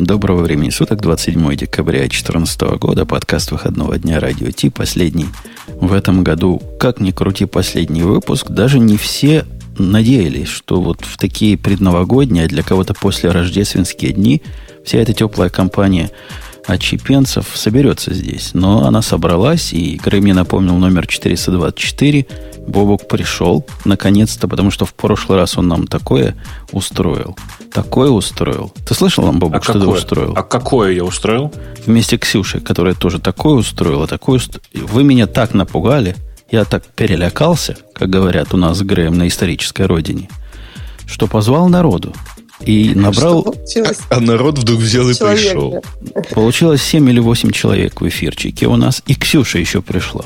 Доброго времени суток, 27 декабря 2014 года, подкаст выходного дня Радио Ти, последний в этом году. Как ни крути последний выпуск, даже не все надеялись, что вот в такие предновогодние, а для кого-то после рождественские дни, вся эта теплая компания отчепенцев соберется здесь. Но она собралась, и Грей мне напомнил номер 424. Бобок пришел, наконец-то, потому что в прошлый раз он нам такое устроил. Такое устроил. Ты слышал, нам, Бобок, а что какое? ты устроил? А какое я устроил? Вместе с Ксюшей, которая тоже такое устроила. Такое уст... Вы меня так напугали, я так перелякался, как говорят у нас с Греем на исторической родине, что позвал народу. И набрал... А, а народ вдруг взял и пришел. Получилось 7 или 8 человек в эфирчике у нас. И Ксюша еще пришла.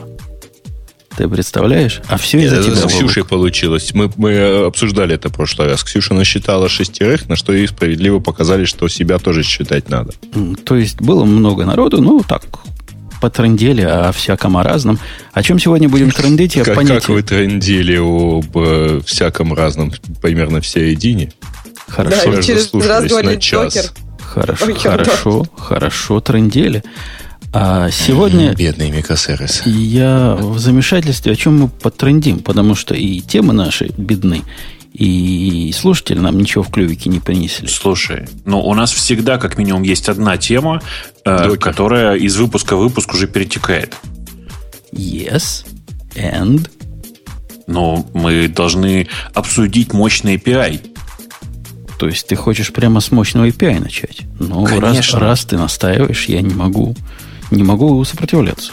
Ты представляешь? А все из-за тебя. С Ксюшей получилось. Мы, мы обсуждали это в прошлый раз. Ксюша насчитала шестерых, на что ей справедливо показали, что себя тоже считать надо. То есть было много народу, ну так, потрендели о всяком о разном. О чем сегодня будем трендить, я как, понятия... Как вы трендели об э, всяком разном примерно в середине? Хорошо, да, через раз на час. Хорошо, Ой, хорошо, хорошо, трендели. А сегодня... Бедный микросервис. Я в замешательстве, о чем мы потрендим, потому что и темы наши бедны, и слушатели нам ничего в клювике не принесли. Слушай, ну у нас всегда как минимум есть одна тема, э, которая из выпуска в выпуск уже перетекает. Yes, and... Но мы должны обсудить мощный API. То есть ты хочешь прямо с мощного API начать? Ну, раз, раз ты настаиваешь, я не могу, не могу сопротивляться.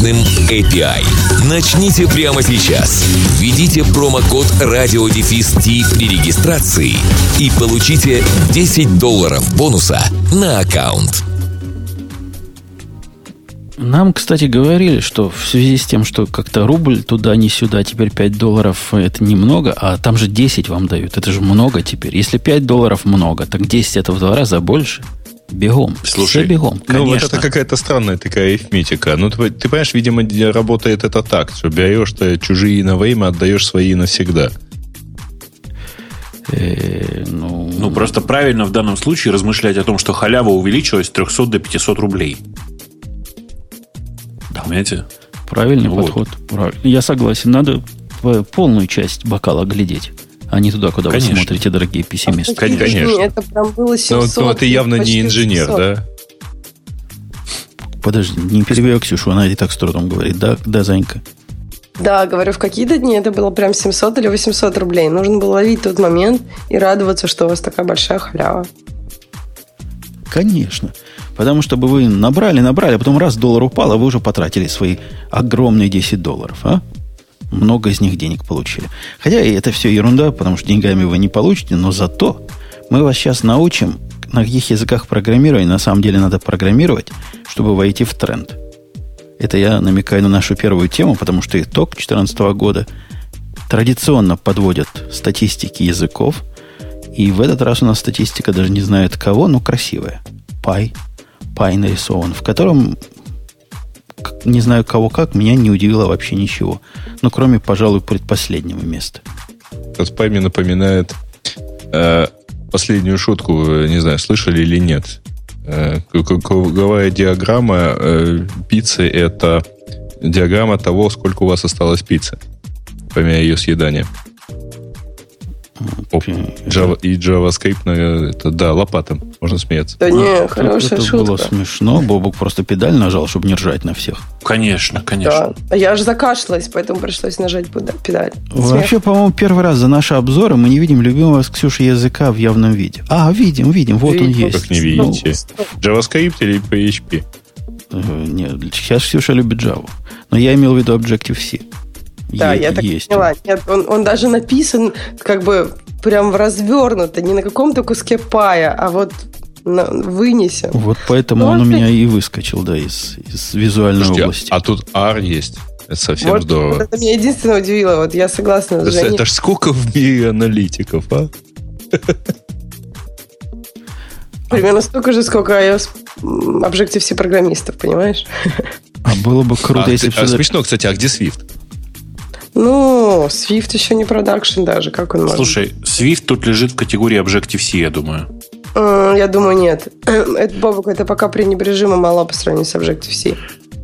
мощным API. Начните прямо сейчас. Введите промокод RadioDefist при регистрации и получите 10 долларов бонуса на аккаунт. Нам, кстати, говорили, что в связи с тем, что как-то рубль туда, не сюда, теперь 5 долларов это немного, а там же 10 вам дают. Это же много теперь. Если 5 долларов много, так 10 это в два раза больше – Бегом. Слушай, Все бегом. Конечно. Ну, вот это какая-то странная такая арифметика. Ну, ты, ты понимаешь, видимо, работает это так, что берешь ты чужие на время, отдаешь свои навсегда. Э, ну... ну, просто правильно в данном случае размышлять о том, что халява увеличилась с 300 до 500 рублей. Да. Понимаете? Правильный вот. подход. Я согласен. Надо полную часть бокала глядеть а не туда, куда Конечно. вы смотрите, дорогие пессимисты. Конечно. Это прям было 700. Но, но ты явно не инженер, 500. да? Подожди, не перебивай Ксюшу, она и так с трудом говорит. Да, да, Занька? Да, говорю, в какие-то дни это было прям 700 или 800 рублей. Нужно было ловить тот момент и радоваться, что у вас такая большая халява. Конечно. Потому что бы вы набрали, набрали, а потом раз доллар упал, а вы уже потратили свои огромные 10 долларов, а? Много из них денег получили. Хотя это все ерунда, потому что деньгами вы не получите, но зато мы вас сейчас научим, на каких языках программирования на самом деле надо программировать, чтобы войти в тренд. Это я намекаю на нашу первую тему, потому что итог 2014 года традиционно подводят статистики языков, и в этот раз у нас статистика даже не знает кого, но красивая. Пай. Пай нарисован, в котором не знаю кого как, меня не удивило вообще ничего. Ну, кроме, пожалуй, предпоследнего места. Мне напоминает э, последнюю шутку, не знаю, слышали или нет. Э, круговая диаграмма э, пиццы – это диаграмма того, сколько у вас осталось пиццы по мере ее съедания. Оп, Java, и JavaScript, это, да, лопатом. Можно смеяться. Да не, а, хорошая это шутка. было смешно. Бобук просто педаль нажал, чтобы не ржать на всех. Конечно, конечно. Да. Я же закашлялась, поэтому пришлось нажать педаль. Вообще, по-моему, первый раз за наши обзоры мы не видим любимого с Ксюшей языка в явном виде. А, видим, видим. Вот видим. он есть. Как не видите? Ну, JavaScript или PHP? Э, нет, сейчас Ксюша любит Java. Но я имел в виду Objective-C. Да, есть, я так есть. поняла. Нет, он, он даже написан как бы прям развернуто, не на каком-то куске пая, а вот на, вынесем. Вот поэтому Ну, он у а меня и выскочил, да, из, из визуальной Слушайте, области. а тут R есть. Это совсем Вот, здорово. вот это меня единственное удивило. Вот я согласна Это, Женей. это ж сколько в мире аналитиков, а? Примерно столько же, сколько iOS Objective-C программистов, понимаешь? А было бы круто, а, если бы... а сюда- смешно, кстати, а где Swift? Ну, Swift еще не продакшн даже, как он может? Слушай, Swift тут лежит в категории Objective-C, я думаю. Я думаю, нет. Это, Бобок, это пока пренебрежимо мало по сравнению с Objective-C.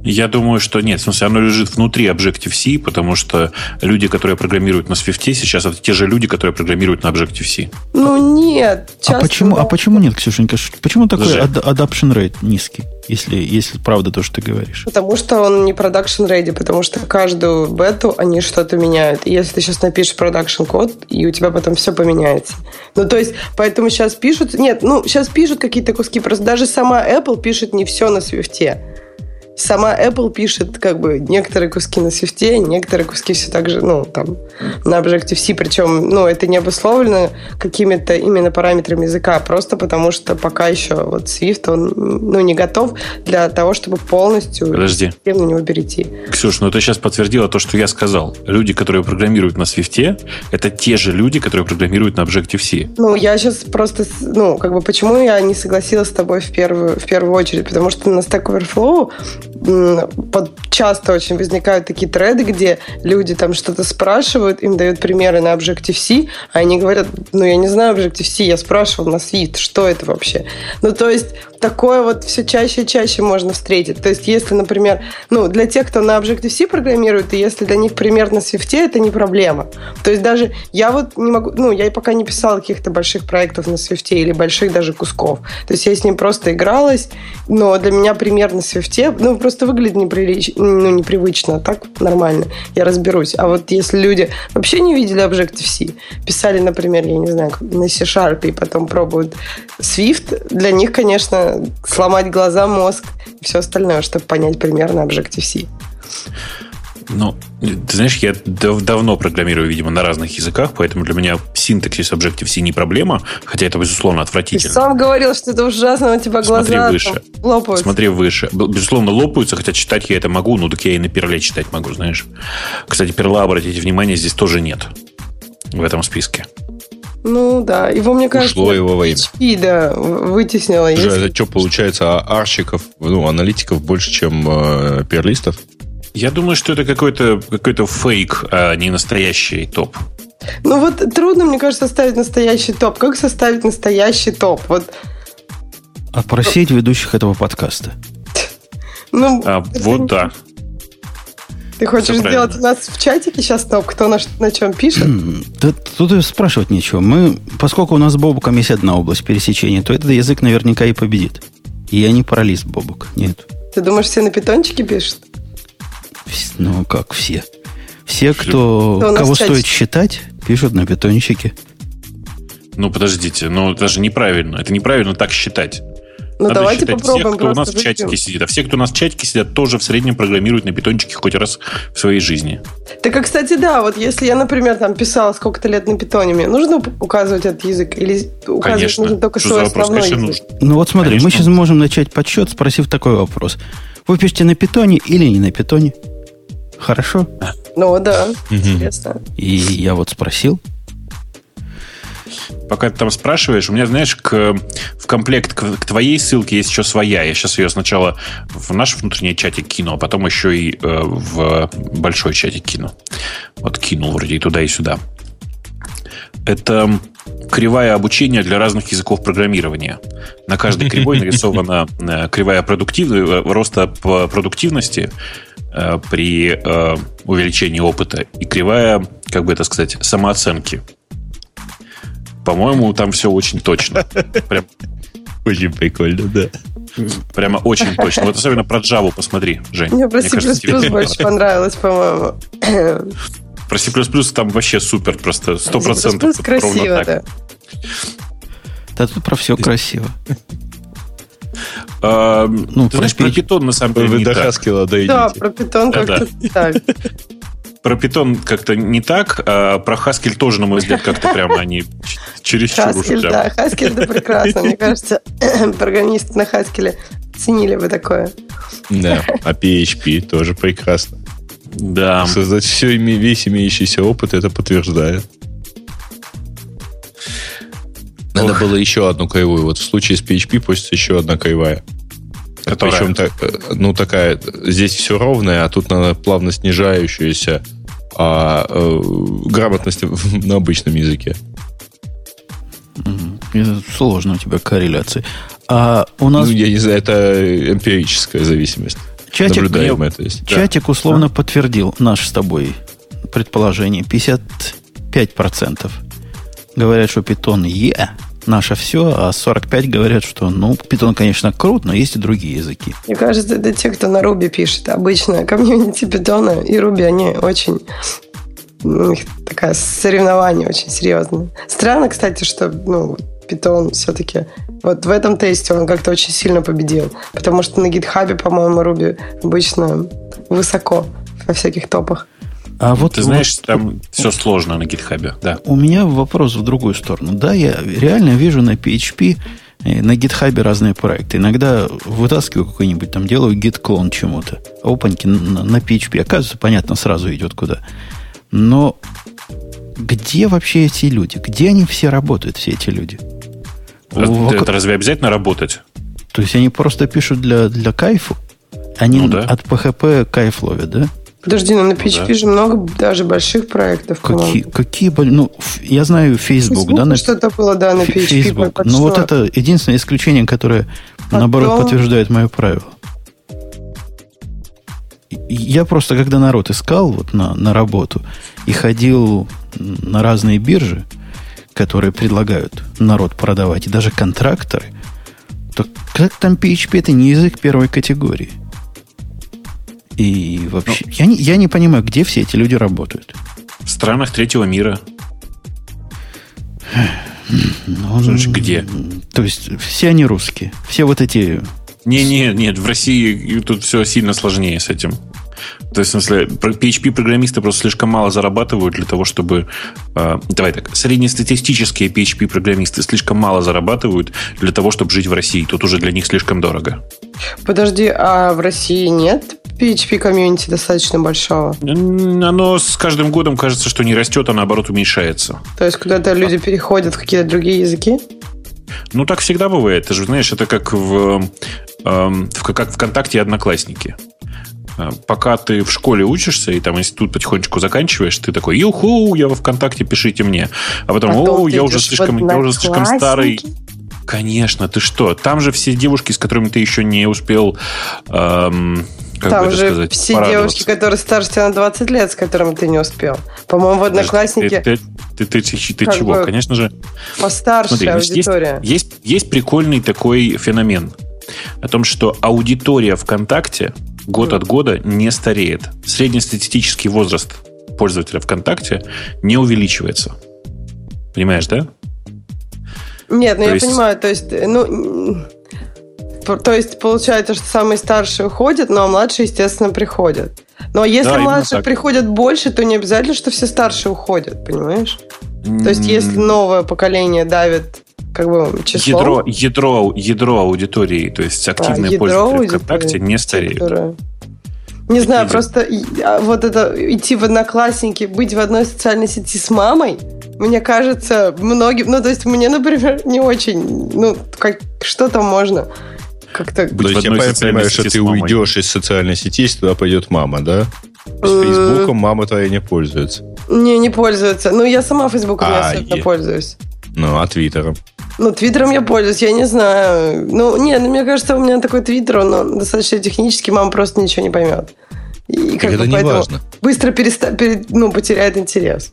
Я думаю, что нет. В смысле, оно лежит внутри Objective-C, потому что люди, которые программируют на Swift, сейчас это те же люди, которые программируют на Objective-C. Ну, нет. А почему, а почему нет, Ксюшенька? Почему такой ад- adoption rate низкий, если, если правда то, что ты говоришь? Потому что он не production ready, потому что каждую бету они что-то меняют. И если ты сейчас напишешь production код, и у тебя потом все поменяется. Ну, то есть, поэтому сейчас пишут... Нет, ну, сейчас пишут какие-то куски. Просто даже сама Apple пишет не все на Swift е. Сама Apple пишет как бы некоторые куски на Swift е, некоторые куски все так же, ну, там, на Objective-C. Причем, ну, это не обусловлено какими-то именно параметрами языка, просто потому что пока еще вот Swift, он, ну, не готов для того, чтобы полностью Подожди. на него перейти. Ксюш, ну ты сейчас подтвердила то, что я сказал. Люди, которые программируют на Swift, это те же люди, которые программируют на Objective-C. Ну, я сейчас просто, ну, как бы, почему я не согласилась с тобой в первую, в первую очередь? Потому что на Stack Overflow часто очень возникают такие треды, где люди там что-то спрашивают, им дают примеры на Objective-C, а они говорят, ну, я не знаю Objective-C, я спрашивал на Swift, что это вообще? Ну, то есть, такое вот все чаще и чаще можно встретить. То есть, если, например, ну, для тех, кто на Objective-C программирует, и если для них пример на Swift, это не проблема. То есть, даже я вот не могу, ну, я пока не писала каких-то больших проектов на Swift или больших даже кусков. То есть, я с ним просто игралась, но для меня пример на Swift, ну, просто выглядит неприлич... ну, непривычно, а так нормально, я разберусь. А вот если люди вообще не видели Objective-C, писали, например, я не знаю, на C-Sharp и потом пробуют Swift, для них, конечно, сломать глаза, мозг и все остальное, чтобы понять примерно Objective-C. Ну, ты знаешь, я дав- давно программирую, видимо, на разных языках, поэтому для меня синтаксис Objective-C не проблема, хотя это, безусловно, Ты отвратительно. сам говорил, что это ужасно, у тебя глаза Смотри выше. лопаются. Смотри выше. Безусловно, лопаются, хотя читать я это могу, ну так я и на перле читать могу, знаешь. Кстати, перла, обратите внимание, здесь тоже нет в этом списке. Ну да, его, мне кажется, Ушло его во имя. PHP, да, вытеснило. Уже Если- это что, получается, а арщиков, ну, аналитиков больше, чем э, перлистов? Я думаю, что это какой-то какой фейк, а не настоящий топ. Ну вот трудно, мне кажется, составить настоящий топ. Как составить настоящий топ? Вот, Опросить ведущих этого подкаста. ну, А, вот да. Ты хочешь сделать у нас в чатике сейчас топ, кто на, на чем пишет? Да тут и спрашивать нечего. Мы, поскольку у нас с Бобуком есть одна область пересечения, то этот язык наверняка и победит. И я не пролист, Бобук. Нет. Ты думаешь, все на питончике пишут? Ну, как все. Все, кто, Кто кого стоит считать, пишут на питончике. Ну, подождите, ну это же неправильно. Это неправильно так считать. Ну, Надо давайте считать попробуем. всех, кто у нас в чатике выберем. сидит. А все, кто у нас в чатике сидят, тоже в среднем программируют на питончике хоть раз в своей жизни. Так, а, кстати, да, вот если я, например, там писала сколько-то лет на питоне, мне нужно указывать этот язык? Или указывать Конечно. нужно только Что свой за вопрос? основной Конечно, язык? нужно. Ну вот смотри, мы Конечно. сейчас можем начать подсчет, спросив такой вопрос. Вы пишете на питоне или не на питоне? Хорошо? Ну, да, интересно. И я вот спросил. Пока ты там спрашиваешь, у меня, знаешь, к, в комплект к, к твоей ссылке есть еще своя. Я сейчас ее сначала в наш внутренний чатик кину, а потом еще и э, в большой чатик кину. Вот кинул вроде и туда, и сюда. Это кривая обучения для разных языков программирования. На каждой кривой нарисована э, кривая э, роста по продуктивности э, при э, увеличении опыта и кривая, как бы это сказать, самооценки. По-моему, там все очень точно. Прям, Очень прикольно, да. прямо очень точно. Вот особенно про Java посмотри, Жень. Мне про C++ больше понравилось, по-моему. Про C++ там вообще супер, просто 100% C++ красиво, да. Да тут про все красиво. А, Ну, ты знаешь, про. Python на самом деле Вы не до так. Хаскила Да, дойдите. про питон как-то так. Про питон как-то не так, а про Haskell тоже, на мой взгляд, как-то прямо они чересчур Haskell, да. Haskell это прекрасно. Мне кажется, программисты на Haskell ценили бы такое. Да, а PHP тоже прекрасно. Да. Создать все, весь имеющийся опыт это подтверждает. Надо Ох. было еще одну кривую. Вот в случае с PHP пусть еще одна кривая. Которая? Причем так, э, ну такая, здесь все ровное, а тут надо плавно снижающуюся а, э, грамотность в- на обычном языке. Это Сложно у тебя корреляции. А у нас Ну, я не знаю, это эмпирическая зависимость. чатик, Наблюдаемая, то есть. чатик условно подтвердил наш с тобой предположение. 55% говорят, что питон Е наше все, а 45 говорят, что ну, питон, конечно, крут, но есть и другие языки. Мне кажется, это те, кто на Руби пишет. Обычно комьюнити Питона и Руби, они очень... У них такая соревнование очень серьезное. Странно, кстати, что ну, Питон все-таки... Вот в этом тесте он как-то очень сильно победил. Потому что на гитхабе, по-моему, Руби обычно высоко во всяких топах. А вот Ты знаешь, вот- там все сложно на гитхабе. Да. У меня вопрос в другую сторону. Да, я реально вижу на PHP, э, на GitHub разные проекты. Иногда вытаскиваю какой-нибудь, там делаю git-клон чему-то. Опаньки на, на PHP. Оказывается, понятно, сразу идет куда. Но где вообще эти люди? Где они все работают, все эти люди? Раз- Вокруг- Это разве обязательно работать? То есть они просто пишут для, для кайфу? Они Ну да. от PHP кайф ловят, да? Подожди, ну на PHP да. же много даже больших проектов. Какие, какие, ну, я знаю Facebook, Facebook да, на что-то было, да, на PHP. Facebook. пошло. Ну, вот это единственное исключение, которое, наоборот, Потом- подтверждает мое правило. Я просто, когда народ искал вот на, на работу и ходил на разные биржи, которые предлагают народ продавать, и даже контракторы, то как там PHP это не язык первой категории. И вообще, Ну. я, не, я не понимаю, где все эти люди работают. В странах третьего мира. Ну, Значит, где? То есть все они русские. Все вот эти Не, не, нет, в России тут все сильно сложнее с этим. То есть, в смысле, про- PHP-программисты просто слишком мало зарабатывают для того, чтобы... э, давай так, среднестатистические PHP-программисты слишком мало зарабатывают для того, чтобы жить в России. Тут уже для них слишком дорого. Подожди, а в России нет PHP комьюнити достаточно большого? Оно с каждым годом кажется, что не растет, а наоборот уменьшается. То есть куда-то люди переходят в какие-то другие языки? Ну, так всегда бывает. Ты же знаешь, это как в, в- как ВКонтакте и Одноклассники. Э, Пока ты в школе учишься и там институт потихонечку заканчиваешь, ты такой, юху, я во ВКонтакте, пишите мне. А потом, Потом о, я уже слишком, я уже слишком старый. Конечно, ты что? Там же все девушки, с которыми ты еще не успел, эм, как Там же сказать, все девушки, которые старше тебя на 20 лет, с которыми ты не успел. По-моему, в Одноклассники Ты, ты, ты, ты- ты чего? бы Конечно же, постарше Смотри, есть, аудитория. есть, есть прикольный такой феномен о том, что аудитория ВКонтакте год от года не стареет. Среднестатистический возраст пользователя ВКонтакте не увеличивается. Понимаешь, да? Нет, ну То я есть- понимаю, то есть, ну, то есть получается, что самые старшие уходят, ну а младшие, естественно, приходят. Но если Да, младшие приходят больше, то не обязательно, что все старшие уходят, понимаешь? То есть, если новое поколение давит как бы число... ядро, ядро, ядро аудитории, то есть активные ядро пользователи ВКонтакте не стареют. которое- Не знаю, люди. просто а вот это идти в одноклассники, быть в одной социальной сети с мамой, мне кажется, многим, ну, то есть мне, например, не очень, ну, как, что там можно как-то... Быть То в есть я понимаю, что ты с уйдешь из социальной сети, если туда пойдет мама, да? То М. есть Фейсбуком мама твоя не пользуется. Не, не пользуются. Ну, я сама Фейсбуком не А, особенно е- пользуюсь. Ну, а Твиттером? Ну, Твиттером я пользуюсь, я не знаю. Ну, нет, ну, мне кажется, у меня такой Твиттер, он, достаточно технический, мама просто ничего не поймет. И как это бы не важно. быстро переста... пере- ну, потеряет интерес.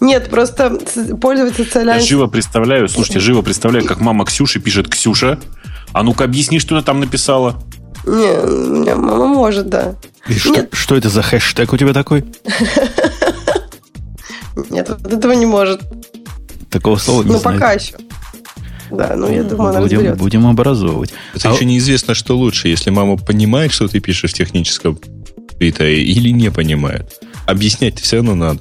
Нет, просто с- пользоваться Я социальной живо представляю, слушайте, живо представляю, как мама Ксюши пишет Ксюша. А ну-ка объясни, что она там написала. Не, мама может, да. И что, Нет. что это за хэштег у тебя такой? Нет, вот этого не может. Такого слова не ну, пока еще. Да, ну, я думаю, она будем, разберется. будем образовывать. Это А- еще неизвестно, что лучше, если мама понимает, что ты пишешь в техническом Твиттере, или не понимает. объяснять все равно надо.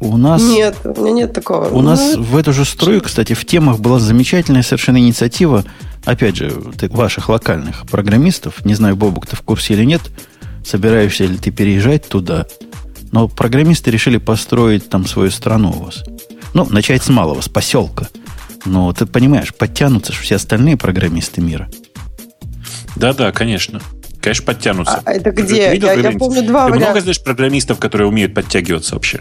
У нас... Нет, у меня нет такого. У нас ну, в эту же струю, кстати, в темах была замечательная совершенно инициатива, опять же, ваших локальных программистов. Не знаю, Бобук, ты в курсе или нет, собираешься ли ты переезжать туда. Но программисты решили построить там свою страну у вас. Ну, начать с малого, с поселка. Но ты понимаешь, подтянутся же все остальные программисты мира. Да-да, конечно. Конечно, подтянутся. А это где? Видел, я, я помню два Ты варианта. много знаешь программистов, которые умеют подтягиваться вообще?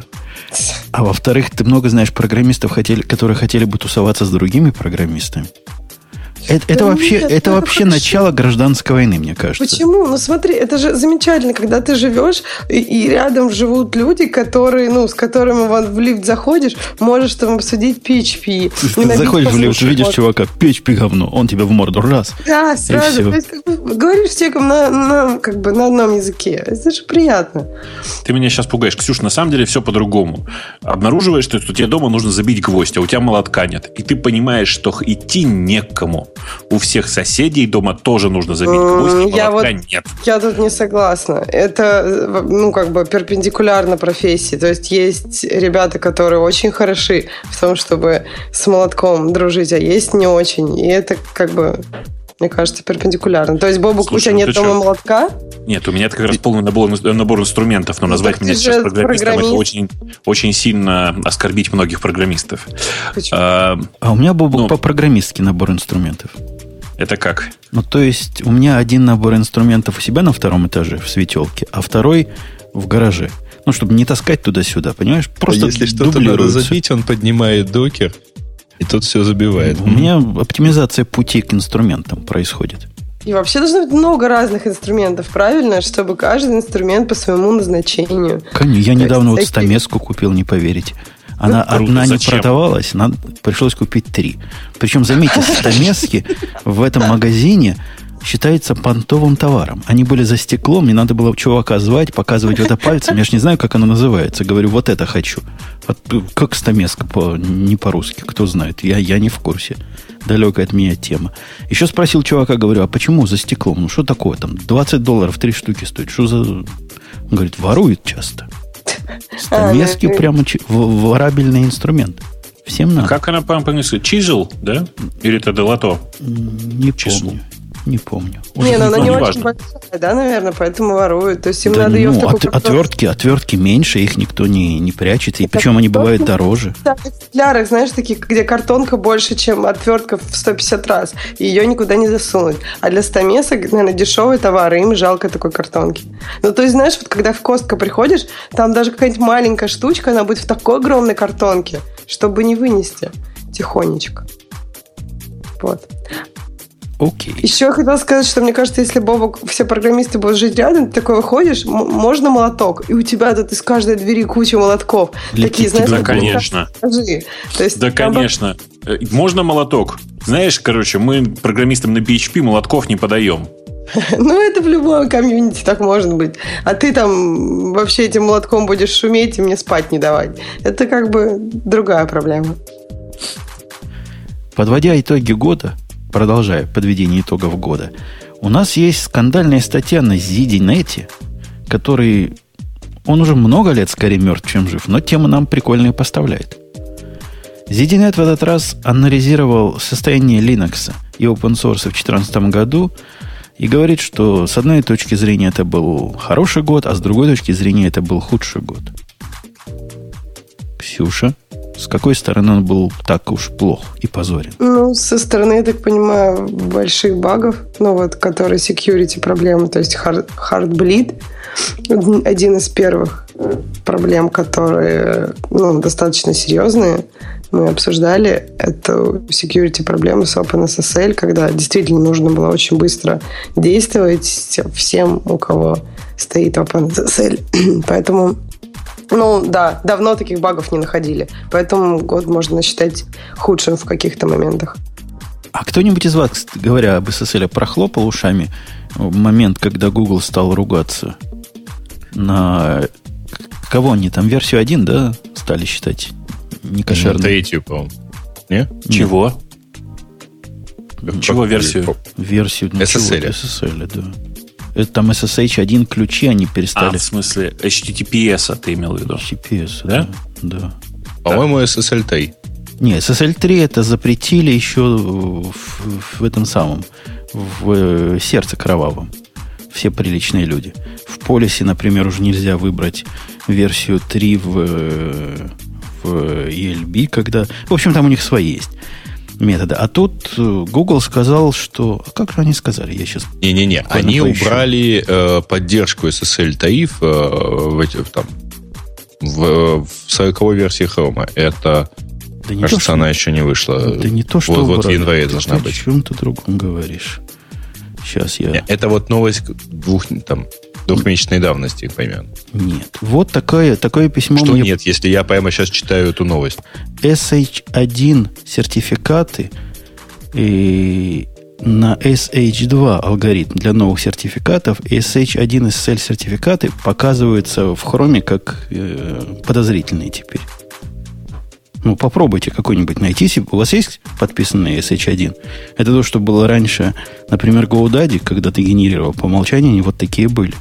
А во-вторых, ты много знаешь программистов, хотели, которые хотели бы тусоваться с другими программистами. Это, это да вообще, нет, это вообще хорошо. начало гражданской войны, мне кажется. Почему? Ну смотри, это же замечательно, когда ты живешь, и, и рядом живут люди, которые, ну, с которыми вот в лифт заходишь, можешь там обсудить PHP. Ты заходишь в лифт, видишь чувака, PHP говно, он тебя в морду раз. Да, сразу. То есть, как бы, говоришь с человеком на, на, как бы, на одном языке. Это же приятно. Ты меня сейчас пугаешь. Ксюш, на самом деле все по-другому. Обнаруживаешь, что тебе дома нужно забить гвоздь, а у тебя молотка нет. И ты понимаешь, что идти некому у всех соседей дома тоже нужно забить гвоздь, я вот, нет. Я тут не согласна. Это, ну, как бы перпендикулярно профессии. То есть есть ребята, которые очень хороши в том, чтобы с молотком дружить, а есть не очень. И это как бы мне кажется, перпендикулярно. То есть, Бобук, Слушай, у тебя ну нет дома что? молотка? Нет, у меня это как раз полный набор, набор инструментов, но ну, назвать меня сейчас программистом программист. это очень, очень сильно оскорбить многих программистов. А, а у меня, Бобук, ну, по программистски набор инструментов. Это как? Ну, то есть, у меня один набор инструментов у себя на втором этаже в светелке, а второй в гараже. Ну, чтобы не таскать туда-сюда, понимаешь? Просто а если что-то надо забить, он поднимает докер, и тут все забивает. У меня оптимизация пути к инструментам происходит. И вообще должно быть много разных инструментов, правильно? Чтобы каждый инструмент по своему назначению. Конечно, я недавно вот стамеску купил, не поверите. Она ну, одна не продавалась, надо, пришлось купить три. Причем, заметьте, стамески в этом магазине считается понтовым товаром. Они были за стеклом, мне надо было чувака звать, показывать это пальцем. Я же не знаю, как оно называется. Говорю, вот это хочу. Вот, как стамеска по, не по-русски, кто знает. Я, я не в курсе. Далекая от меня тема. Еще спросил чувака, говорю, а почему за стеклом? Ну, что такое там? 20 долларов три штуки стоит. Что за... Он говорит, воруют часто. Стамески прямо ворабельный инструмент. Всем надо. Как она по-английски? Чизел, да? Или это долото? Не помню. Не помню. Уже не, ну она не, не очень большая, да, наверное, поэтому воруют. То есть им да, надо ее ну, в такой от, отвертки, отвертки меньше, их никто не, не прячет. И причем они бывают дороже. Да, в знаешь, такие, где картонка больше, чем отвертка в 150 раз. И ее никуда не засунуть. А для стамесок, наверное, дешевый товар, и им жалко такой картонки. Ну, то есть, знаешь, вот когда в Костко приходишь, там даже какая-нибудь маленькая штучка, она будет в такой огромной картонке, чтобы не вынести тихонечко. Вот. Окей. Еще я хотела сказать, что мне кажется, если Бобок, все программисты будут жить рядом, ты такой выходишь, можно молоток, и у тебя тут из каждой двери куча молотков. Для Такие, знаешь, да, конечно. То есть, да, конечно. Бы... Можно молоток. Знаешь, короче, мы программистам на PHP молотков не подаем. Ну, это в любом комьюнити так может быть. А ты там вообще этим молотком будешь шуметь и мне спать не давать. Это как бы другая проблема. Подводя итоги года, продолжая подведение итогов года, у нас есть скандальная статья на ZDNet, который, он уже много лет скорее мертв, чем жив, но тему нам прикольные поставляет. ZDNet в этот раз анализировал состояние Linux и open source в 2014 году и говорит, что с одной точки зрения это был хороший год, а с другой точки зрения это был худший год. Ксюша? С какой стороны он был так уж плох и позорен? Ну, со стороны, я так понимаю, больших багов, ну вот, которые security проблемы, то есть hard, hard bleed, один из первых проблем, которые ну, достаточно серьезные, мы обсуждали, это security проблемы с OpenSSL, когда действительно нужно было очень быстро действовать всем, у кого стоит OpenSSL. Поэтому ну, да, давно таких багов не находили. Поэтому год можно считать худшим в каких-то моментах. А кто-нибудь из вас, говоря об SSL, прохлопал ушами момент, когда Google стал ругаться на... Кого они там? Версию 1, да, стали считать некошерной? Третью, по-моему. Не? Чего? Чего версию? Версию SSL. SSL, да. Это там SSH 1 ключи они перестали. А, в смысле, HTTPS а ты имел в виду? HTTPS, Да? да. да. По-моему, SSL 3. Не, SSL 3 это запретили еще в, в этом самом, в э, сердце кровавом. Все приличные люди. В полисе, например, уже нельзя выбрать версию 3 в, э, в ELB, когда... В общем, там у них свои есть методы. А тут э, Google сказал, что... А как же они сказали? Я сейчас... Не-не-не, они поищу. убрали э, поддержку SSL тариф э, в, там, в, в 40 версии Chrome. Это да не Кажется, то, что, она еще не вышла. Да не то, что вот, вот в январе должна ты быть. О чем ты другом говоришь? Сейчас я... Это вот новость двух, там, двухмесячной давности примерно. Нет. Вот такое, такое письмо Что мне... нет, если я прямо сейчас читаю эту новость? SH1 сертификаты и на SH2 алгоритм для новых сертификатов SH1 SSL сертификаты показываются в хроме как э, подозрительные теперь. Ну, попробуйте какой-нибудь найти. У вас есть подписанный SH1? Это то, что было раньше, например, GoDaddy, когда ты генерировал по умолчанию, они вот такие были.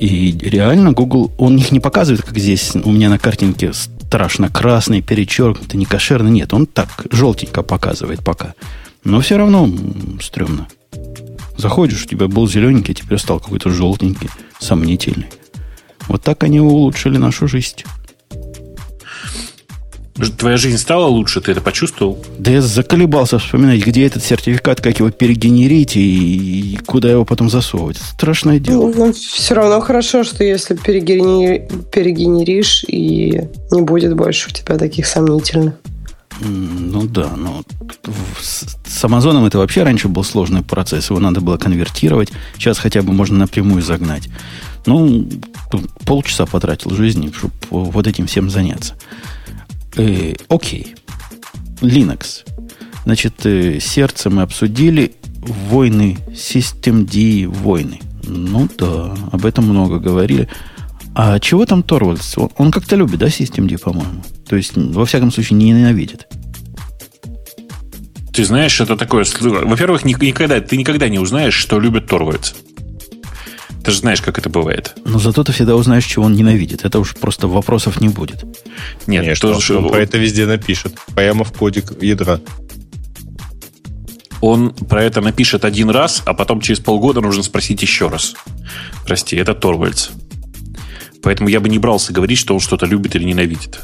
И реально Google, он их не показывает, как здесь у меня на картинке страшно красный, перечеркнутый, не кошерный. Нет, он так желтенько показывает пока. Но все равно стрёмно. Заходишь, у тебя был зелененький, а теперь стал какой-то желтенький, сомнительный. Вот так они улучшили нашу жизнь. Твоя жизнь стала лучше, ты это почувствовал? Да я заколебался вспоминать, где этот сертификат, как его перегенерить и, и куда его потом засовывать. Страшное дело. Ну, ну, все равно хорошо, что если перегенери... перегенеришь, и не будет больше у тебя таких сомнительных. Ну да, но с Амазоном это вообще раньше был сложный процесс. Его надо было конвертировать. Сейчас хотя бы можно напрямую загнать. Ну, полчаса потратил жизни, чтобы вот этим всем заняться. Э, окей. Linux. Значит, э, сердце мы обсудили. Войны, Systemd войны. Ну да, об этом много говорили. А чего там Торвальдс? Он, он как-то любит, да, Systemd, по-моему? То есть, во всяком случае, не ненавидит. Ты знаешь, это такое... Во-первых, никогда, ты никогда не узнаешь, что любит Торвальдс. Ты же знаешь, как это бывает. Но зато ты всегда узнаешь, чего он ненавидит. Это уж просто вопросов не будет. Нет, Нет что, что, он про это везде напишет. Прямо в кодик ядра. Он про это напишет один раз, а потом через полгода нужно спросить еще раз. Прости, это Торвальдс. Поэтому я бы не брался говорить, что он что-то любит или ненавидит.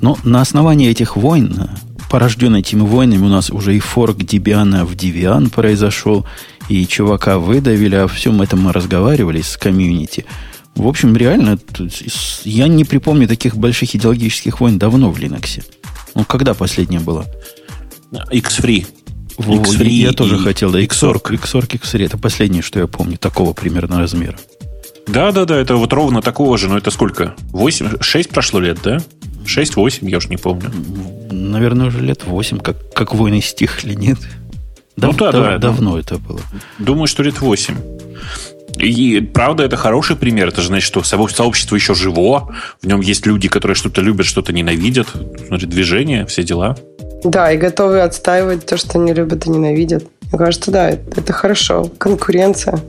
Но на основании этих войн, порожденной этими войнами, у нас уже и форк Debian в Debian произошел, и чувака выдавили, о всем этом мы разговаривали с комьюнити. В общем, реально, я не припомню таких больших идеологических войн давно в Linux. Ну, когда последняя была? X-Free. X-Free я тоже хотел, да. Xorg, Xorg, X-Free. Это последнее, что я помню, такого примерно размера. Да, да, да, это вот ровно такого же, но это сколько? 8, 6 прошло лет, да? 6-8, я уже не помню. Наверное, уже лет 8, как, как войны стихли, нет? Дав, ну, да, да, давно да. это было. Думаю, что лет 8. И правда, это хороший пример. Это же значит, что сообщество еще живо, в нем есть люди, которые что-то любят, что-то ненавидят. Смотри, движение, все дела. Да, и готовы отстаивать то, что они любят и ненавидят. Мне кажется, да, это хорошо. Конкуренция.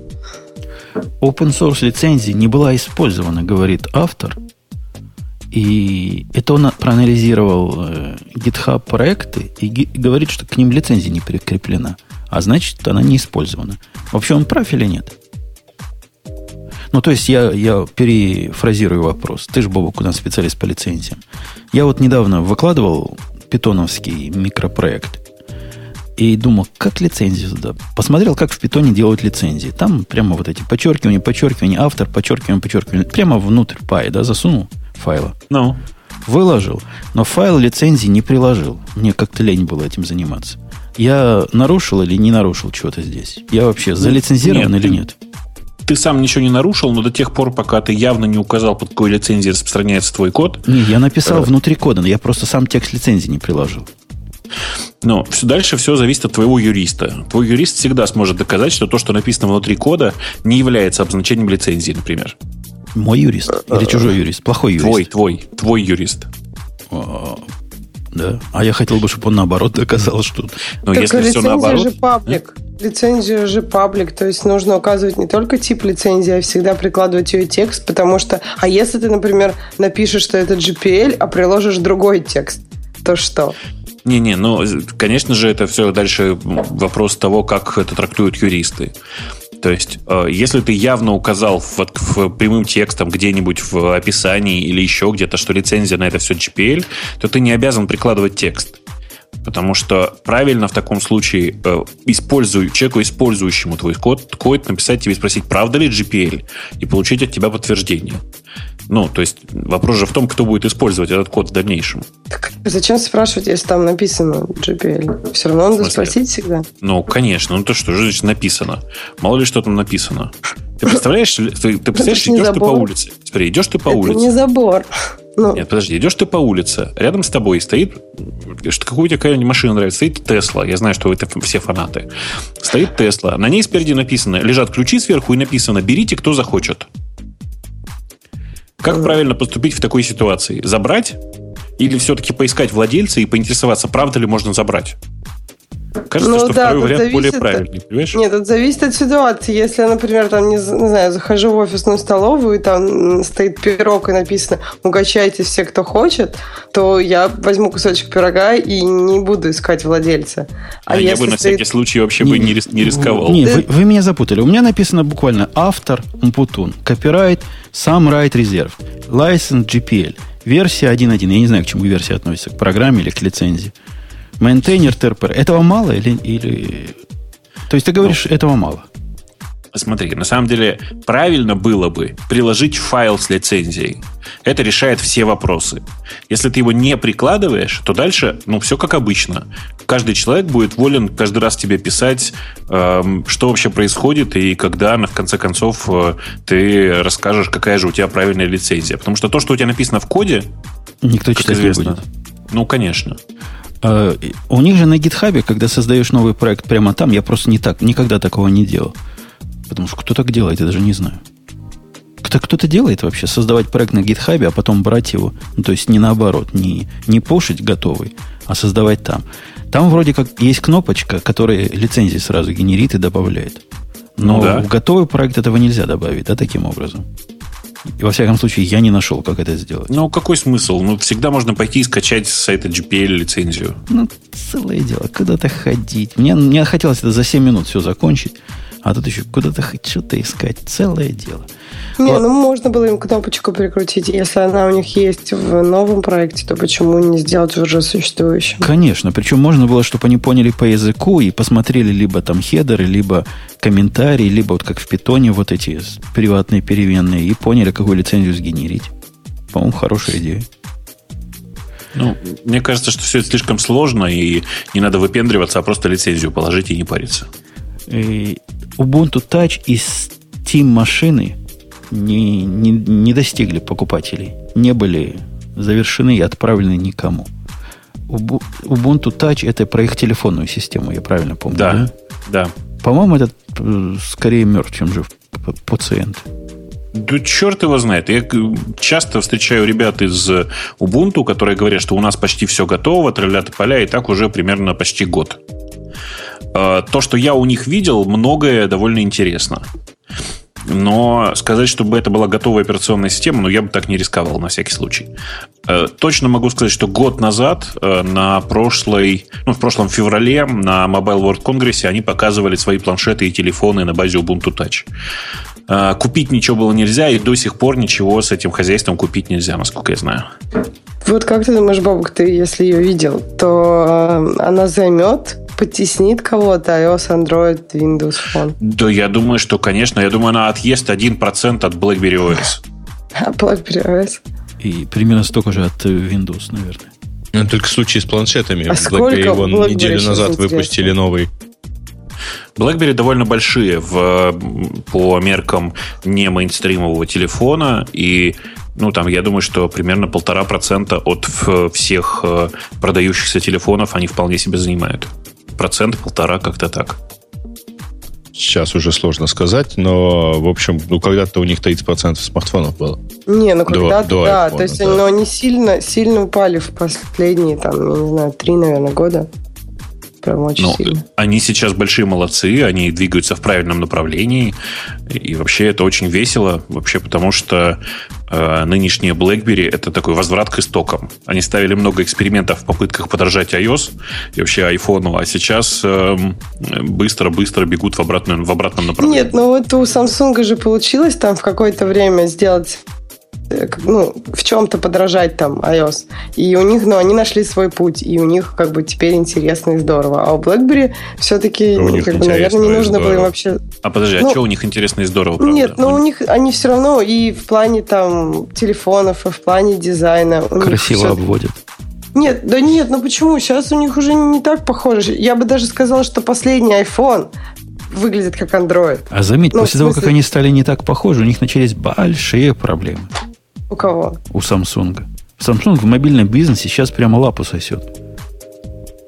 Open source лицензия не была использована, говорит автор. И это он проанализировал э, GitHub проекты и говорит, что к ним лицензия не прикреплена. А значит, она не использована. Вообще он прав или нет? Ну, то есть я, я перефразирую вопрос. Ты же, Бобок, у нас специалист по лицензиям. Я вот недавно выкладывал питоновский микропроект и думал, как лицензию сюда. Посмотрел, как в питоне делают лицензии. Там прямо вот эти подчеркивания, подчеркивания, автор, подчеркивание, подчеркивание. Прямо внутрь пай, да, засунул файла. Ну. Выложил, но файл лицензии не приложил. Мне как-то лень было этим заниматься. Я нарушил или не нарушил чего-то здесь? Я вообще залицензирован нет, или нет? Ты сам ничего не нарушил, но до тех пор, пока ты явно не указал, под какой лицензией распространяется твой код. Не, я написал э... внутри кода, но я просто сам текст лицензии не приложил. Но все, дальше все зависит от твоего юриста. Твой юрист всегда сможет доказать, что то, что написано внутри кода, не является обозначением лицензии, например. Мой юрист или чужой юрист? Плохой юрист? Твой, твой, твой юрист. А, да. А я хотел бы, чтобы он наоборот доказал, что... Но так если все наоборот... же паблик. Лицензия же паблик, то есть нужно указывать не только тип лицензии, а всегда прикладывать ее текст, потому что, а если ты, например, напишешь, что это GPL, а приложишь другой текст, то что? Не-не, ну, конечно же, это все дальше вопрос того, как это трактуют юристы. То есть, э, если ты явно указал в, прямым текстом где-нибудь в описании или еще где-то, что лицензия на это все GPL, то ты не обязан прикладывать текст. Потому что правильно в таком случае э, используй, человеку, использующему твой код, код, написать тебе спросить, правда ли GPL, и получить от тебя подтверждение. Ну, то есть вопрос же в том, кто будет использовать этот код в дальнейшем. Так зачем спрашивать, если там написано GPL? Все равно надо спросить всегда. Ну, конечно. Ну, то что же значит написано? Мало ли, что там написано. Ты представляешь, ты, ты представляешь, идешь забор. ты по улице. Смотри, идешь ты по Это улице. не забор. Ну. Нет, подожди, идешь ты по улице, рядом с тобой стоит, какую тебе какая машина нравится, стоит Тесла, я знаю, что это все фанаты. Стоит Тесла, на ней спереди написано, лежат ключи сверху и написано, берите, кто захочет. Как правильно поступить в такой ситуации? Забрать? Или все-таки поискать владельца и поинтересоваться, правда ли можно забрать? Кажется, ну, что да, второй вариант более правильный, понимаешь? Нет, это зависит от ситуации. Если я, например, там, не, не знаю, захожу в офисную столовую, и там стоит пирог и написано «Угощайте все, кто хочет», то я возьму кусочек пирога и не буду искать владельца. А, а я бы на стоит... всякий случай вообще не, бы не, не рисковал. Не, вы, вы меня запутали. У меня написано буквально «Автор Умпутун», «Копирайт», «Сам райт резерв», «License GPL», версия 1.1. Я не знаю, к чему версия относится, к программе или к лицензии. Мейнтейнер ТРПР. Этого мало или, или... То есть ты говоришь, ну, этого мало? Смотри, на самом деле правильно было бы приложить файл с лицензией. Это решает все вопросы. Если ты его не прикладываешь, то дальше, ну, все как обычно. Каждый человек будет волен каждый раз тебе писать, эм, что вообще происходит, и когда, в конце концов, э, ты расскажешь, какая же у тебя правильная лицензия. Потому что то, что у тебя написано в коде, Никто читать известно, не будет. Ну, конечно. А, у них же на гитхабе, когда создаешь новый проект прямо там, я просто не так, никогда такого не делал. Потому что кто так делает, я даже не знаю. Кто, кто-то делает вообще, создавать проект на гитхабе, а потом брать его, ну, то есть не наоборот, не, не пушить готовый, а создавать там. Там вроде как есть кнопочка, которая лицензии сразу генерит и добавляет. Но ну, да. в готовый проект этого нельзя добавить, да, таким образом. И, во всяком случае, я не нашел, как это сделать. Ну, какой смысл? Ну, всегда можно пойти и скачать с сайта GPL лицензию. Ну, целое дело. Куда-то ходить. Мне, мне хотелось это за 7 минут все закончить. А тут еще куда-то что-то искать. Целое дело. Не, ну можно было им кнопочку прикрутить. Если она у них есть в новом проекте, то почему не сделать уже существующем? Конечно. Причем можно было, чтобы они поняли по языку и посмотрели либо там хедеры, либо комментарии, либо вот как в питоне вот эти приватные переменные, и поняли, какую лицензию сгенерить. По-моему, хорошая идея. Ну, мне кажется, что все это слишком сложно, и не надо выпендриваться, а просто лицензию положить и не париться. И Ubuntu Touch из Steam машины не, не, не достигли покупателей, не были завершены и отправлены никому. Ubuntu Touch это про их телефонную систему, я правильно помню, да? Да. да. По-моему, этот э, скорее мертв, чем жив пациент. Да черт его знает. Я часто встречаю ребят из Ubuntu, которые говорят, что у нас почти все готово, троллят поля, и так уже примерно почти год. Э, то, что я у них видел, многое довольно интересно. Но сказать, чтобы это была готовая операционная система, ну, я бы так не рисковал на всякий случай. Э, точно могу сказать, что год назад, э, на прошлой, ну, в прошлом феврале, на Mobile World Congress они показывали свои планшеты и телефоны на базе Ubuntu Touch. Купить ничего было нельзя, и до сих пор ничего с этим хозяйством купить нельзя, насколько я знаю. Вот как ты думаешь, Бобок, ты если ее видел, то она займет потеснит кого-то iOS, Android, Windows Phone? Да, я думаю, что, конечно, я думаю, она отъест 1% от BlackBerry OS. А BlackBerry OS? И примерно столько же от Windows, наверное. Ну, только в случае с планшетами. А BlackBerry вон BlackBerry неделю назад выпустили новый. BlackBerry довольно большие в, по меркам не мейнстримового телефона, и ну, там, я думаю, что примерно полтора процента от всех э, продающихся телефонов они вполне себе занимают процент, полтора, как-то так. Сейчас уже сложно сказать, но, в общем, ну, когда-то у них 30% смартфонов было. Не, ну когда-то, до, да. iPhone, то есть, да. но они сильно, сильно упали в последние, там, не знаю, три, наверное, года. Прям очень Ну, сильно. они сейчас большие молодцы, они двигаются в правильном направлении. И вообще это очень весело, вообще потому что э, нынешние BlackBerry это такой возврат к истокам. Они ставили много экспериментов в попытках подражать iOS и вообще айфону, а сейчас эм, быстро-быстро бегут в, обратном в обратном направлении. Нет, ну вот у Samsung же получилось там в какое-то время сделать э, ну, в чем-то подражать там iOS. И у них, ну, они нашли свой путь, и у них как бы теперь интересно и здорово. А у BlackBerry все-таки, У них как бы, наверное, не нужно было им вообще... А подожди, а Ну, что у них интересно и здорово, правда? Нет, но у них они все равно и в плане там телефонов, и в плане дизайна. Красиво всё- обводят. Нет, да нет, ну почему? Сейчас у них уже не так похоже. Я бы даже сказала, что последний iPhone выглядит как Android. А заметь, Ну, после того, как смысле- они стали не так похожи, у них начались большие проблемы У кого? у Samsung. Samsung в мобильном бизнесе сейчас прямо лапу сосет.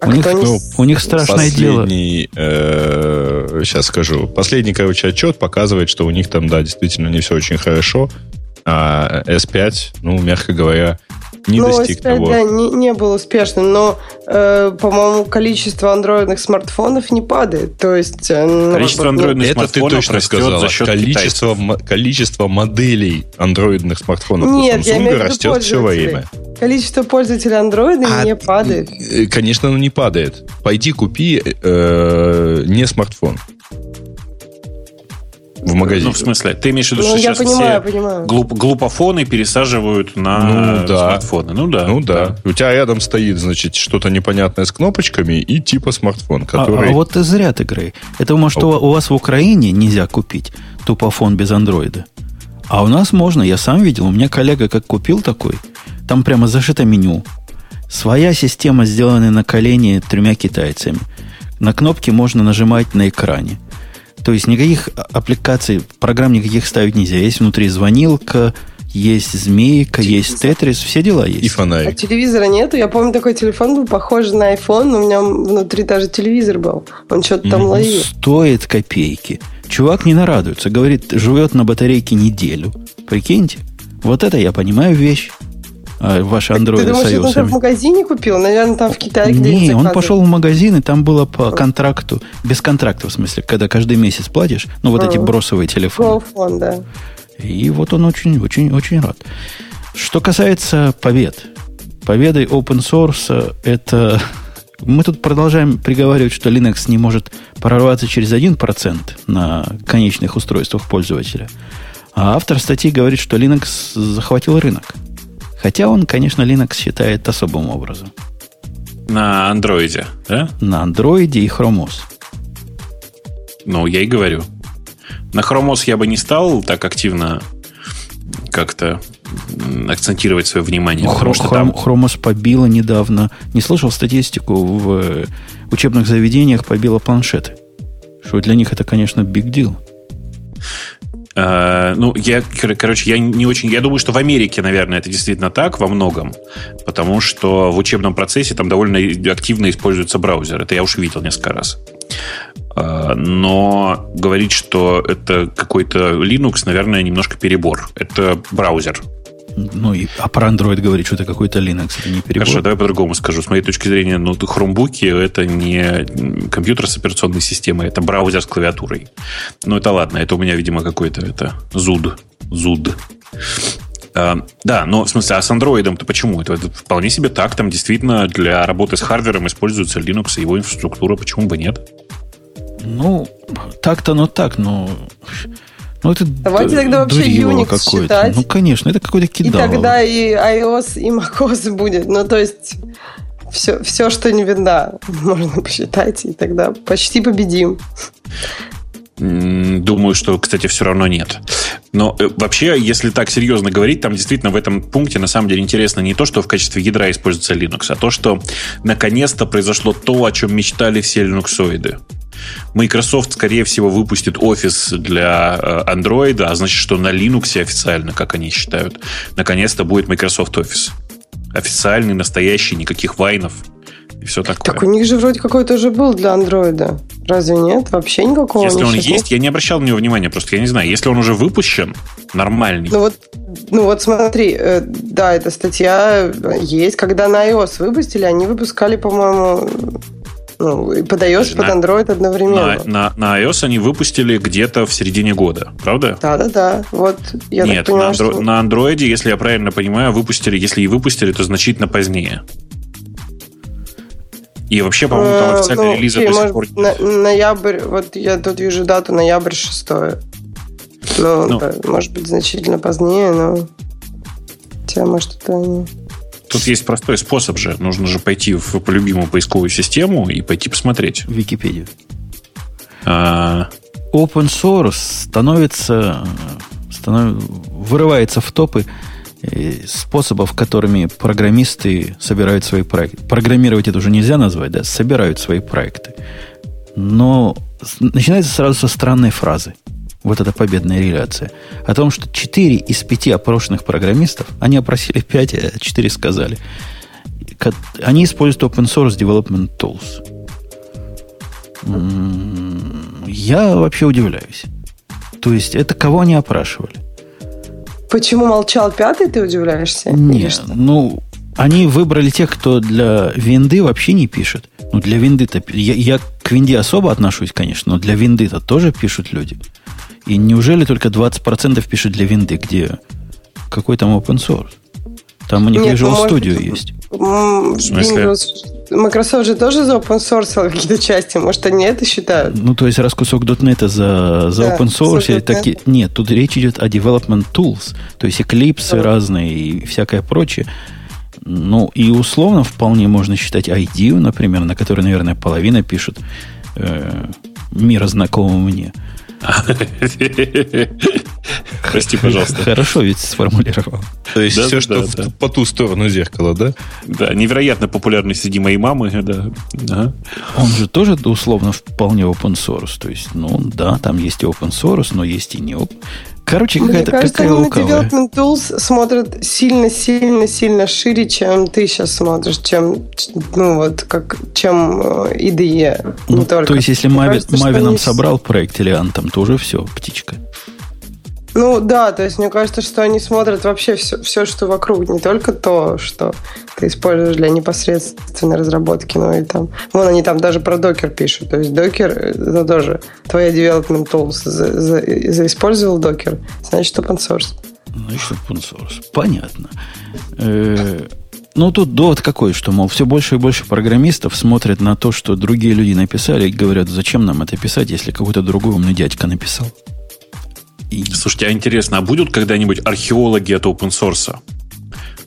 А у, них, не у них страшное дело. Последний, сейчас скажу, последний, короче, отчет показывает, что у них там, да, действительно не все очень хорошо. А S5, ну, мягко говоря, не ну, достиг S5, того. да, не, не был успешным, но, э, по-моему, количество андроидных смартфонов не падает. То есть... э, ну, Количество ну, андроидных Это ты смартфонов точно растет сказала. за счет количество, мо- количество моделей андроидных смартфонов у Нет, я Samsung имею в виду растет все пользователей. время. Количество пользователей андроида А, не падает. э, Конечно, оно не падает. Пойди купи э, не смартфон. В магазине. Ну, в смысле, ты имеешь в виду, Ну, что сейчас понимаю, все понимаю. глуп- глупофоны пересаживают на Ну, да. смартфоны? Ну да. Ну да. У тебя рядом стоит, значит, что-то непонятное с кнопочками и типа смартфон, А, который... а вот ты зря ты, Грей. Это, может, у, у вас в Украине нельзя купить тупофон без андроида. А у нас можно, я сам видел. У меня коллега как купил такой, там прямо зашито меню. Своя система, сделанная на колене тремя китайцами. На кнопки можно нажимать на экране. То есть никаких а- аппликаций, программ никаких ставить нельзя. Есть внутри звонилка, есть змейка, есть тетрис, все дела есть. И А фонарик. телевизора нету. Я помню, такой телефон был похож на iPhone, но у меня внутри даже телевизор был. Он что-то там ловил. Стоит копейки. Чувак не нарадуется. Говорит, живет на батарейке неделю. Прикиньте. Вот это я понимаю вещь. А ваши Ты андроиды думаешь, с это он там в магазине купил? Наверное, там в Китае где-нибудь Не, он пошел в магазин, и там было по контракту, без контракта, в смысле, когда каждый месяц платишь, ну, вот эти бросовые телефоны. Голфон, да. И вот он очень, очень, очень рад. Что касается побед. Победой open source это... Мы тут продолжаем приговаривать, что Linux не может прорваться через 1% на конечных устройствах пользователя. А автор статьи говорит, что Linux захватил рынок. Хотя он, конечно, Linux считает особым образом. На андроиде, да? На Android и Chrome OS. Ну, я и говорю. На Chrome OS я бы не стал так активно как-то акцентировать свое внимание, потому что там... OS побила недавно. Не слышал статистику в э, учебных заведениях побила планшеты. Что для них это, конечно, big deal. Э, ну, я, кор- короче, я не очень... Я думаю, что в Америке, наверное, это действительно так во многом, потому что в учебном процессе там довольно активно используется браузер. Это я уж видел несколько раз. Э, Но говорить, что это какой-то Linux, наверное, немножко перебор. Это браузер. Ну, и, а про Android говорить, что это какой-то Linux, это не перебор. Хорошо, давай по-другому скажу. С моей точки зрения, ну, хромбуки это не компьютер с операционной системой, это браузер с клавиатурой. Ну, это ладно, это у меня, видимо, какой-то это зуд. Зуд. А, да, но в смысле, а с андроидом-то почему? Это, это вполне себе так. Там действительно для работы с хардвером используется Linux и его инфраструктура. Почему бы нет? Ну, так-то, ну так, но... Ну, это Давайте тогда вообще Unix считать. Ну, конечно, это какой-то И кидалово. тогда и iOS, и macOS будет. Ну, то есть, все, все что не видно, можно посчитать, и тогда почти победим. Думаю, что, кстати, все равно нет. Но э, вообще, если так серьезно говорить, там действительно в этом пункте на самом деле интересно не то, что в качестве ядра используется Linux, а то, что наконец-то произошло то, о чем мечтали все линуксоиды. Microsoft, скорее всего, выпустит офис для э, Android, а значит, что на Linux официально, как они считают, наконец-то будет Microsoft Office. Официальный, настоящий, никаких вайнов и все такое. Так у них же вроде какой-то уже был для андроида. Разве нет? Вообще никакого Если он щас нет. есть, я не обращал на него внимания, просто я не знаю. Если он уже выпущен, нормальный. Ну вот, ну вот смотри, э, да, эта статья есть. Когда на iOS выпустили, они выпускали, по-моему, Ну, и под iOS, под На- Android одновременно. На, на, на iOS они выпустили где-то в середине года, правда? Да, да, да. Вот я Нет, так понимаю, на, Андро- что... на Android, если я правильно понимаю, выпустили, если и выпустили, то значительно позднее. И вообще, по-моему, там Э, официальный ну, релиз окей, до сих пор быть, на- ноябрь, вот я тут вижу дату ноябрь 6. Ну, Ну. да, может быть, значительно позднее, но... Хотя, может, это не... Тут есть простой способ же. Нужно же пойти в любимую поисковую систему и пойти посмотреть. В Википедию. А, Open source становится, станов- вырывается в топы э, способов, которыми программисты собирают свои проекты. Программировать это уже нельзя назвать, да, собирают свои проекты. Но начинается сразу со странной фразы. Вот эта победная реляция. О том, что 4 из 5 опрошенных программистов, они опросили 5, а 4 сказали, они используют open source development tools. Я вообще удивляюсь. То есть, это кого они опрашивали? Почему молчал пятый, ты удивляешься? Нет, ну, они выбрали тех, кто для винды вообще не пишет. Ну, для винды-то... Я, я к винде особо отношусь, конечно, но для винды-то тоже пишут люди. И неужели только 20% пишут для винды, где какой там open source? Там у них Нет, Visual ну, Studio быть, есть. В смысле? Windows... Microsoft же тоже за open source какие-то части. Может, они это считают? Ну, то есть, раз кусок .NET за, за Да, open source, .NET. таки... Нет, тут речь идет о development tools, то есть Eclipse Да. разные и всякое прочее. Ну, и условно вполне можно считать IDEO, например, на который, наверное, половина пишет э, мира знакомого мне. Прости, пожалуйста. Хорошо ведь сформулировал. То есть Да, все, да, что да, в- по ту сторону зеркала, да? Да, невероятно популярный среди моей мамы, да. Ага. Он же тоже условно вполне open source. То есть, ну да, там есть и open source, но есть и не open. Короче, Мне какая-то кажется, какая они на лукавая. Development Tools смотрят сильно-сильно-сильно шире, чем ты сейчас смотришь, чем, ну, вот, как, чем э, IDE. Ну, только. то есть, если Мне кажется, они нам собрал проект или Антом, то уже все, птичка. Ну да, то есть мне кажется, что они смотрят вообще все, все, что вокруг, не только то, что ты используешь для непосредственной разработки, но и там... Вон они там даже про докер пишут. То есть докер, э, это тоже твоя development tools. За, за- заиспользовал докер, значит open source. Значит, open source. Понятно. Э, Ну, тут довод какой, что, мол, все больше и больше программистов смотрят на то, что другие люди написали, и говорят, зачем нам это писать, если какой-то другой умный дядька написал. И Слушайте, а интересно, а будут когда-нибудь археологи от open source?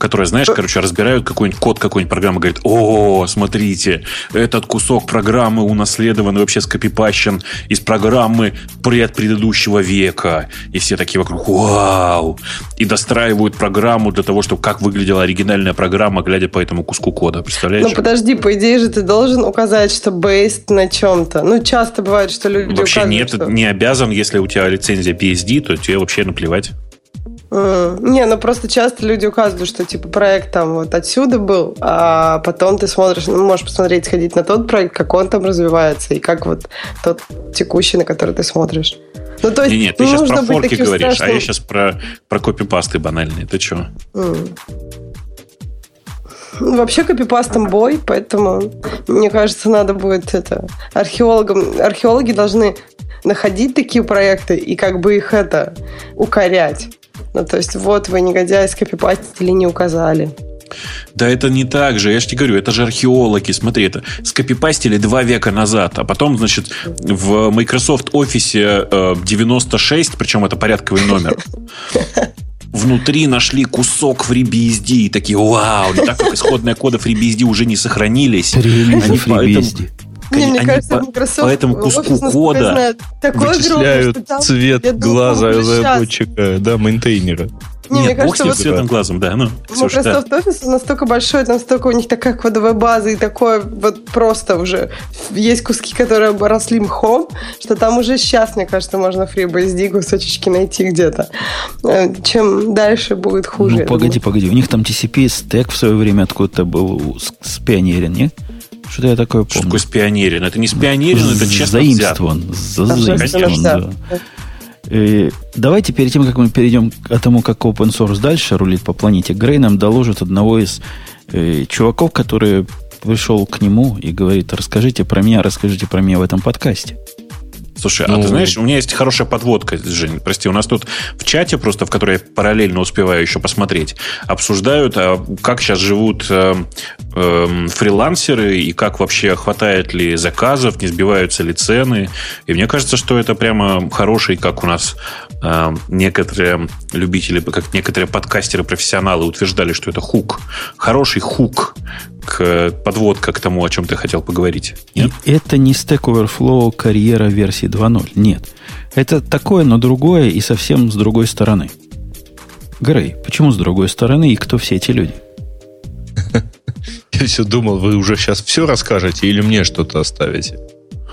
Которые, знаешь, короче, разбирают какой-нибудь код какой-нибудь программы, говорят, о, смотрите, этот кусок программы унаследован и вообще скопипащен из программы пред предыдущего века. И все такие вокруг, вау! И достраивают программу для того, чтобы как выглядела оригинальная программа, глядя по этому куску кода. Представляешь? Ну подожди, по идее же ты должен указать, что based на чем-то. Ну часто бывает, что люди Вообще указывают, нет, что- не обязан, если у тебя лицензия PSD, то тебе вообще наплевать. М, Не, ну просто часто люди указывают, что типа проект там вот отсюда был, а потом ты смотришь, ну, можешь посмотреть, сходить на тот проект, как он там развивается, и как вот тот текущий, на который ты смотришь. Ну, то есть, Не, нет, ты не сейчас про форки говоришь, а страшным. я сейчас про, про копипасты банальные. Ты что? М. Ну, Вообще копипастом бой, поэтому, мне кажется, надо будет это... Археологам, археологи должны находить такие проекты и как бы их это укорять. Ну, то есть, вот вы, негодяи, скопипастили, не указали. Да это не так же, я же тебе говорю, это же археологи, смотри, это скопипастили два века назад, а потом, значит, в Microsoft Office э, 96, причем это порядковый номер, внутри нашли кусок FreeBSD и такие, вау, но так как исходные коды FreeBSD уже не сохранились, релиза они поэтому- Не, мне они кажется, по- Microsoft по этому куску кода такой Вычисляют огромный, что там- цвет думаю, глаза разработчика, да, мейнтейнера. Не, мне Нет, бог кажется, с ним вот цветным глазом, да, ну, Ксюш, да. Microsoft Office настолько большой, там столько у них такая кодовая база и такое вот просто уже есть куски, которые обросли мхом, что там уже сейчас, мне кажется, можно FreeBSD кусочки найти где-то. Э, Чем дальше будет хуже. Ну, погоди, думаю. погоди. У них там TCP стек в свое время откуда-то был с, с пионерин, не? Что-то я такое Что помню. такое спионерин? Это не спионерин, это честно. Заимствован. Заимствован, да. Э, Давайте перед тем, как мы перейдем к тому, как open source дальше рулит по планете, Грей нам доложит одного из э, чуваков, которые пришел к нему и говорит, расскажите про меня, расскажите про меня в этом подкасте. Слушай, ну, а ты ну, знаешь, у меня есть хорошая подводка, Жень, прости, у нас тут в чате просто, в который я параллельно успеваю еще посмотреть, обсуждают, а как сейчас живут э, э, фрилансеры и как вообще хватает ли заказов, не сбиваются ли цены. И мне кажется, что это прямо хороший, как у нас э, некоторые любители, как некоторые подкастеры-профессионалы утверждали, что это хук. Хороший хук к подводка к тому, о чем ты хотел поговорить. Нет? И это не Stack Overflow карьера версии 2.0. Нет. Это такое, но другое и совсем с другой стороны. Грей, почему с другой стороны и кто все эти люди? Я все думал, вы уже сейчас все расскажете или мне что-то оставите.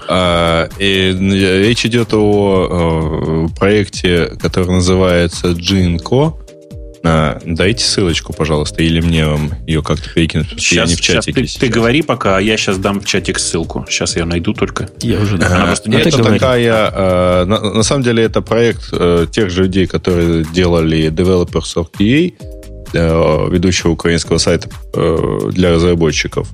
А, и речь идет о, о проекте, который называется Jinko. А, дайте ссылочку, пожалуйста, или мне вам ее как-то перекинуть, потому сейчас, я не в чатике. Сейчас ты, ты говори пока, а я сейчас дам в чатик ссылку. Сейчас я найду только. Я уже а, не Это такая, а, на, на самом деле, это проект а, тех же людей, которые делали Developers of TA, а, ведущего украинского сайта а, для разработчиков.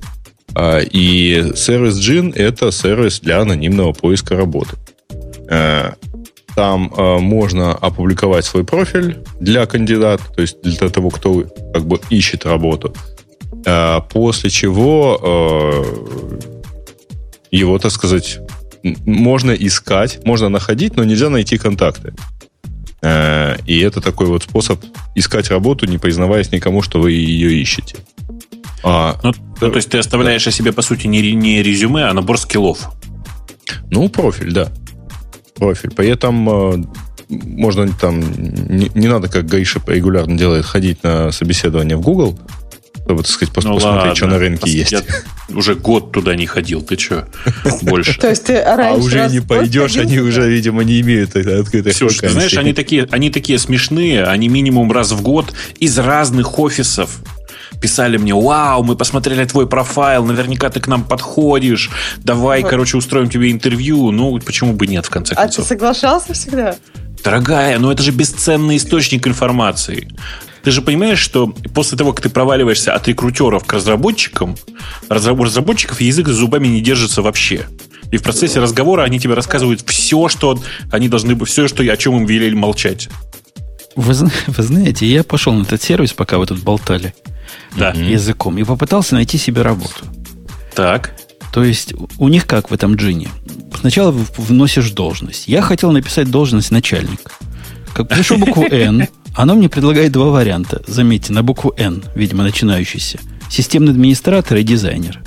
А, и сервис Gin это сервис для анонимного поиска работы. А, там э, можно опубликовать свой профиль для кандидата, то есть для того, кто как бы ищет работу. После чего его, так сказать, можно искать, можно находить, но нельзя найти контакты. И это такой вот способ искать работу, не признаваясь никому, что вы ее ищете. А, ну, ну, то есть ты оставляешь о себе, по сути, не, не резюме, а набор скиллов. Ну, профиль, да профиль. Поэтому э, можно там, не, не надо, как Гаиша регулярно делает, ходить на собеседование в Google, чтобы, так сказать, ну, посмотреть, ладно. что на рынке есть. Я уже год туда не ходил, ты что? Больше. То есть ты А уже не пойдешь, они уже, видимо, не имеют открытой Слушай, ты знаешь, они такие, они такие смешные, они минимум раз в год из разных офисов писали мне, вау, мы посмотрели твой профайл, наверняка ты к нам подходишь, давай, вот. короче, устроим тебе интервью. Ну, почему бы нет, в конце концов. А ты соглашался всегда? Дорогая, но это же бесценный источник информации. Ты же понимаешь, что после того, как ты проваливаешься от рекрутеров к разработчикам, разработчиков язык за зубами не держится вообще. И в процессе разговора они тебе рассказывают все, что они должны быть, все, что, о чем им велели молчать. Вы, вы знаете, я пошел на этот сервис, пока вы тут болтали да. языком, и попытался найти себе работу. Так. То есть у них как в этом джине? Сначала вносишь должность. Я хотел написать должность начальник. Как пришел букву N, оно мне предлагает два варианта. Заметьте, на букву N, видимо, начинающийся. Системный администратор и дизайнер.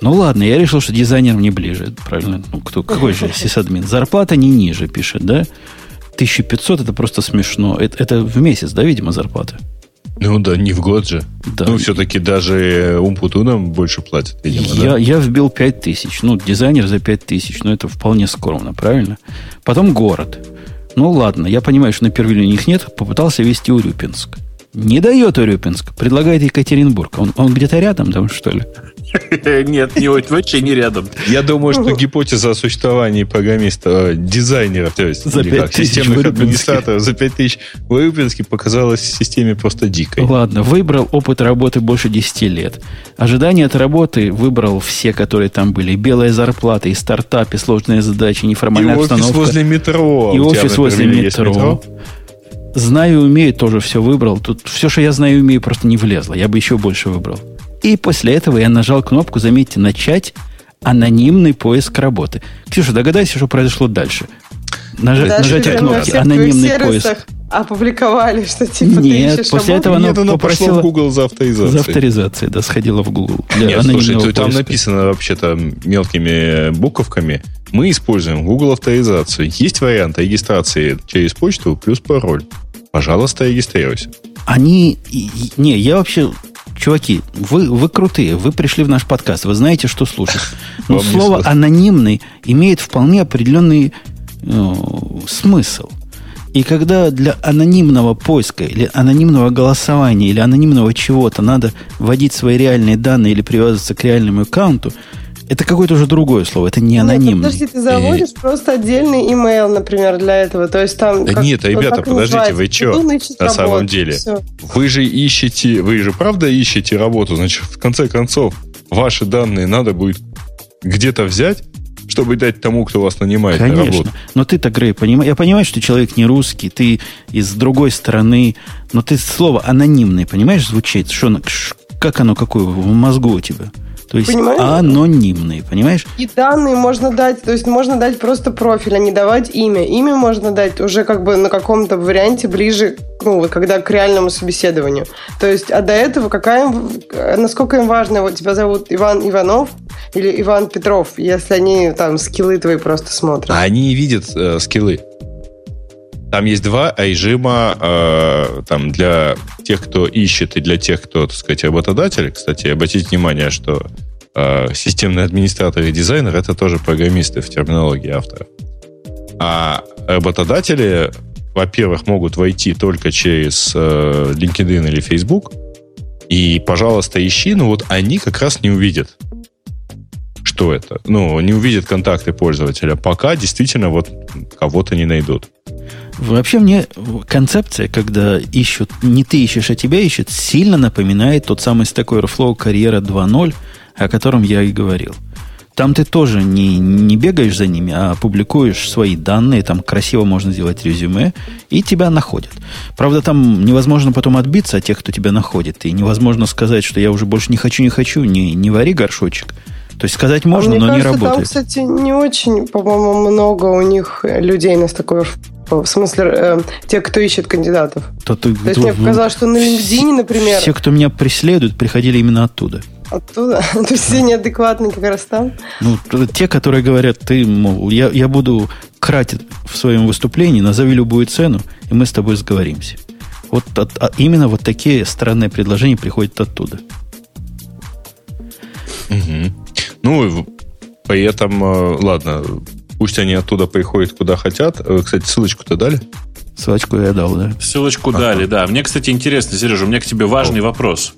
Ну ладно, я решил, что дизайнер мне ближе. Правильно? Ну, кто, какой же сисадмин? Зарплата не ниже, пишет, да? 1500 это просто смешно. Это, это в месяц, да, видимо, зарплата? Ну да, не в год же. Да. Ну, все-таки даже Умпутунам больше платят, видимо, я, да? Я вбил 5 тысяч. Ну, дизайнер за 5 тысяч. Ну, это вполне скромно, правильно? Потом город. Ну, ладно, я понимаю, что на первой линии их нет. Попытался вести Урюпинск. Не дает Урюпинск. Предлагает Екатеринбург. Он, он где-то рядом там, что ли? Нет, не, вообще не рядом. Я думаю, что гипотеза о существовании программиста, э, дизайнера, то есть за 5 тысяч системных администраторов за 5 тысяч в Урюпинске показалась системе просто дикой. Ладно, выбрал опыт работы больше 10 лет. Ожидания от работы выбрал все, которые там были. Белая зарплата, и стартап, и сложные задачи, неформальная обстановка. И офис возле метро. И офис возле метро знаю и умею, тоже все выбрал. Тут все, что я знаю и умею, просто не влезло. Я бы еще больше выбрал. И после этого я нажал кнопку, заметьте, начать анонимный поиск работы. Ксюша, догадайся, что произошло дальше. Нажать, нажатие кнопки анонимный поиск. Опубликовали, что типа Нет, ты после этого она, Нет, она попросила в Google за авторизацией. За авторизацией, да, сходила в Google. Для Нет, слушай, поиска. там написано вообще-то мелкими буковками. Мы используем Google авторизацию. Есть вариант регистрации через почту плюс пароль. Пожалуйста, регистрируйся. Они... Не, я вообще чуваки, вы, вы крутые, вы пришли в наш подкаст, вы знаете, что слушать. Но слово анонимный имеет вполне определенный э, смысл. И когда для анонимного поиска или анонимного голосования или анонимного чего-то надо вводить свои реальные данные или привязываться к реальному аккаунту, это какое-то уже другое слово, это не анонимный. Нет, подожди, ты заводишь и... просто отдельный имейл, например, для этого. То есть там. Как, нет, ребята, подождите, вы что? На самом деле. Все. Вы же ищете, вы же правда ищете работу, значит, в конце концов, ваши данные надо будет где-то взять, чтобы дать тому, кто вас нанимает Конечно. на работу. Но ты-то, Грей, понимаешь, я понимаю, что человек не русский, ты из другой страны, но ты слово анонимный, понимаешь, звучит? Что, как оно, какое в мозгу у тебя? То есть Понимаешь? анонимные, понимаешь? И данные можно дать, то есть можно дать просто профиль, а не давать имя. Имя можно дать уже как бы на каком-то варианте ближе, ну, вот когда к реальному собеседованию. То есть, а до этого какая, насколько им важно, вот тебя зовут Иван Иванов или Иван Петров, если они там скиллы твои просто смотрят. А они видят э, скиллы. Там есть два режима э, там, для тех, кто ищет, и для тех, кто, так сказать, работодатель. Кстати, обратите внимание, что э, системный администратор и дизайнер это тоже программисты в терминологии автора. А работодатели, во-первых, могут войти только через э, LinkedIn или Facebook. И, пожалуйста, ищи, но вот они как раз не увидят что это. Ну, не увидят контакты пользователя, пока действительно вот кого-то не найдут. Вообще мне концепция, когда ищут, не ты ищешь, а тебя ищут, сильно напоминает тот самый Stack Overflow Карьера 2.0, о котором я и говорил. Там ты тоже не, не бегаешь за ними, а публикуешь свои данные, там красиво можно сделать резюме, и тебя находят. Правда, там невозможно потом отбиться от тех, кто тебя находит, и невозможно сказать, что я уже больше не хочу, не хочу, не, не вари горшочек. То есть сказать можно, а но кажется, не работает. Там, кстати, не очень, по-моему, много у них людей на Stack в смысле, э, те, кто ищет кандидатов. То, ты, То есть мне показалось, что на LinkedIn, например... Все, кто меня преследует, приходили именно оттуда. Оттуда? То есть все неадекватные как раз там? Ну, те, которые говорят, ты, мол, я, я буду кратить в своем выступлении, назови любую цену, и мы с тобой сговоримся. Вот от, а именно вот такие странные предложения приходят оттуда. Угу. Ну, при этом, э, ладно, Пусть они оттуда приходят куда хотят. Э, кстати, ссылочку-то дали? Ссылочку я дал, да. Ссылочку ага. дали, да. Мне, кстати, интересно, Сережа, у меня к тебе важный О. вопрос.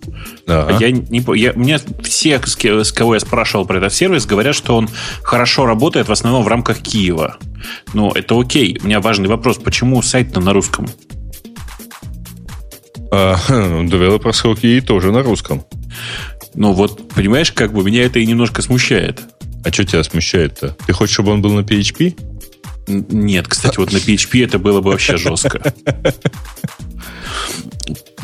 Ага. Я не, я, мне все, с кого я спрашивал про этот сервис, говорят, что он хорошо работает в основном в рамках Киева. Ну, это окей. У меня важный вопрос. Почему сайт-то на русском? А, Developers Hockey тоже на русском. Ну вот, понимаешь, как бы меня это и немножко смущает. А что тебя смущает-то? Ты хочешь, чтобы он был на PHP? Нет, кстати, вот на PHP это было бы вообще жестко.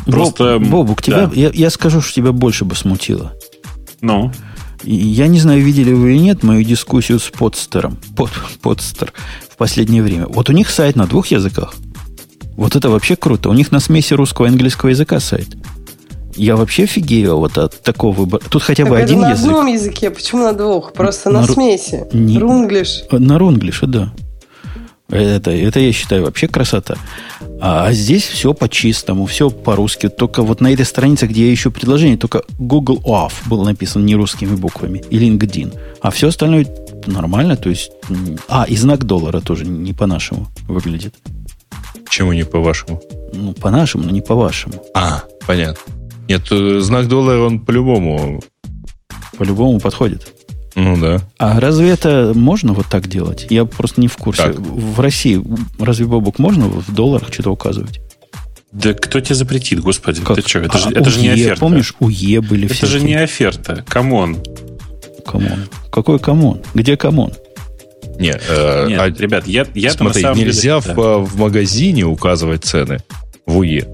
Просто... Бобук, тебя, я, я скажу, что тебя больше бы смутило. Ну? Я не знаю, видели вы или нет мою дискуссию с подстером. Под, подстер в последнее время. Вот у них сайт на двух языках. Вот это вообще круто. У них на смеси русского и английского языка сайт. Я вообще офигею вот от такого выбора. Тут хотя бы так один на язык. на одном языке, почему на двух? Просто на, на смеси. Не, рунглиш. На рунглише, да. Это, это я считаю вообще красота. А, а здесь все по-чистому, все по-русски. Только вот на этой странице, где я ищу предложение, только Google Off был написан не русскими буквами и LinkedIn. А все остальное нормально. То есть, а, и знак доллара тоже не по-нашему выглядит. Почему не по-вашему? Ну, по-нашему, но не по-вашему. А, понятно. Нет, э, знак доллара, он по-любому... По-любому подходит. Ну да. А разве это можно вот так делать? Я просто не в курсе. Как? В России разве бабок можно в долларах что-то указывать? Да кто тебе запретит, господи? Как? Ты что? Это, а, же, это же не оферта. Помнишь, УЕ были Это же не оферта. Камон. Камон. Какой камон? Где камон? Не, э, Нет, а, ребят, я, я смотри, на самом нельзя деле, в, да. в магазине указывать цены в УЕ.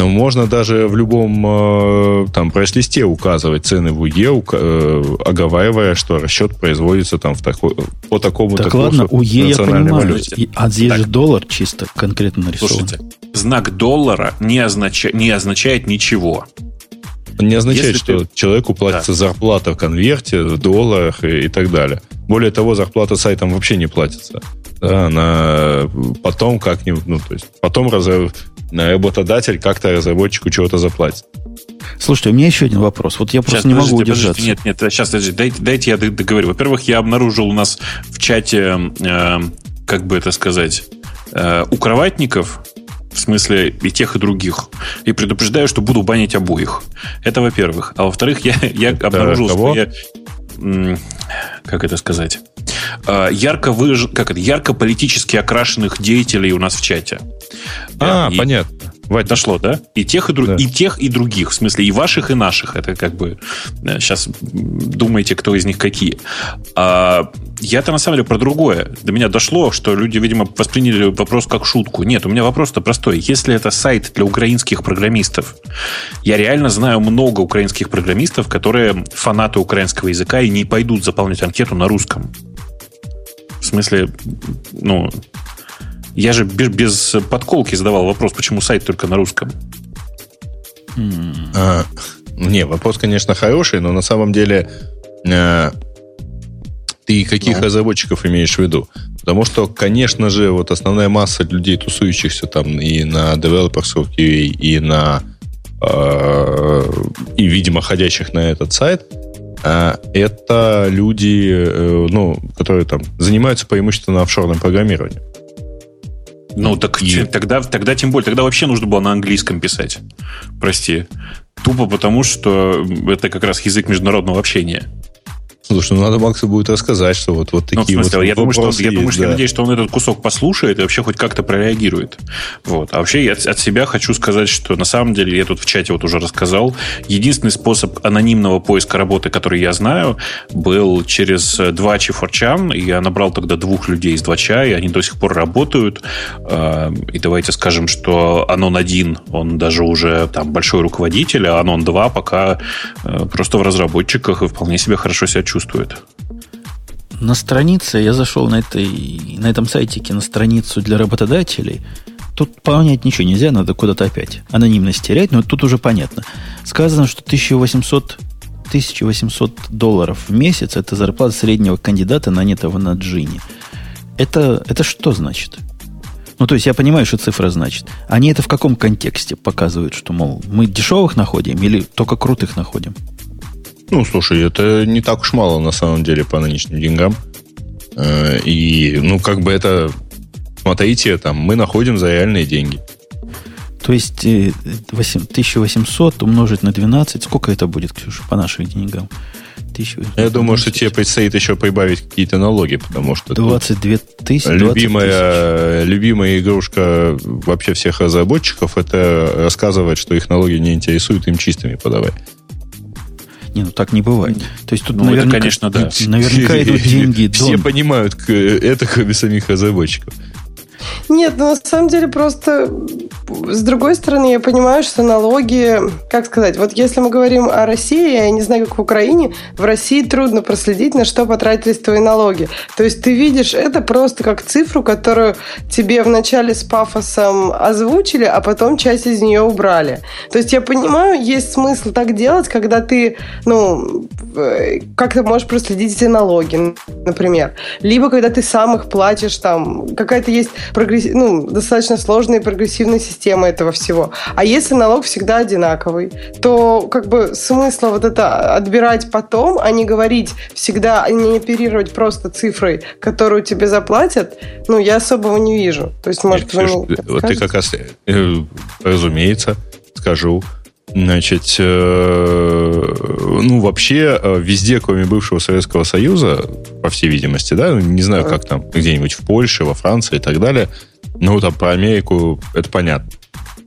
Но можно даже в любом э, там прайс-листе указывать цены в УЕ, э, оговаривая, что расчет производится там в такой, по такому-то Так ладно, УЕ я понимаю, валюте. а здесь так. же доллар чисто конкретно нарисован. Слушайте, знак доллара не, означ... не означает ничего. Не означает, Если что ты... человеку платится да. зарплата в конверте, в долларах и, и так далее. Более того, зарплата сайтам вообще не платится. Да, она потом как-нибудь, ну, то есть потом разов работодатель как-то разработчику чего-то заплатит. Слушайте, у меня еще один вопрос. Вот я просто сейчас, не могу удержаться. Нет, нет, сейчас, подождите, дайте, дайте я договорю. Во-первых, я обнаружил у нас в чате, э, как бы это сказать, э, у кроватников, в смысле и тех, и других, и предупреждаю, что буду банить обоих. Это во-первых. А во-вторых, я, я обнаружил, кого? что я... Как это сказать? Э, ярко, выж... как это, ярко политически окрашенных деятелей у нас в чате. А, и, понятно. Вать, дошло, да? И тех, и, дру... да. и тех, и других. В смысле, и ваших, и наших. Это как бы... Сейчас э, думаете, кто из них какие. А, я-то на самом деле про другое. До меня дошло, что люди, видимо, восприняли вопрос как шутку. Нет, у меня вопрос-то простой. Если это сайт для украинских программистов, я реально знаю много украинских программистов, которые фанаты украинского языка и не пойдут заполнять анкету на русском. В смысле, ну, я же без, подколки задавал вопрос, почему сайт только на русском. А, не, вопрос, конечно, хороший, но на самом деле э, ты каких ну. разработчиков имеешь в виду? Потому что, конечно же, вот основная масса людей, тусующихся там и на Developers QA, и на э, и, видимо, ходящих на этот сайт, э, это люди, э, ну, которые там занимаются преимущественно офшорным программированием. Ну, так и... тогда, тогда тем более, тогда вообще нужно было на английском писать. Прости. Тупо потому, что это как раз язык международного общения. Слушай, ну надо Максу будет рассказать, что вот, вот такие ну, в смысле, вот я думаю, что, есть, я, думаю, что да. я надеюсь, что он этот кусок послушает и вообще хоть как-то прореагирует. Вот. А вообще я от, от себя хочу сказать, что на самом деле я тут в чате вот уже рассказал, единственный способ анонимного поиска работы, который я знаю, был через 2 4chan. Я набрал тогда двух людей из 2 и они до сих пор работают. А, и давайте скажем, что Анон 1, он даже уже там большой руководитель, а Анон 2 пока э, просто в разработчиках и вполне себе хорошо себя чувствует чувствует. На странице, я зашел на, этой, на этом сайтике на страницу для работодателей. Тут понять ничего нельзя, надо куда-то опять анонимность терять, но тут уже понятно. Сказано, что 1800, 1800 долларов в месяц это зарплата среднего кандидата, нанятого на джине. Это, это что значит? Ну, то есть я понимаю, что цифра значит. Они это в каком контексте показывают, что, мол, мы дешевых находим или только крутых находим? Ну, слушай, это не так уж мало на самом деле по нынешним деньгам. Э, и, ну, как бы это, смотрите, там, мы находим за реальные деньги. То есть 1800 э, умножить на 12, сколько это будет, Ксюша, по нашим деньгам? 1800, Я думаю, что тебе предстоит еще прибавить какие-то налоги, потому что 22 тысячи. Любимая, любимая игрушка вообще всех разработчиков это рассказывать, что их налоги не интересуют, им чистыми подавать. Не, ну так не бывает. То есть тут ну, наверняка, это, конечно, да. наверняка идут деньги. Все понимают это, кроме самих разработчиков. Нет, ну на самом деле просто с другой стороны я понимаю, что налоги, как сказать, вот если мы говорим о России, я не знаю, как в Украине, в России трудно проследить, на что потратились твои налоги. То есть ты видишь это просто как цифру, которую тебе вначале с пафосом озвучили, а потом часть из нее убрали. То есть я понимаю, есть смысл так делать, когда ты, ну, как ты можешь проследить эти налоги, например. Либо когда ты сам их платишь, там, какая-то есть прогресс... ну, достаточно сложная прогрессивная система этого всего. А если налог всегда одинаковый, то как бы смысла вот это отбирать потом, а не говорить всегда, а не оперировать просто цифрой, которую тебе заплатят, ну, я особого не вижу. То есть, может, Нет, вы вот ты как раз, э, разумеется, скажу, Значит, э, ну, вообще, э, везде, кроме бывшего Советского Союза, по всей видимости, да, не знаю, как там, где-нибудь в Польше, во Франции и так далее, ну, там про Америку это понятно.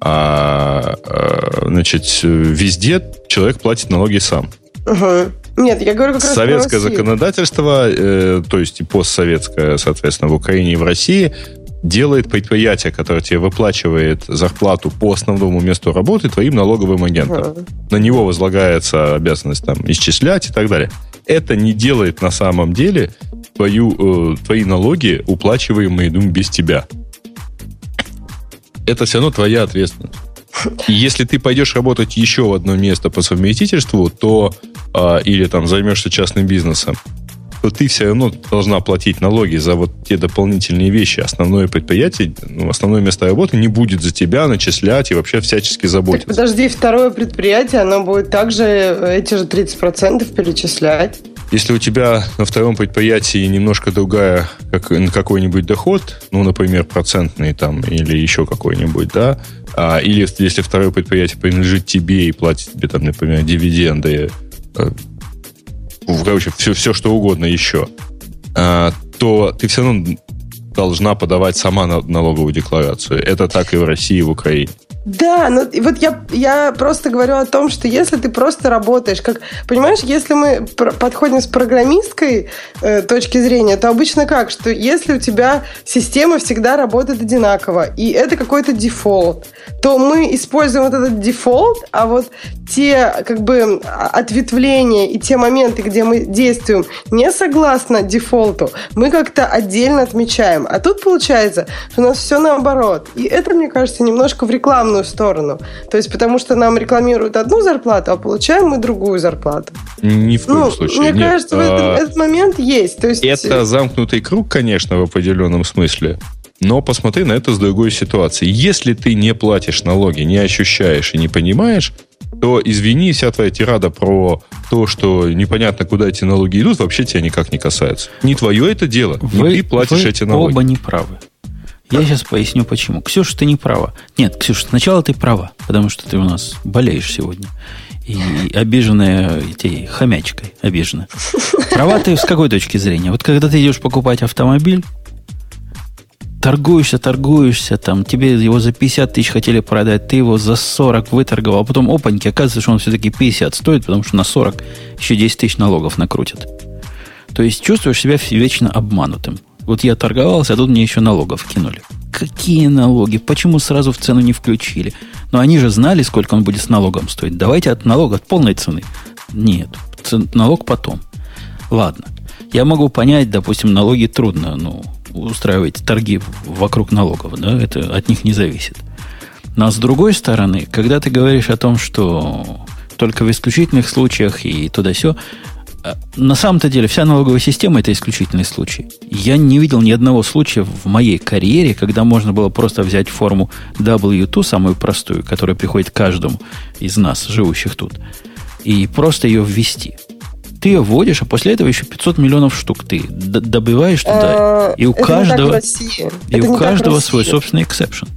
А, а значит, везде человек платит налоги сам. Угу. Нет, я говорю как раз Советское законодательство, э, то есть и постсоветское, соответственно, в Украине и в России, делает предприятие, которое тебе выплачивает зарплату по основному месту работы твоим налоговым агентом. Uh-huh. На него возлагается обязанность там исчислять и так далее. Это не делает на самом деле твою, э, твои налоги, уплачиваемые ну, без тебя. Это все равно твоя ответственность. Если ты пойдешь работать еще в одно место по совместительству, то э, или там займешься частным бизнесом, то ты все равно должна платить налоги за вот те дополнительные вещи. Основное предприятие, ну, основное место работы не будет за тебя начислять и вообще всячески заботиться. Так подожди, второе предприятие, оно будет также эти же 30% перечислять. Если у тебя на втором предприятии немножко другая, как, какой-нибудь доход, ну, например, процентный там, или еще какой-нибудь, да, а, или если второе предприятие принадлежит тебе и платит тебе там, например, дивиденды, э, короче, все, все что угодно еще, а, то ты все равно должна подавать сама налоговую декларацию. Это так и в России, и в Украине. Да, но вот я, я просто говорю о том, что если ты просто работаешь, как, понимаешь, если мы подходим с программистской э, точки зрения, то обычно как, что если у тебя система всегда работает одинаково, и это какой-то дефолт, то мы используем вот этот дефолт, а вот те как бы ответвления и те моменты, где мы действуем не согласно дефолту, мы как-то отдельно отмечаем. А тут получается, что у нас все наоборот. И это, мне кажется, немножко в рекламную сторону. То есть потому что нам рекламируют одну зарплату, а получаем мы другую зарплату. Ни в коем ну, случае. Мне Нет, кажется, а... этот, этот момент есть. То есть... Это замкнутый круг, конечно, в определенном смысле. Но посмотри на это с другой ситуации. Если ты не платишь налоги, не ощущаешь и не понимаешь, то, извини, вся твоя тирада про то, что непонятно, куда эти налоги идут, вообще тебя никак не касается. Не твое это дело. Вы, не ты платишь вы эти налоги. оба не правы. Я сейчас поясню, почему. Ксюша, ты не права. Нет, Ксюша, сначала ты права, потому что ты у нас болеешь сегодня. И обиженная этой хомячкой обижена. Права ты с какой точки зрения? Вот когда ты идешь покупать автомобиль, торгуешься, торгуешься, там, тебе его за 50 тысяч хотели продать, ты его за 40 выторговал, а потом, опаньки, оказывается, что он все-таки 50 стоит, потому что на 40 еще 10 тысяч налогов накрутят. То есть чувствуешь себя вечно обманутым. Вот я торговался, а тут мне еще налогов кинули. Какие налоги? Почему сразу в цену не включили? Но они же знали, сколько он будет с налогом стоить. Давайте от налога, от полной цены. Нет, налог потом. Ладно. Я могу понять, допустим, налоги трудно, ну, устраивать торги вокруг налогов, да, это от них не зависит. Но с другой стороны, когда ты говоришь о том, что только в исключительных случаях и туда все, на самом-то деле вся налоговая система это исключительный случай. Я не видел ни одного случая в моей карьере, когда можно было просто взять форму W2, самую простую, которая приходит каждому из нас, живущих тут, и просто ее ввести ты ее вводишь, а после этого еще 500 миллионов штук ты добываешь туда. Э, и у каждого, и у каждого свой собственный exception.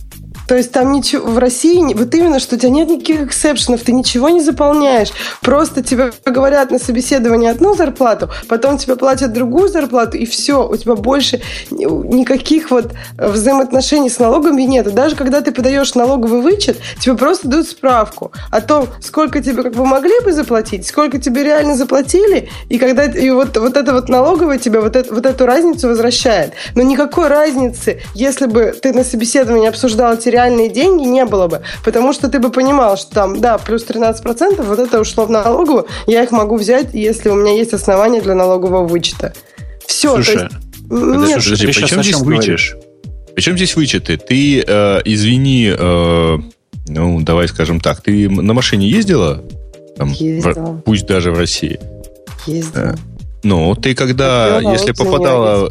То есть там ничего в России, вот именно, что у тебя нет никаких exception ов, ты ничего не заполняешь. Просто тебе говорят на собеседовании одну зарплату, потом тебе платят другую зарплату, и все, у тебя больше никаких вот взаимоотношений с налогами нет. даже когда ты подаешь налоговый вычет, тебе просто дают справку о том, сколько тебе как бы могли бы заплатить, сколько тебе реально заплатили, и когда и вот, вот это вот налоговое тебе вот, это, вот эту разницу возвращает. Но никакой разницы, если бы ты на собеседовании обсуждал эти реальные деньги не было бы. Потому что ты бы понимал, что там, да, плюс 13%, вот это ушло в налоговую, я их могу взять, если у меня есть основания для налогового вычета. Все. Слушай, есть, нет, слушай, ты причем здесь вычет? Причем здесь вычеты? Ты, э, извини, э, ну, давай скажем так, ты на машине ездила? Там, ездила. В, пусть даже в России. Ездила. Э, ну, ты когда, если попадала,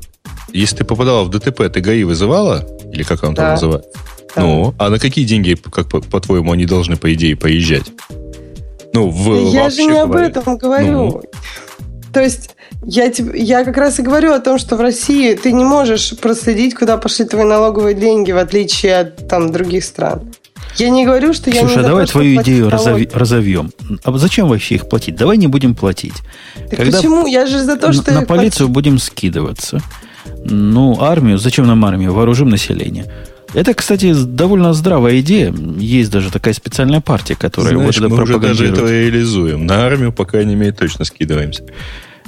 если ты попадала в ДТП, ты ГАИ вызывала? Или как он да. там называется? Ну, а на какие деньги, как по-твоему, они должны, по идее, поезжать? Ну, в, Я же не об этом говорю. Ну. То есть я, я как раз и говорю о том, что в России ты не можешь проследить, куда пошли твои налоговые деньги, в отличие от там, других стран. Я не говорю, что Слушай, я не Слушай, давай твою идею разови, разовьем. А зачем вообще их платить? Давай не будем платить. Так Когда почему? Я же за то, что... На, на полицию платить. будем скидываться. Ну, армию, зачем нам армию? Вооружим население. Это, кстати, довольно здравая идея. Есть даже такая специальная партия, которая Знаешь, вот это мы уже даже это реализуем. На армию, по крайней мере, точно скидываемся.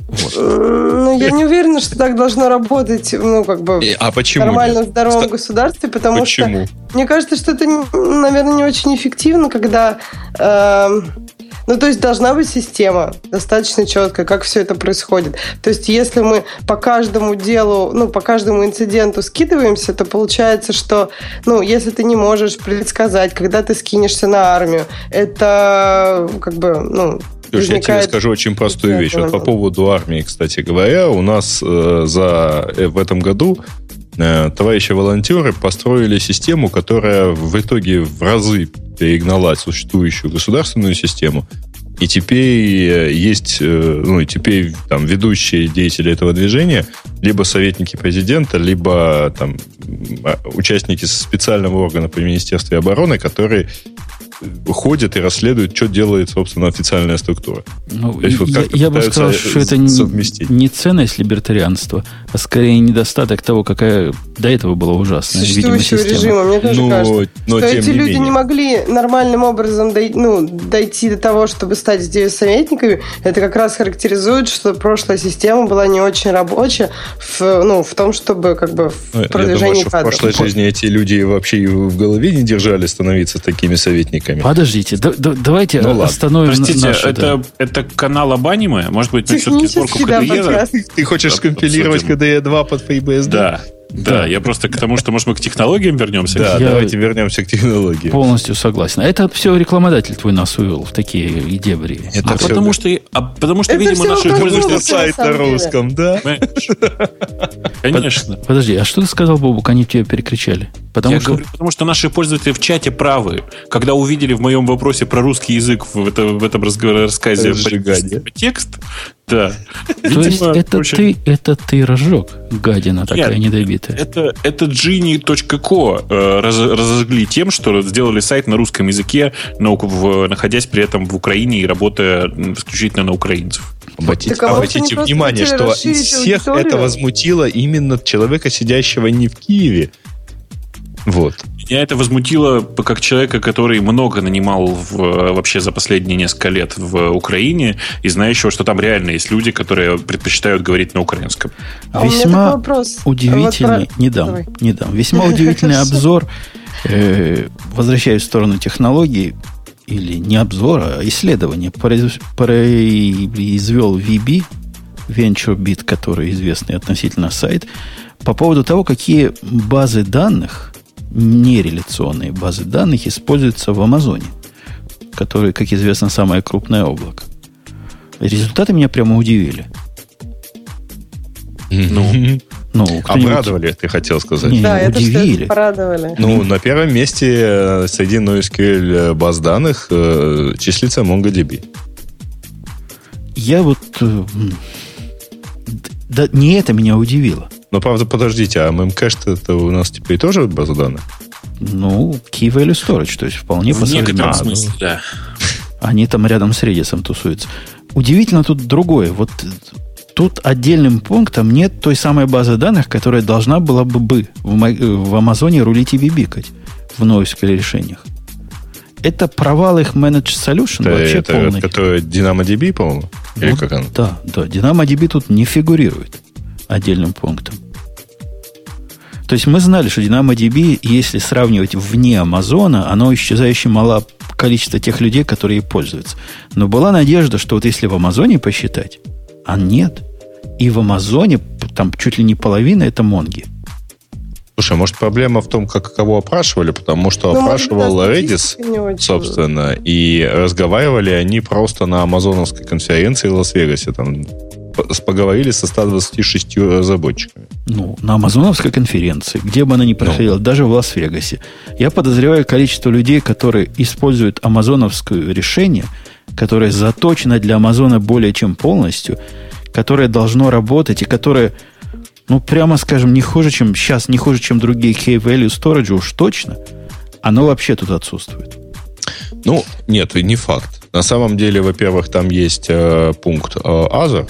Вот. Ну, я не уверена, что так должно работать, ну, как бы, а почему в нормальном, нет? здоровом Ста... государстве, потому почему? что мне кажется, что это, наверное, не очень эффективно, когда э, ну, то есть должна быть система достаточно четкая, как все это происходит. То есть если мы по каждому делу, ну, по каждому инциденту скидываемся, то получается, что, ну, если ты не можешь предсказать, когда ты скинешься на армию, это как бы, ну, Слушай, я тебе скажу очень простую вещь. Вот по поводу армии, кстати говоря, у нас э, за, э, в этом году товарищи волонтеры построили систему, которая в итоге в разы перегнала существующую государственную систему. И теперь э, есть, э, ну, теперь там ведущие деятели этого движения, либо советники президента, либо там а, участники специального органа при Министерстве обороны, которые ходят и расследуют, что делает, собственно, официальная структура. Ну, есть, вот я, я бы сказал, что это не, не ценность либертарианства, а скорее недостаток того, какая до этого была ужасная видимо, система. режима, мне тоже но, кажется, но, что эти люди менее. не могли нормальным образом дой, ну, дойти до того, чтобы стать здесь советниками. Это как раз характеризует, что прошлая система была не очень рабочая в, ну, в том, чтобы как бы в ну, продвижении Я думаю, что в прошлой жизни эти люди вообще в голове не держали становиться такими советниками. Подождите, да, да, давайте ну, остановим Простите, нашу, это, да. это канал об аниме? Может быть, мы все-таки сборку КДЕ? Ты хочешь скомпилировать КДЕ 2 под FreeBSD? Да. Да, я просто к тому, что, может, мы к технологиям вернемся. Да, я давайте вернемся к технологии. Полностью согласен. Это все рекламодатель твой нас увел в такие дебри. Это а, потому что, а потому что, это видимо, наши пользователи... сайт на русском, да? Конечно. Подожди, а что ты сказал, Бобук? Они тебя перекричали. Потому я что... говорю, потому что наши пользователи в чате правы. Когда увидели в моем вопросе про русский язык в, это, в этом рассказе текст, да. То есть это ты, это ты разжег, гадина такая недобитая. Это, это genie.co э, разожгли тем, что сделали сайт на русском языке, находясь при этом в Украине и работая исключительно на украинцев. Обратите, так, а обратите внимание, что из всех аудиторию? это возмутило именно человека, сидящего не в Киеве. Вот. Меня это возмутило как человека, который много нанимал в, вообще за последние несколько лет в Украине и знающего, что там реально есть люди, которые предпочитают говорить на украинском. А Весьма вопрос. удивительный, вот про... не дам, Давай. не дам. Весьма удивительный обзор. Э, возвращаясь в сторону технологий, или не обзор, а исследование, произвел VB, VentureBeat, который известный относительно сайт, по поводу того, какие базы данных нереляционные базы данных используются в Амазоне, который, как известно, самое крупное облако. Результаты меня прямо удивили. Ну, ну обрадовали, ты хотел сказать. Не, да, удивили. Это порадовали. Ну, на первом месте э, среди NoSQL баз данных э, числится MongoDB. Я вот... Э, да, не это меня удивило. Но, правда, подождите, а MMCache это у нас теперь тоже база данных? Ну, Key Value Storage, то есть вполне В некотором а, смысле, ну, да. Они там рядом с Redis тусуются. Удивительно тут другое. Вот тут отдельным пунктом нет той самой базы данных, которая должна была бы, бы в, в Амазоне рулить и бибикать в NoSQL решениях. Это провал их Managed Solution это, вообще это, полный. Это DynamoDB, по-моему? Или ну, как он? Да, да. DynamoDB тут не фигурирует отдельным пунктом. То есть мы знали, что DynamoDB, если сравнивать вне Амазона, оно исчезающе мало количество тех людей, которые пользуются. Но была надежда, что вот если в Амазоне посчитать, а нет. И в Амазоне там чуть ли не половина это Монги. Слушай, может проблема в том, как кого опрашивали, потому что ну, опрашивал Redis, собственно, и разговаривали они просто на амазоновской конференции в Лас-Вегасе, там поговорили со 126 разработчиками. Ну, на Амазоновской конференции, где бы она ни проходила, ну. даже в Лас-Вегасе. Я подозреваю количество людей, которые используют амазоновское решение, которое заточено для Амазона более чем полностью, которое должно работать и которое, ну, прямо скажем, не хуже, чем сейчас, не хуже, чем другие Key Value Storage уж точно, оно вообще тут отсутствует. Ну, нет, не факт. На самом деле, во-первых, там есть э, пункт э, Other,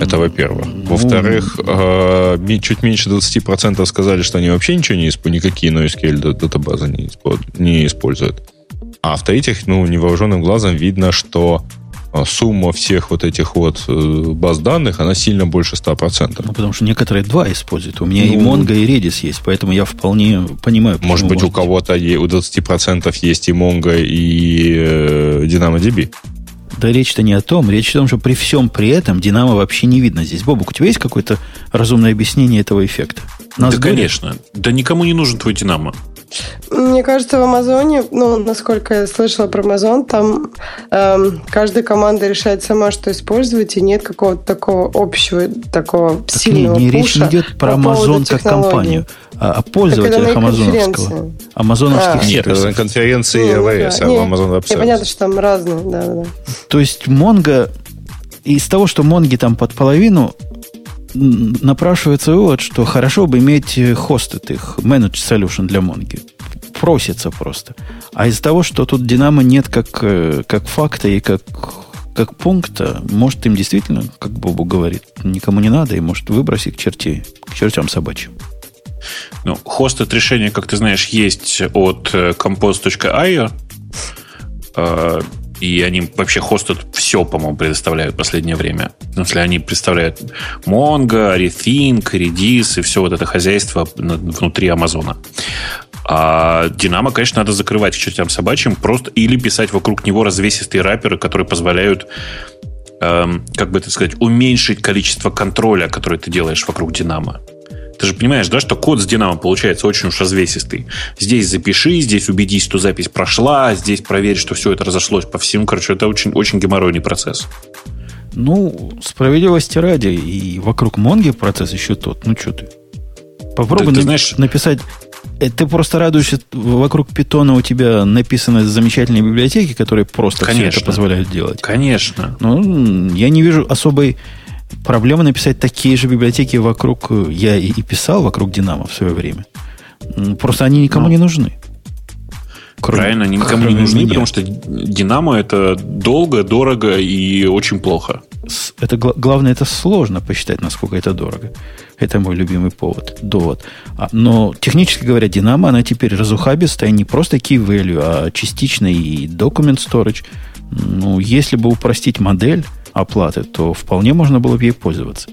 это во-первых. Во-вторых, э, чуть меньше 20% сказали, что они вообще ничего не используют, никакие NoSQL датабазы не, не используют. А в-третьих, ну, невооруженным глазом видно, что э, сумма всех вот этих вот э, баз данных, она сильно больше 100%. Ну, потому что некоторые два используют. У меня ну, и Mongo, и Redis есть, поэтому я вполне понимаю, Может быть, у кого-то у 20% есть и Mongo, и э, DynamoDB. Да речь-то не о том. Речь о том, что при всем при этом Динамо вообще не видно здесь. Бобук, у тебя есть какое-то разумное объяснение этого эффекта? Нас да, конечно. Да никому не нужен твой Динамо. Мне кажется, в Амазоне, ну, насколько я слышала про Амазон, там эм, каждая команда решает сама, что использовать, и нет какого-то такого общего, такого так сильного не, не, речь не идет про Амазон как компанию, а о пользователях амазоновского. Амазоновских а, Нет, это на конференции ну, AWS, да. а в Amazon Web Services. Понятно, что там разные, да, да. То есть Mongo, из того, что Монги там под половину, напрашивается вывод, что хорошо бы иметь хостед их, managed solution для Монги. просится просто. А из-за того, что тут Динамо нет как, э, как факта и как, как пункта, может, им действительно, как Бобу говорит, никому не надо, и может выбросить к черте, к чертям собачьим. Ну, хостед решение, как ты знаешь, есть от э, compose.io. И они вообще хостят все, по-моему, предоставляют в последнее время. В смысле, они представляют Mongo, Rethink, Redis и все вот это хозяйство внутри Амазона. А Динамо, конечно, надо закрывать к чертям собачьим просто или писать вокруг него развесистые раперы, которые позволяют эм, как бы это сказать, уменьшить количество контроля, который ты делаешь вокруг Динамо. Ты же понимаешь, да, что код с Динамо получается очень уж развесистый. Здесь запиши, здесь убедись, что запись прошла, здесь проверь, что все это разошлось по всему. Короче, это очень, очень геморройный процесс. Ну, справедливости ради, и вокруг Монги процесс еще тот. Ну, что ты? Попробуй ты, ты знаешь... написать э, ты просто радуешься, вокруг питона у тебя написаны замечательные библиотеки, которые просто Конечно. все это позволяют делать. Конечно. Ну, я не вижу особой Проблема написать такие же библиотеки вокруг, э, я и, писал вокруг Динамо в свое время. Просто они никому ну, не нужны. Кроме, правильно, они никому не нужны, меня. потому что Динамо это долго, дорого и очень плохо. Это главное, это сложно посчитать, насколько это дорого. Это мой любимый повод, довод. А, но технически говоря, Динамо, она теперь разухабистая, не просто key value, а частично и document storage. Ну, если бы упростить модель, оплаты, то вполне можно было бы ей пользоваться.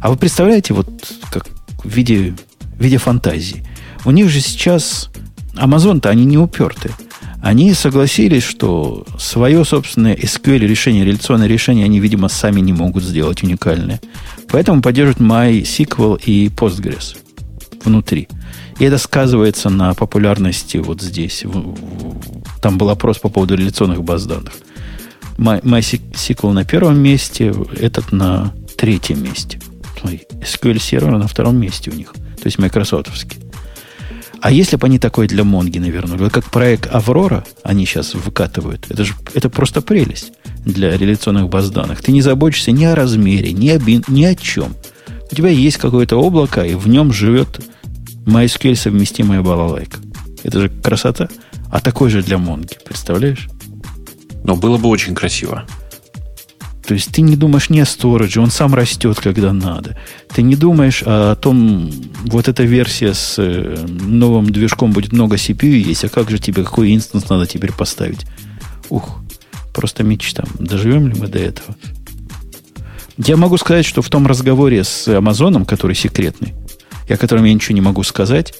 А вы представляете, вот как в виде, в виде фантазии. У них же сейчас Amazon-то они не уперты. Они согласились, что свое собственное SQL решение, реляционное решение они, видимо, сами не могут сделать уникальное. Поэтому поддерживают MySQL и Postgres внутри. И это сказывается на популярности вот здесь. Там был опрос по поводу реляционных баз данных. MySQL на первом месте, этот на третьем месте. SQL сервер на втором месте у них. То есть майкрософтовский. А если бы они такое для Монги навернули, как проект Аврора они сейчас выкатывают, это же это просто прелесть для реляционных баз данных. Ты не заботишься ни о размере, ни о, ни о чем. У тебя есть какое-то облако, и в нем живет MySQL совместимая балалайка. Это же красота. А такой же для Монги, представляешь? Но было бы очень красиво. То есть ты не думаешь не о сторидже, он сам растет, когда надо. Ты не думаешь о том, вот эта версия с э, новым движком будет много CPU есть, а как же тебе, какой инстанс надо теперь поставить? Ух, просто мечта. Доживем ли мы до этого? Я могу сказать, что в том разговоре с Амазоном, который секретный, и о котором я ничего не могу сказать,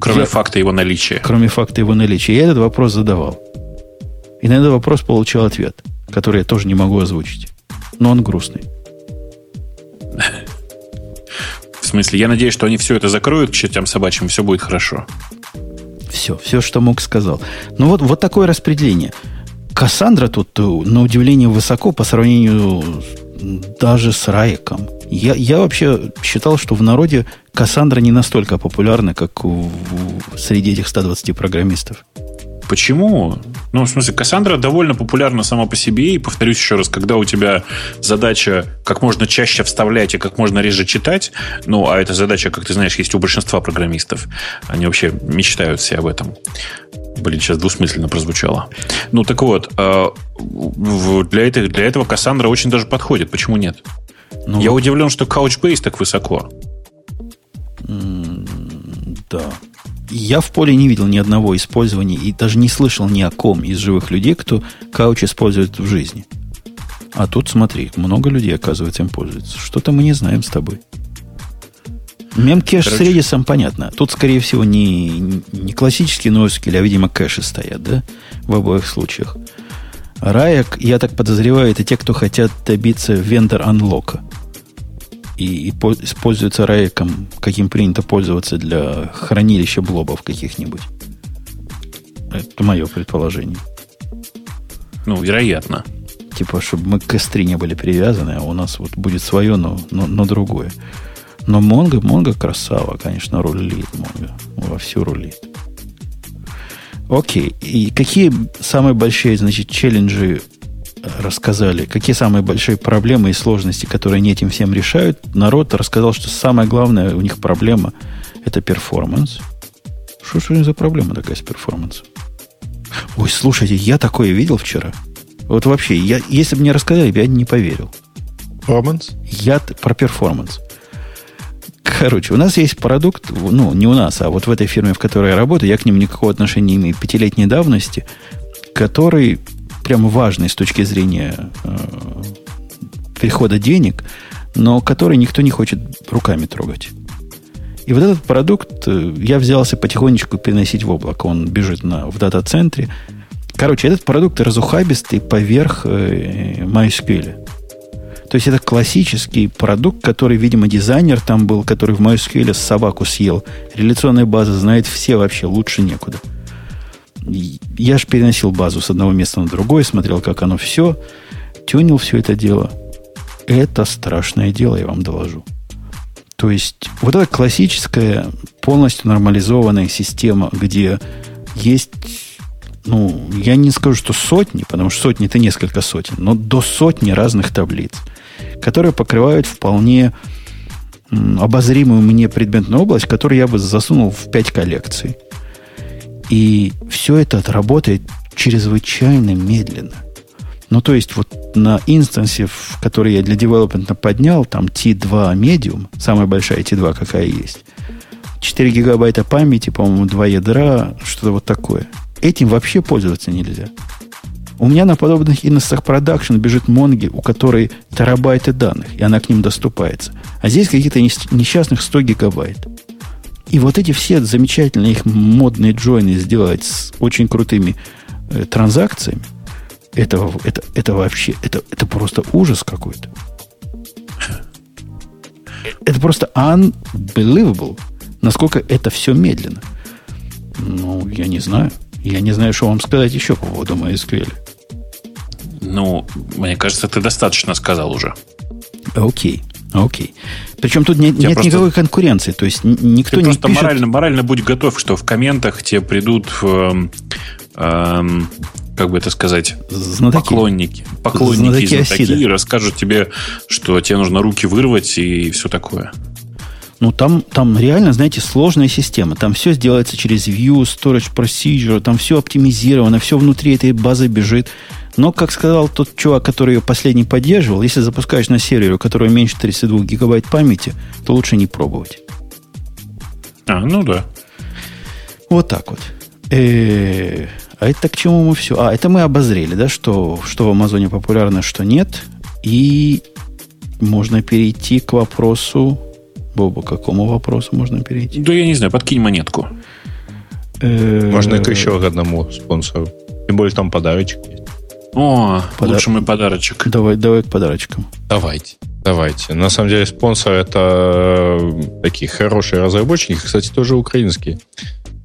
Кроме я, факта его наличия. Кроме факта его наличия. Я этот вопрос задавал. И на этот вопрос получил ответ, который я тоже не могу озвучить. Но он грустный. В смысле, я надеюсь, что они все это закроют к чертям собачьим, все будет хорошо. Все, все, что мог, сказал. Ну вот, вот такое распределение. Кассандра тут, э, на удивление, высоко по сравнению даже с Райком. Я, я вообще считал, что в народе Кассандра не настолько популярна, как в, в, среди этих 120 программистов. Почему? Ну, в смысле, Кассандра довольно популярна сама по себе. И повторюсь еще раз, когда у тебя задача как можно чаще вставлять и как можно реже читать, ну, а эта задача, как ты знаешь, есть у большинства программистов. Они вообще мечтают все об этом. Блин, сейчас двусмысленно прозвучало. Ну, так вот, э, для, этого, для этого Кассандра очень даже подходит. Почему нет? Ну, Я удивлен, что Couchbase так высоко. Да. Я в поле не видел ни одного использования и даже не слышал ни о ком из живых людей, кто кауч использует в жизни. А тут, смотри, много людей, оказывается, им пользуются. Что-то мы не знаем с тобой. Мемкэш Короче. с редисом понятно. Тут, скорее всего, не, не классические NoSQL, а, видимо, кэши стоят, да? В обоих случаях. Раек, я так подозреваю, это те, кто хотят добиться вендор анлока и, и используется рейком, каким принято пользоваться для хранилища блобов каких-нибудь. Это мое предположение. Ну, вероятно. Типа, чтобы мы к S3 не были привязаны, а у нас вот будет свое, но, но, но другое. Но Монго, Монго красава, конечно, рулит Монго. Вовсю рулит. Окей. И какие самые большие, значит, челленджи рассказали, какие самые большие проблемы и сложности, которые они этим всем решают. Народ рассказал, что самая главная у них проблема – это performance. Что же за проблема такая с перформансом? Ой, слушайте, я такое видел вчера. Вот вообще, я, если бы мне рассказали, я не поверил. Performance? Я про performance. Короче, у нас есть продукт, ну, не у нас, а вот в этой фирме, в которой я работаю, я к ним никакого отношения не имею, пятилетней давности, который прямо важный с точки зрения э, перехода денег, но который никто не хочет руками трогать. И вот этот продукт э, я взялся потихонечку переносить в облако. Он бежит на, в дата-центре. Короче, этот продукт разухабистый поверх э, MySQL. То есть это классический продукт, который, видимо, дизайнер там был, который в MySQL собаку съел. Реляционная база знает все вообще, лучше некуда. Я же переносил базу с одного места на другое, смотрел, как оно все, тюнил все это дело. Это страшное дело, я вам доложу. То есть вот эта классическая, полностью нормализованная система, где есть, ну, я не скажу, что сотни, потому что сотни это несколько сотен, но до сотни разных таблиц, которые покрывают вполне обозримую мне предметную область, которую я бы засунул в пять коллекций. И все это работает чрезвычайно медленно. Ну, то есть, вот на инстансе, в который я для девелопмента поднял, там T2 Medium, самая большая T2, какая есть, 4 гигабайта памяти, по-моему, 2 ядра, что-то вот такое. Этим вообще пользоваться нельзя. У меня на подобных инстансах продакшн бежит Монги, у которой терабайты данных, и она к ним доступается. А здесь какие-то несчастных 100 гигабайт. И вот эти все замечательные их модные джойны сделать с очень крутыми э, транзакциями – это, это, это вообще, это, это просто ужас какой-то. Это просто unbelievable, насколько это все медленно. Ну, я не знаю. Я не знаю, что вам сказать еще по поводу MySQL. Ну, мне кажется, ты достаточно сказал уже. Окей. Окей. Причем тут не, нет просто, никакой конкуренции. То есть никто ты не просто пишет... морально, морально будь готов, что в комментах тебе придут э, э, как бы это сказать, знатоки. поклонники. Поклонники знатоки знатоки и расскажут тебе, что тебе нужно руки вырвать и все такое. Ну, там, там реально, знаете, сложная система. Там все сделается через View, Storage Procedure, там все оптимизировано, все внутри этой базы бежит. Но, как сказал тот чувак, который ее последний поддерживал, если запускаешь на сервере, у которого меньше 32 гигабайт памяти, то лучше не пробовать. А, ну да. Вот так вот. Э-э- а это к чему мы все? А, это мы обозрели, да, что, что в Амазоне популярно, что нет. И можно перейти к вопросу... Боба, к какому вопросу можно перейти? Да я не знаю, подкинь монетку. Э, можно к еще одному спонсору. Тем более там подарочек есть. О, Подар... лучший мой подарочек. Давай, давай к подарочкам. Давайте. Давайте. На самом деле спонсор это такие хорошие разработчики, кстати, тоже украинские.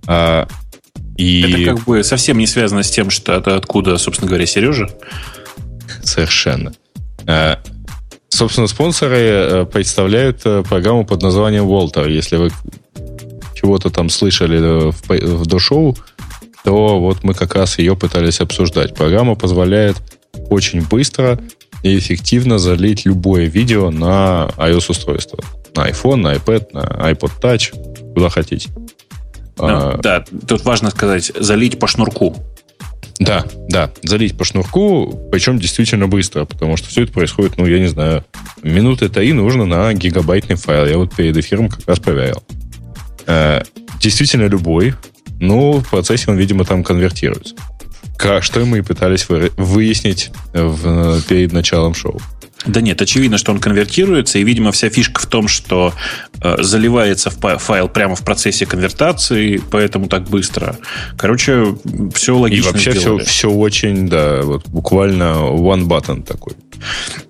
А, и... Это как бы совсем не связано с тем, что это откуда, собственно говоря, Сережа. Совершенно. А, собственно, спонсоры э, представляют э, программу под названием Волтер. Если вы чего-то там слышали э, в, в до-шоу, то вот мы как раз ее пытались обсуждать. Программа позволяет очень быстро и эффективно залить любое видео на iOS-устройство. На iPhone, на iPad, на iPod Touch, куда хотите. Ну, а, да, тут важно сказать, залить по шнурку. Да, да, залить по шнурку, причем действительно быстро, потому что все это происходит, ну, я не знаю, минуты и нужно на гигабайтный файл. Я вот перед эфиром как раз проверял. Э, действительно любой, но в процессе он, видимо, там конвертируется. Что мы и пытались выяснить в, перед началом шоу. Да нет, очевидно, что он конвертируется, и, видимо, вся фишка в том, что э, заливается в файл прямо в процессе конвертации, поэтому так быстро. Короче, все логично. И вообще все, все очень, да, вот буквально one button такой.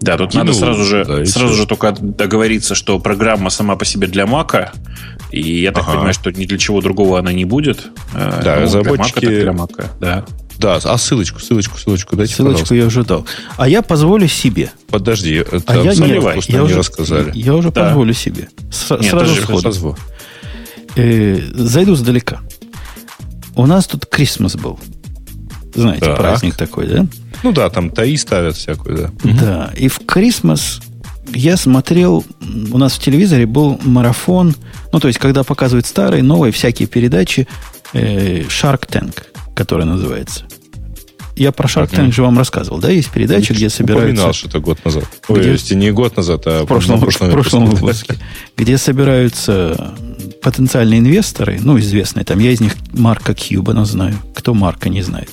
Да, тут Кинул, надо сразу же, да, сразу же только договориться, что программа сама по себе для Мака, и я так ага. понимаю, что ни для чего другого она не будет. Э, да, ну, разработчики... Для Мака, так для Мака, да. Да, а ссылочку, ссылочку, ссылочку дайте, Ссылочку пожалуйста. я уже дал. А я позволю себе. Подожди, это а я не, я не уже, рассказали. Я уже да. позволю себе. С, Нет, сразу сходу. Э, зайду сдалека. У нас тут Крисмас был. Знаете, так. праздник такой, да? Ну да, там таи ставят всякую, да. Да, и в Крисмас я смотрел, у нас в телевизоре был марафон, ну, то есть, когда показывают старые, новые, всякие передачи э, Shark Tank, который называется. Я про Shark Tank же вам рассказывал, да? Есть передача, где собираются... Упоминал что-то год назад. Где- Ой, если не год назад, а в прошлом, на в прошлом выпуске. выпуске, где собираются потенциальные инвесторы, ну, известные, там, я из них Марка Кьюбана знаю, кто Марка не знает.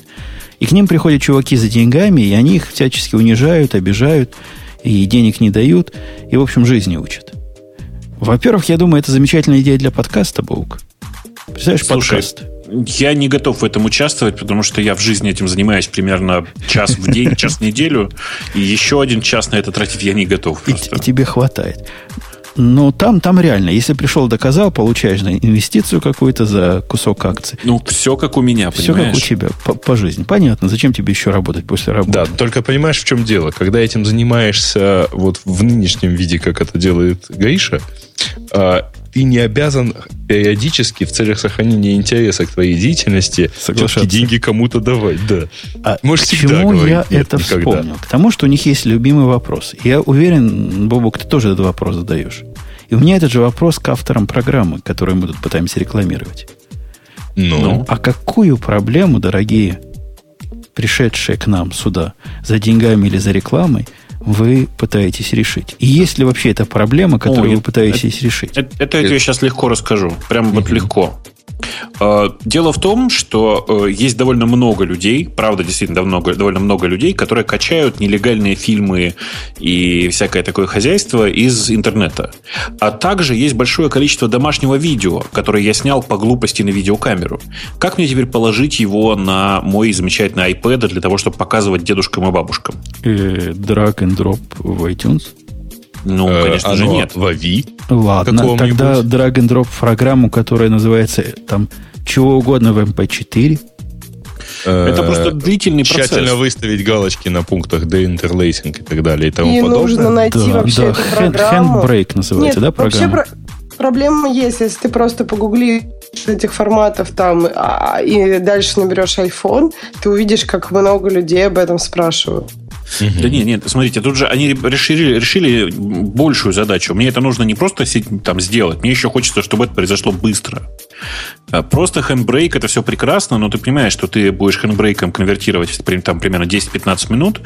И к ним приходят чуваки за деньгами, и они их всячески унижают, обижают, и денег не дают, и, в общем, жизни учат. Во-первых, я думаю, это замечательная идея для подкаста, Баук. Представляешь, Слушай, подкаст. Я не готов в этом участвовать, потому что я в жизни этим занимаюсь примерно час в день, час в неделю, и еще один час на это тратить я не готов. И, и тебе хватает. Но там, там реально, если пришел, доказал, получаешь на инвестицию какую-то за кусок акций. Ну, все как у меня, Все понимаешь? как у тебя, по, по жизни. Понятно, зачем тебе еще работать после работы? Да, только понимаешь, в чем дело. Когда этим занимаешься вот в нынешнем виде, как это делает Гриша, а, ты не обязан периодически в целях сохранения интереса к твоей деятельности все-таки деньги кому-то давать. Да. А Можешь к чему говорить я «нет» это никогда. вспомнил? К тому, что у них есть любимый вопрос. Я уверен, Бобок, ты тоже этот вопрос задаешь. И у меня этот же вопрос к авторам программы, которую мы тут пытаемся рекламировать. Ну, Ну. А какую проблему, дорогие пришедшие к нам сюда за деньгами или за рекламой, вы пытаетесь решить? И есть ли вообще эта проблема, которую Ой, вы пытаетесь решить? Это, это я тебе сейчас легко расскажу. Прям вот легко. Э, Дело в том, что э, есть довольно много людей, правда, действительно много, довольно много людей, которые качают нелегальные фильмы и всякое такое хозяйство из интернета. А также есть большое количество домашнего видео, которое я снял по глупости на видеокамеру. Как мне теперь положить его на мой замечательный iPad для того, чтобы показывать дедушкам и бабушкам? Э, Drag and drop в iTunes? Ну, э, конечно же, нет. в AVI. Ладно, тогда drag and drop программу, которая называется э, там чего угодно в MP4. Это просто длительный процесс. Э, Тщательно выставить галочки на пунктах деинтерлейсинг и так далее и тому И подобное. нужно найти Да, вообще да, эту программу. handbrake называется, Нет, да, вообще программа? про- проблема есть, если ты просто погуглишь этих форматов там а, и дальше наберешь iPhone, ты увидишь, как много людей об этом спрашивают. Да нет, нет, смотрите, тут же они решили, решили большую задачу. Мне это нужно не просто там сделать, мне еще хочется, чтобы это произошло быстро. А Просто хендбрейк это все прекрасно, но ты понимаешь, что ты будешь хендбрейком конвертировать там примерно 10-15 минут,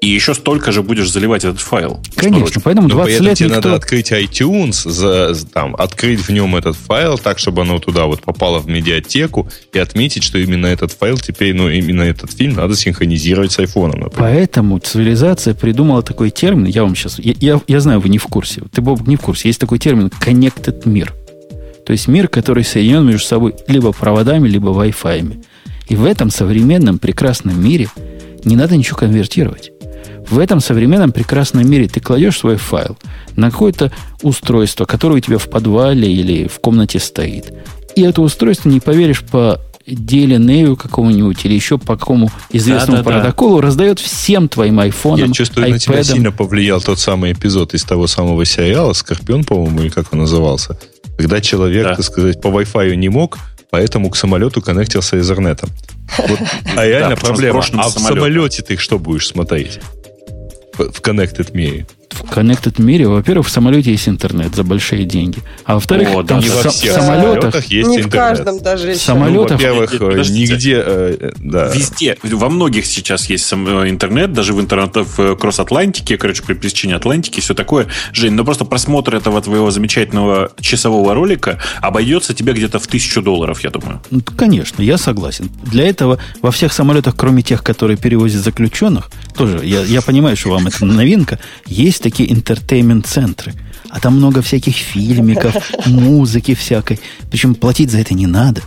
и еще столько же будешь заливать этот файл. Конечно, поэтому Но 20 при этом лет тебе никто... надо открыть iTunes, за, там, открыть в нем этот файл так, чтобы оно туда вот попало в медиатеку и отметить, что именно этот файл теперь, ну, именно этот фильм надо синхронизировать с айфоном, например. Поэтому цивилизация придумала такой термин, я вам сейчас... Я, я, я знаю, вы не в курсе. Ты, Боб, не в курсе. Есть такой термин connected мир. То есть мир, который соединен между собой либо проводами, либо Wi-Fi. И в этом современном прекрасном мире не надо ничего конвертировать. В этом современном прекрасном мире ты кладешь свой файл на какое-то устройство, которое у тебя в подвале или в комнате стоит. И это устройство, не поверишь, по DLNA какому-нибудь или еще по какому известному Да-да-да. протоколу раздает всем твоим айфонам, Я чувствую, на тебя сильно повлиял тот самый эпизод из того самого сериала «Скорпион», по-моему, или как он назывался, когда человек, Да. так сказать, по Wi-Fi не мог, поэтому к самолету коннектился Ethernet. Вот, а реально проблема. А в самолете ты что будешь смотреть? В в Connected мире. В Connected мире, во-первых, в самолете есть интернет за большие деньги. А во-вторых, О, там да, в, во всех в самолетах, самолетах есть Не в интернет. каждом даже еще. Самолет- самолетах- Ну, во-первых, нигде... э, да. Везде, во многих сейчас есть сам- э, интернет, даже в интернет в э, кросс-Атлантике, короче, при пересечении Атлантики, все такое. Жень, ну просто просмотр этого твоего замечательного часового ролика обойдется тебе где-то в тысячу долларов, я думаю. Ну, конечно, я согласен. Для этого во всех самолетах, кроме тех, которые перевозят заключенных, тоже, я, я понимаю, что вам это новинка, есть такие интертеймент-центры. А там много всяких фильмиков, музыки всякой. Причем платить за это не надо.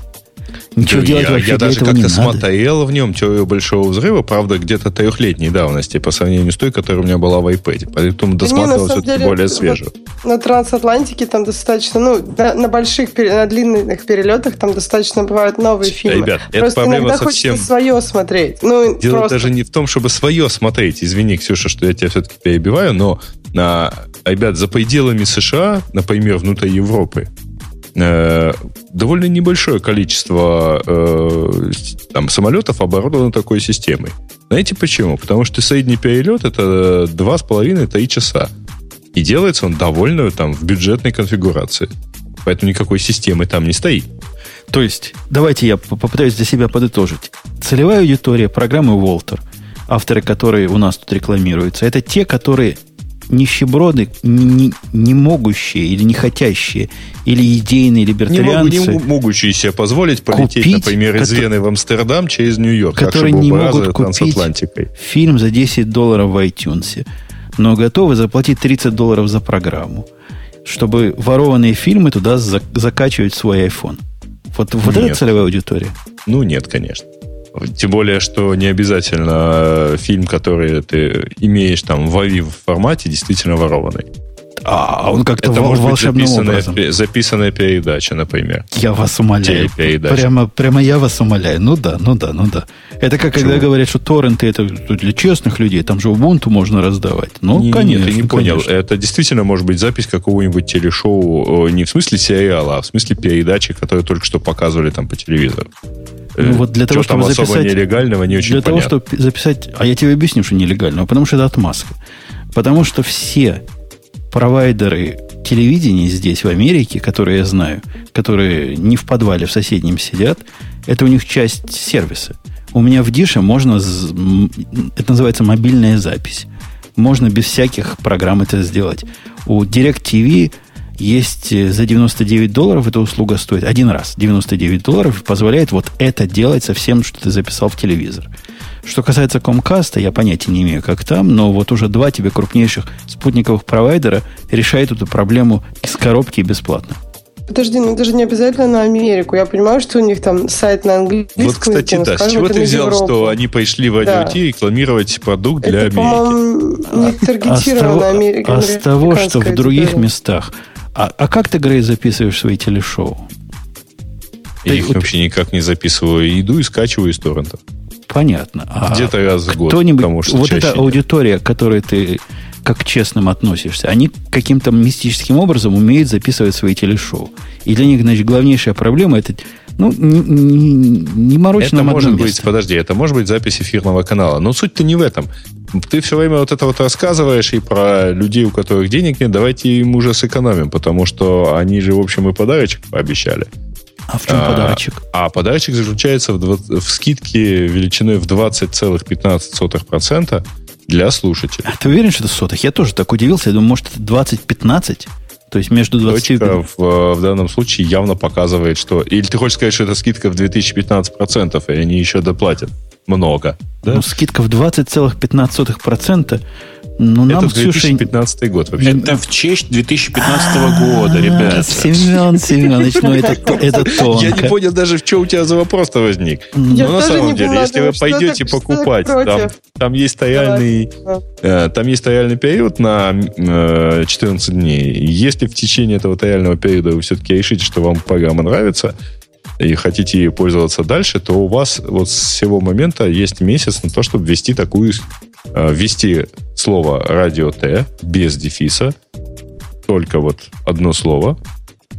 Ничего Да, делать я, вообще я даже этого не как-то надо. смотрел в нем теорию большого взрыва, правда, где-то трехлетней давности по сравнению с той, которая у меня была в iPad. Поэтому на досматривал все-таки деле, более вот свежую. На трансатлантике там достаточно, ну, на, на больших, на длинных перелетах там достаточно бывают новые фильмы. Ребят, это Просто проблема иногда совсем- хочется свое смотреть. Ну, Дело просто. даже не в том, чтобы свое смотреть. Извини, Ксюша, что я тебя все-таки перебиваю, но, на, ребят, за пределами США, например, внутри Европы, э, довольно небольшое количество э, там, самолетов оборудовано такой системой. Знаете почему? Потому что средний перелет это 2,5-3 часа. И делается он довольно там в бюджетной конфигурации. Поэтому никакой системы там не стоит. То есть, давайте я попытаюсь для себя подытожить. Целевая аудитория программы Волтер, авторы которой у нас тут рекламируются, это те, которые нищеброды, не, не могущие или не хотящие, или идейные либертарианцы. Не, могу, не могущие себе позволить полететь, купить, например, из Вены в Амстердам через Нью-Йорк, которые не могут купить фильм за 10 долларов в iTunes, но готовы заплатить 30 долларов за программу, чтобы ворованные фильмы туда закачивать в свой iPhone. Вот, вот это целевая аудитория? Ну, нет, конечно. Тем более, что не обязательно э, фильм, который ты имеешь там в AVI формате, действительно ворованный. А, он как-то Это может быть записанная, образом. записанная передача, например. Я вас умоляю. Прямо, прямо я вас умоляю. Ну да, ну да, ну да. Это как Чего? когда говорят, что торренты это для честных людей, там же Ubuntu можно раздавать. Ну, не, конечно. Нет, ты не понял. Это действительно может быть запись какого-нибудь телешоу, не в смысле сериала, а в смысле передачи, которые только что показывали там по телевизору. Ну вот для того, чтобы записать... особо нелегального, не очень Для понятно. того, чтобы записать... А я тебе объясню, что нелегального, потому что это отмазка. Потому что все провайдеры телевидения здесь, в Америке, которые я знаю, которые не в подвале в соседнем сидят, это у них часть сервиса. У меня в Дише можно... Это называется мобильная запись. Можно без всяких программ это сделать. У DirecTV есть э, за 99 долларов эта услуга стоит один раз 99 долларов позволяет вот это делать со всем, что ты записал в телевизор. Что касается Comcast, я понятия не имею, как там, но вот уже два тебе крупнейших спутниковых провайдера решают эту проблему из коробки бесплатно. Подожди, ну это же не обязательно на Америку. Я понимаю, что у них там сайт на английском. Вот, кстати, да. С чего ты взял, Европу. что они пошли в IoT да. рекламировать продукт для это, Америки? не таргетировано а, Америка. А с того, что в других местах а, а как ты, Грей, записываешь свои телешоу? Я ты, их вообще никак не записываю. Иду и скачиваю из торрентов. Понятно. А Где-то раз в год. Кто-нибудь, потому что вот эта аудитория, к которой ты как к честным относишься, они каким-то мистическим образом умеют записывать свои телешоу. И для них, значит, главнейшая проблема это ну, не, не, не морочь Это может быть, подожди, это может быть запись эфирного канала. Но суть-то не в этом. Ты все время вот это вот рассказываешь и про людей, у которых денег нет, давайте им уже сэкономим, потому что они же, в общем, и подарочек пообещали. А в чем а, подарочек? А подарочек заключается в, 20, в скидке величиной в 20,15% для слушателей. А ты уверен, что это сотых? Я тоже так удивился. Я думаю, может, это 20-15? То есть между 20 и... в, в данном случае явно показывает, что... Или ты хочешь сказать, что это скидка в 2015%, и они еще доплатят много. Да? Ну, скидка в 20,15%. Ну, нам это 2015 год вообще. Это в честь 2015 года, ребят. Семен Семенович, ну это, это тонко. Я не понял даже, в чем у тебя за вопрос-то возник. Ну, на самом деле, если вы пойдете покупать, там, там есть стояльный, э, там есть стояльный период на 14 э, дней. Если в течение этого стояльного периода вы все-таки решите, что вам программа нравится, и хотите ей пользоваться дальше, то у вас вот с сего момента есть месяц на то, чтобы ввести такую, э, ввести слово радио Т без дефиса, только вот одно слово,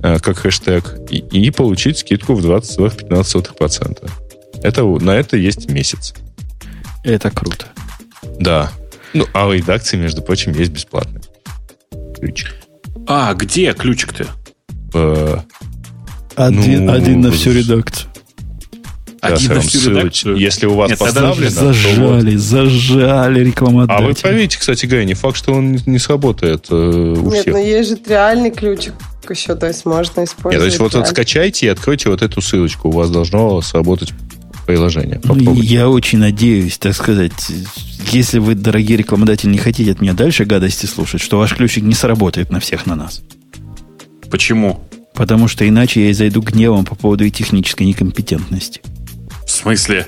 э, как хэштег, и, и получить скидку в 20,15%. Это, на это есть месяц. Это круто. Да. Ну, а редакции, между прочим, есть бесплатный ключик. А, где ключик-то? Один, ну, один на всю редакцию. Один на всю редакцию? Если у вас Нет, поставлено... Зажали, вот... зажали рекламодателя. А вы проверите, кстати, Гай, не факт, что он не сработает э, у Нет, всех. но есть же реальный ключик еще, то есть можно использовать. Нет, то есть вот, вот скачайте и откройте вот эту ссылочку, у вас должно сработать приложение. Ну, Попробуйте. Я очень надеюсь, так сказать, если вы, дорогие рекламодатели, не хотите от меня дальше гадости слушать, что ваш ключик не сработает на всех на нас. Почему? Потому что иначе я зайду гневом по поводу и технической некомпетентности. В смысле?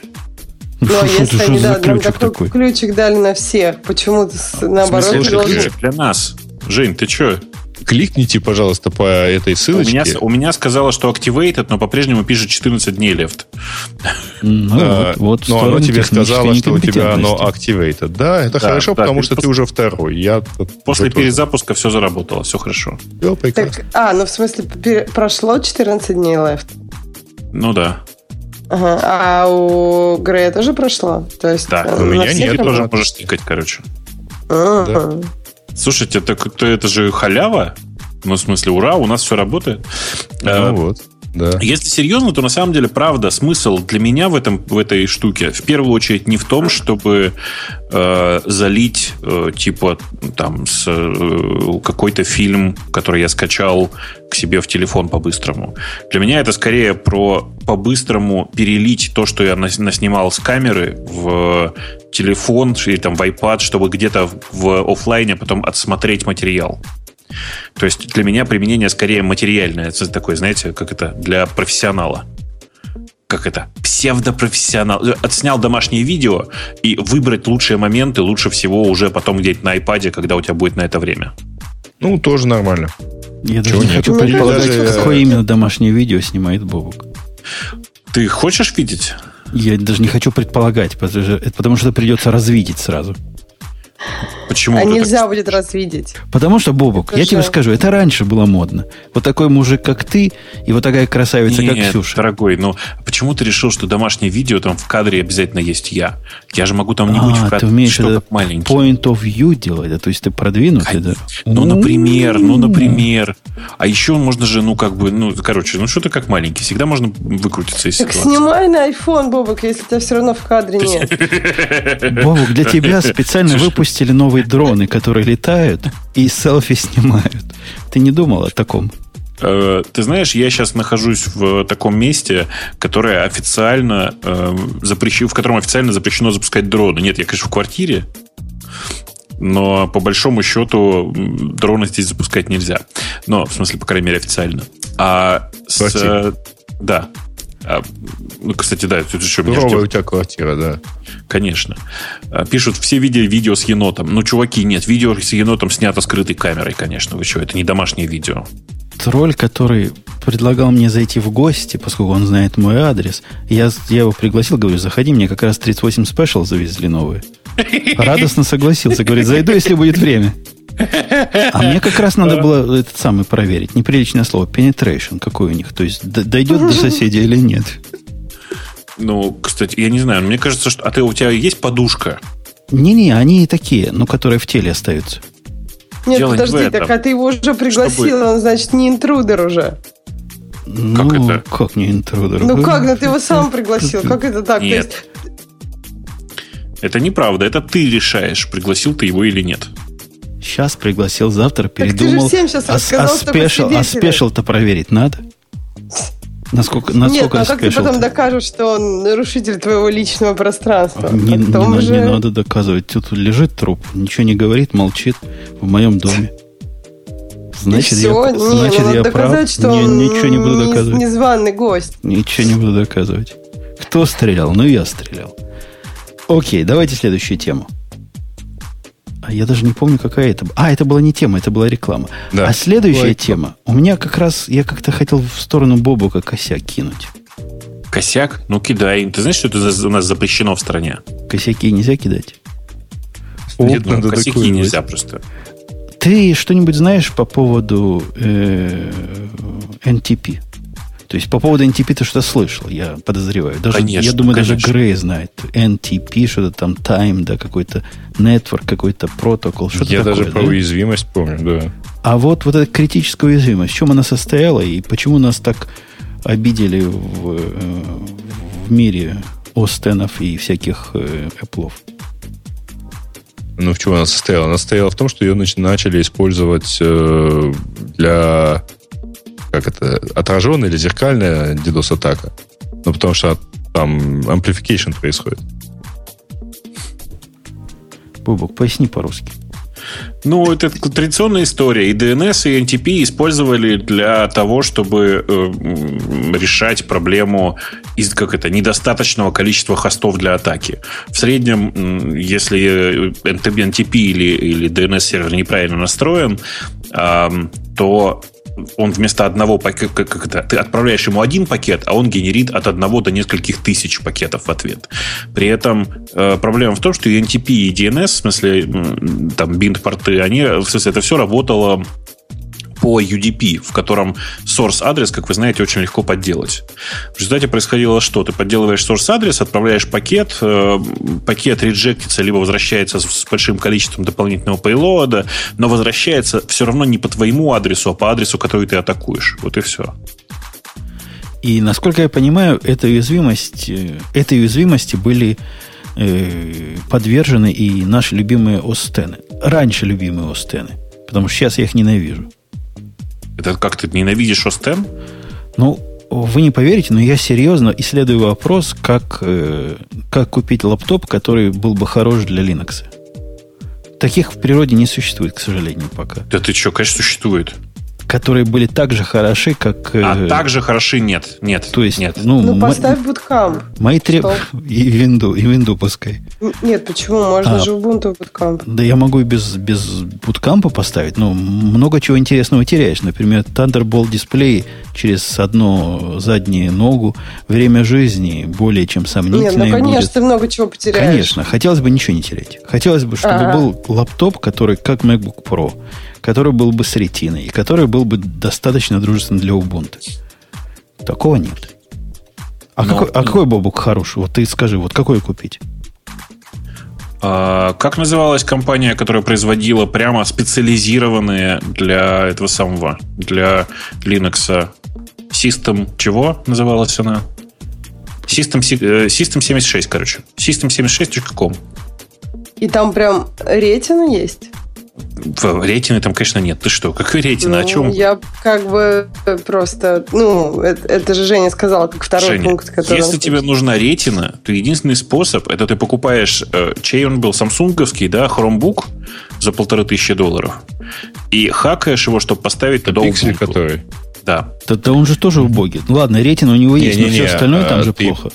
Ну, а если они да, нам такой ключик дали на всех, почему наоборот в смысле, ключик для нас? Жень, ты что? Кликните, пожалуйста, по этой ссылочке. У меня, у меня сказала, что activated, но по-прежнему пишет 14 дней left. Ну, а, вот, вот но оно тебе сказало, что у тебя оно activated. Да, это да, хорошо, да, потому что ты уже второй. Я После перезапуска все заработало, все хорошо. Все, так, а, ну в смысле прошло 14 дней left? Ну да. Ага. А у Грея тоже прошло? То есть да, у меня нет, тоже можешь тыкать, короче. Да. Слушайте, так это, это же халява. Ну, в смысле, ура, у нас все работает. Ну, а, вот. Да. Если серьезно, то на самом деле, правда, смысл для меня в, этом, в этой штуке в первую очередь не в том, чтобы э, залить э, типа там с, э, какой-то фильм, который я скачал к себе в телефон по-быстрому. Для меня это скорее про по-быстрому перелить то, что я наснимал с камеры в телефон или там в iPad, чтобы где-то в офлайне потом отсмотреть материал. То есть для меня применение скорее материальное. Это такое, знаете, как это для профессионала. Как это? Псевдопрофессионал. Отснял домашнее видео и выбрать лучшие моменты лучше всего уже потом где-то на iPad, когда у тебя будет на это время. Ну, тоже нормально. Я даже не хочу предполагать, какое именно домашнее видео снимает Бобук. Ты хочешь видеть? Я даже не хочу предполагать, потому что это придется развидеть сразу. Почему? А нельзя так... будет развидеть. Потому что, Бобок, Потому я тебе скажу, это раньше было модно. Вот такой мужик, как ты, и вот такая красавица, Нет, как Ксюша. дорогой, но почему ты решил, что домашнее видео там в кадре обязательно есть я? Я же могу там не а, быть в кадре, ты умеешь что маленький. point of view делать, да? то есть ты продвинутый, да? Ну, например, ну, например. А еще можно же, ну, как бы, ну, короче, ну, что ты как маленький, всегда можно выкрутиться из так ситуации. снимай на iPhone, Бобок, если тебя все равно в кадре нет. Бобок, для тебя специально выпустили новый дрон, дроны, которые летают и селфи снимают. Ты не думал о таком? Э, ты знаешь, я сейчас нахожусь в таком месте, которое официально э, запрещено, в котором официально запрещено запускать дроны. Нет, я, конечно, в квартире, но по большому счету дроны здесь запускать нельзя. Но, в смысле, по крайней мере, официально. А с... Да. А, ну, кстати, да, тут еще меня ждет. у тебя квартира, да. Конечно. А, пишут, все видели видео с енотом. Ну, чуваки, нет, видео с енотом снято скрытой камерой, конечно. Вы что, это не домашнее видео. Тролль, который предлагал мне зайти в гости, поскольку он знает мой адрес, я, я его пригласил, говорю, заходи, мне как раз 38 спешл завезли новые. Радостно согласился, говорит, зайду, если будет время. А мне как раз надо было этот самый проверить. Неприличное слово. Penetration какой у них. То есть дойдет до соседей или нет. Ну, кстати, я не знаю. Мне кажется, что... А ты, у тебя есть подушка? Не-не, они такие, ну, которые в теле остаются. Нет, Дело подожди, не так а ты его уже пригласил, Чтобы... он, значит, не интрудер уже. Ну, как это? Как не интрудер? Ну как, ну ты его сам пригласил, как это так? Нет. Это неправда, это ты решаешь, пригласил ты его или нет. Сейчас пригласил, завтра передумал. Так ты же всем сейчас а, рассказал, а, спешл, а спешл-то проверить надо? Насколько, насколько Нет, ну а как ты потом докажешь, что он нарушитель твоего личного пространства? Не, не, уже... не надо доказывать. Тут лежит труп, ничего не говорит, молчит в моем доме. Значит, я, не, значит, ну, я доказать, прав. Что не, он ничего не буду доказывать. Незваный гость. Ничего не буду доказывать. Кто стрелял? Ну, я стрелял. Окей, давайте следующую тему. А я даже не помню, какая это. А, это была не тема, это была реклама. Да. А следующая Ой, тема. У меня как раз, я как-то хотел в сторону Бобука косяк кинуть. Косяк? Ну, кидай. Ты знаешь, что это у нас запрещено в стране? Косяки нельзя кидать? Нет, ну, косяки нельзя просто. Ты что-нибудь знаешь по поводу э, NTP? То есть по поводу NTP ты что-то слышал, я подозреваю. Даже, конечно, я думаю, конечно. даже Грей знает. NTP, что-то там Time, да, какой-то network, какой-то протокол, что-то Я такое, даже про уязвимость помню, да. А вот, вот эта критическая уязвимость, в чем она состояла и почему нас так обидели в, э, в мире Остенов и всяких э, Apple? Ну, в чем она состояла? Она состояла в том, что ее начали использовать э, для как это, отраженная или зеркальная DDoS-атака. Ну, потому что там amplification происходит. Бубок, поясни по-русски. Ну, это традиционная история. И DNS, и NTP использовали для того, чтобы э, решать проблему из как это, недостаточного количества хостов для атаки. В среднем, если NTP или, или DNS-сервер неправильно настроен, э, то он вместо одного пакета, как это, ты отправляешь ему один пакет, а он генерит от одного до нескольких тысяч пакетов в ответ. При этом э, проблема в том, что и NTP, и DNS, в смысле, там, бинд-порты, они, в смысле, это все работало по UDP, в котором source адрес, как вы знаете, очень легко подделать. В результате происходило что? Ты подделываешь source адрес, отправляешь пакет, э, пакет реджектится, либо возвращается с большим количеством дополнительного пейлода, но возвращается все равно не по твоему адресу, а по адресу, который ты атакуешь. Вот и все. И, насколько я понимаю, эта уязвимость, э, этой уязвимости были э, подвержены и наши любимые остены. Раньше любимые остены. Потому что сейчас я их ненавижу. Это как ты ненавидишь Остен? Ну, вы не поверите, но я серьезно исследую вопрос, как, э, как купить лаптоп, который был бы хорош для Linux. Таких в природе не существует, к сожалению, пока. Да ты что, конечно, существует которые были так же хороши, как... А э, так же хороши нет. Нет. То есть, нет. Ну, ну поставь Bootcamp. Мои треб... И винду, и винду пускай. Нет, почему? Можно а, же Ubuntu Bootcamp. Да я могу и без, без Bootcamp поставить, но много чего интересного теряешь. Например, Thunderbolt дисплей через одну заднюю ногу, время жизни более чем сомнительное Нет, ну, конечно, будет. ты много чего потеряешь. Конечно, хотелось бы ничего не терять. Хотелось бы, чтобы А-а-а. был лаптоп, который как MacBook Pro который был бы с ретиной, и который был бы достаточно дружественным для Ubuntu. Такого нет. А, Но, какой, а какой бобук хороший? Вот ты скажи, вот какой купить? А, как называлась компания, которая производила прямо специализированные для этого самого, для Linux System чего называлась она? System, э, System 76, короче. System76.com. И там прям ретина есть? Рейтинга там, конечно, нет. Ты что? Какой рейтинг? Ну, О чем? Я как бы просто... Ну, это, это же Женя сказал, как второй Женя, пункт, который... Если тебе нужна ретина, то единственный способ, это ты покупаешь... Э, чей он был? Самсунговский, да? Chromebook за полторы тысячи долларов. И хакаешь его, чтобы поставить туда Пиксель, который... Да. Да, да он же тоже убогий. Ну ладно, рейтинг у него есть, не, не, но все остальное а, там же ты... плохо.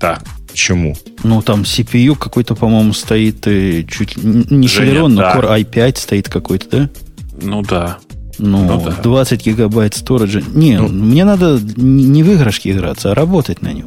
Да. Почему? Ну, там CPU какой-то, по-моему, стоит э, чуть не Celeron, но да. Core i5 стоит какой-то, да? Ну да. Ну, ну да. 20 гигабайт сториджа. Не, ну, мне надо не в игрушки играться, а работать на нем.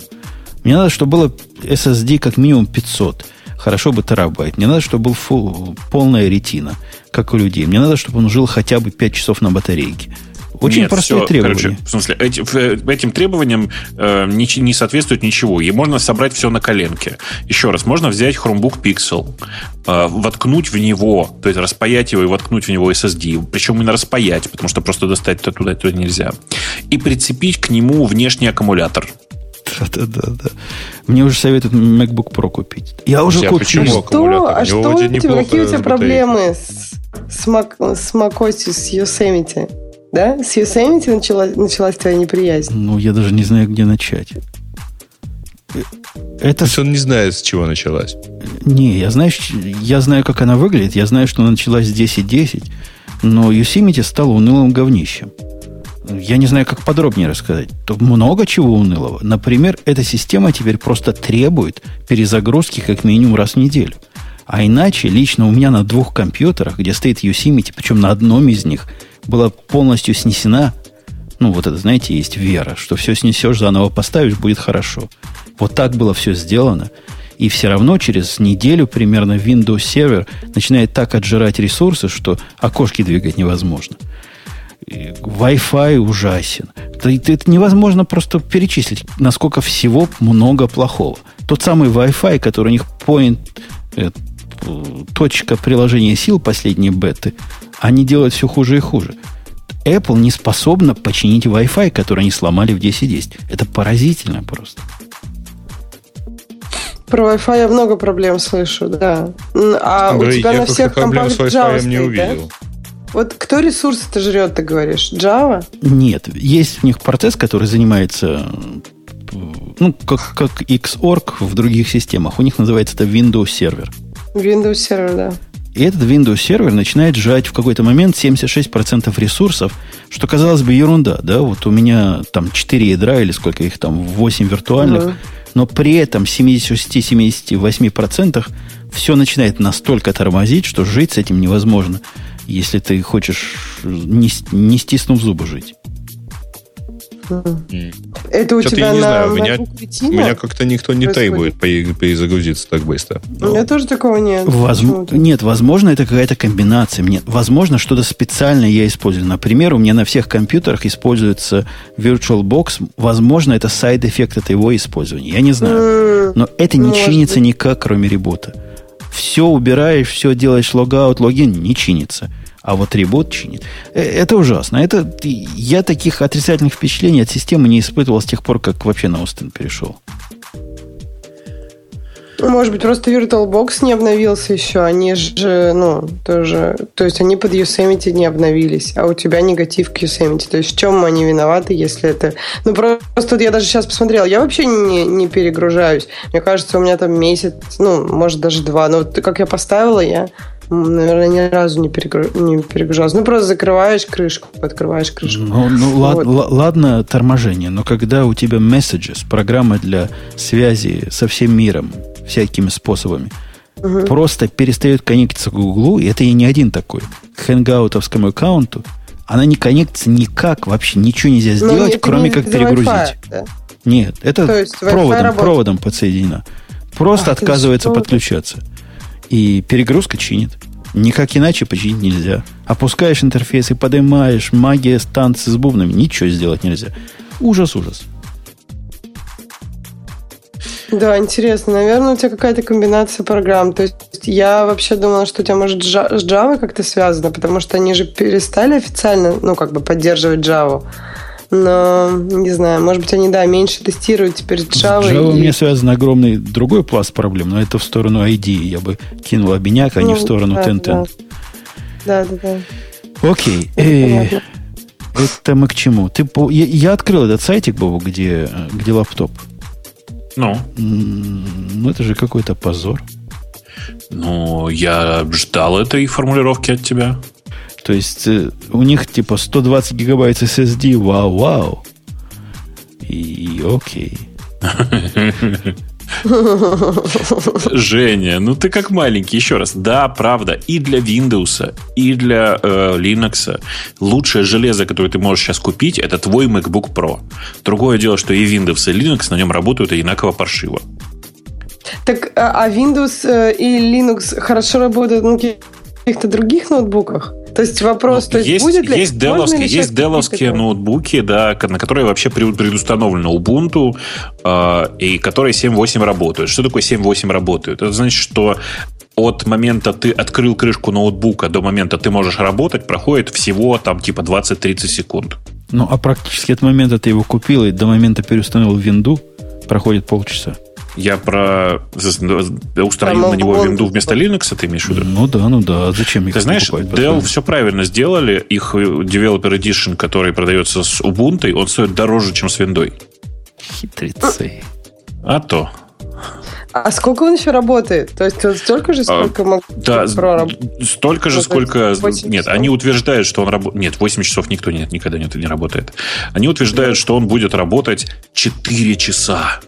Мне надо, чтобы было SSD как минимум 500. Хорошо бы терабайт. Мне надо, чтобы был full, полная ретина, как у людей. Мне надо, чтобы он жил хотя бы 5 часов на батарейке. Очень Нет, простые все, требования. Короче, в смысле, эти, этим требованиям э, не, не соответствует ничего. И можно собрать все на коленке. Еще раз, можно взять Chromebook Pixel, э, воткнуть в него, то есть распаять его и воткнуть в него SSD. Причем именно распаять, потому что просто достать -то туда, туда нельзя. И прицепить к нему внешний аккумулятор. Да-да-да. Мне уже советуют MacBook Pro купить. Я уже купил. Почему что? А что у тебя, какие у тебя проблемы с, с, Mac, с macOS, с Yosemite? Да? С Yosemite началась, началась твоя неприязнь? Ну, я даже не знаю, где начать. Это... То есть он не знает, с чего началась? Не, я знаю, я знаю, как она выглядит. Я знаю, что она началась с 10.10. Но Yosemite стала унылым говнищем. Я не знаю, как подробнее рассказать. Тут много чего унылого. Например, эта система теперь просто требует перезагрузки как минимум раз в неделю. А иначе лично у меня на двух компьютерах, где стоит Yosemite, причем на одном из них – была полностью снесена, ну, вот это, знаете, есть вера, что все снесешь, заново поставишь, будет хорошо. Вот так было все сделано. И все равно через неделю примерно Windows сервер начинает так отжирать ресурсы, что окошки двигать невозможно. Wi-Fi ужасен. Это, это невозможно просто перечислить, насколько всего много плохого. Тот самый Wi-Fi, который у них point, э, точка приложения сил последние беты, они делают все хуже и хуже. Apple не способна починить Wi-Fi, который они сломали в 10.10. Это поразительно просто. Про Wi-Fi я много проблем слышу, да. А да, у тебя я на всех компах Java не увидел. Да? Вот кто ресурсы-то жрет, ты говоришь? Java? Нет. Есть у них процесс, который занимается ну, как, как Xorg в других системах. У них называется это Windows Server. Windows Server, да. И этот Windows сервер начинает жать в какой-то момент 76% ресурсов, что казалось бы ерунда, да, вот у меня там 4 ядра или сколько их там, 8 виртуальных, uh-huh. но при этом 76-78% все начинает настолько тормозить, что жить с этим невозможно, если ты хочешь не, не стиснув зубы жить. Это у тебя я не на знаю, у меня, у меня как-то никто не требует перезагрузиться так быстро. У меня тоже такого нет. Нет, возможно, это какая-то комбинация. Возможно, что-то специальное я использую. Например, у меня на всех компьютерах используется VirtualBox. Возможно, это side effect от его использования. Я не знаю. Но это не чинится никак, кроме ребута. Все убираешь, все делаешь логаут, логин, не чинится. А вот ребот чинит. Э, это ужасно. Это, я таких отрицательных впечатлений от системы не испытывал с тех пор, как вообще на Остин перешел. Может быть, просто VirtualBox не обновился еще. Они же, ну, тоже... То есть они под Yosemite не обновились, а у тебя негатив к Yosemite. То есть в чем они виноваты, если это... Ну, просто я даже сейчас посмотрела. Я вообще не, не перегружаюсь. Мне кажется, у меня там месяц, ну, может, даже два. Но вот как я поставила, я наверное, ни разу не, перегру... не перегружалась. Ну, просто закрываешь крышку, открываешь крышку. Ну, ну вот. лад, ладно торможение, но когда у тебя Messages, программа для связи со всем миром, всякими способами, угу. просто перестает коннектиться к Гуглу, и это и не один такой, к хэнгаутовскому аккаунту, она не коннектится никак, вообще ничего нельзя ну, сделать, ну, кроме как перегрузить. Да? Нет, это проводом, проводом подсоединено. Просто Ах, отказывается подключаться. И перегрузка чинит. Никак иначе починить нельзя. Опускаешь интерфейс и поднимаешь, магия станции с бубнами, ничего сделать нельзя. Ужас, ужас. Да, интересно. Наверное, у тебя какая-то комбинация программ. То есть я вообще думала, что у тебя, может, с Java как-то связано, потому что они же перестали официально, ну, как бы поддерживать Java. Но, не знаю, может быть, они, да, меньше тестируют теперь Java. С Java и... мне связан огромный другой пласт проблем, но это в сторону ID. Я бы кинул обиняк, а ну, не в сторону да, Tencent. Да, да, да. Окей. Э, это мы к чему? Ты, я, я открыл этот сайтик, Бобу, где, где лаптоп. Ну? Ну, это же какой-то позор. Ну, я ждал этой формулировки от тебя. То есть э, у них типа 120 гигабайт SSD, вау-вау. И окей. Женя, ну ты как маленький. Еще раз. Да, правда. И для Windows, и для э, Linux лучшее железо, которое ты можешь сейчас купить, это твой MacBook Pro. Другое дело, что и Windows, и Linux на нем работают одинаково паршиво. Так, а, а Windows э, и Linux хорошо работают на каких-то других ноутбуках? То есть вопрос, ну, то есть, есть будет ли... Есть деловские, есть деловские ноутбуки, да, на которые вообще предустановлено Ubuntu, э, и которые 7.8 работают. Что такое 7.8 работают? Это значит, что от момента ты открыл крышку ноутбука до момента ты можешь работать, проходит всего там типа 20-30 секунд. Ну, а практически от момента ты его купил и до момента переустановил винду проходит полчаса. Я про установил на него винду вместо Linux, ты имеешь в виду? Ну да, ну да. Зачем их Ты знаешь, Dell все правильно сделали. Их Developer Edition, который продается с Ubuntu, он стоит дороже, чем с виндой. Хитрецы. А то. А сколько он еще работает? То есть столько же, а, сколько а, Да, столько же, сколько... Нет, часов? они утверждают, что он работает... Нет, 8 часов никто нет, никогда нет, не работает. Они утверждают, что он будет работать 4 часа.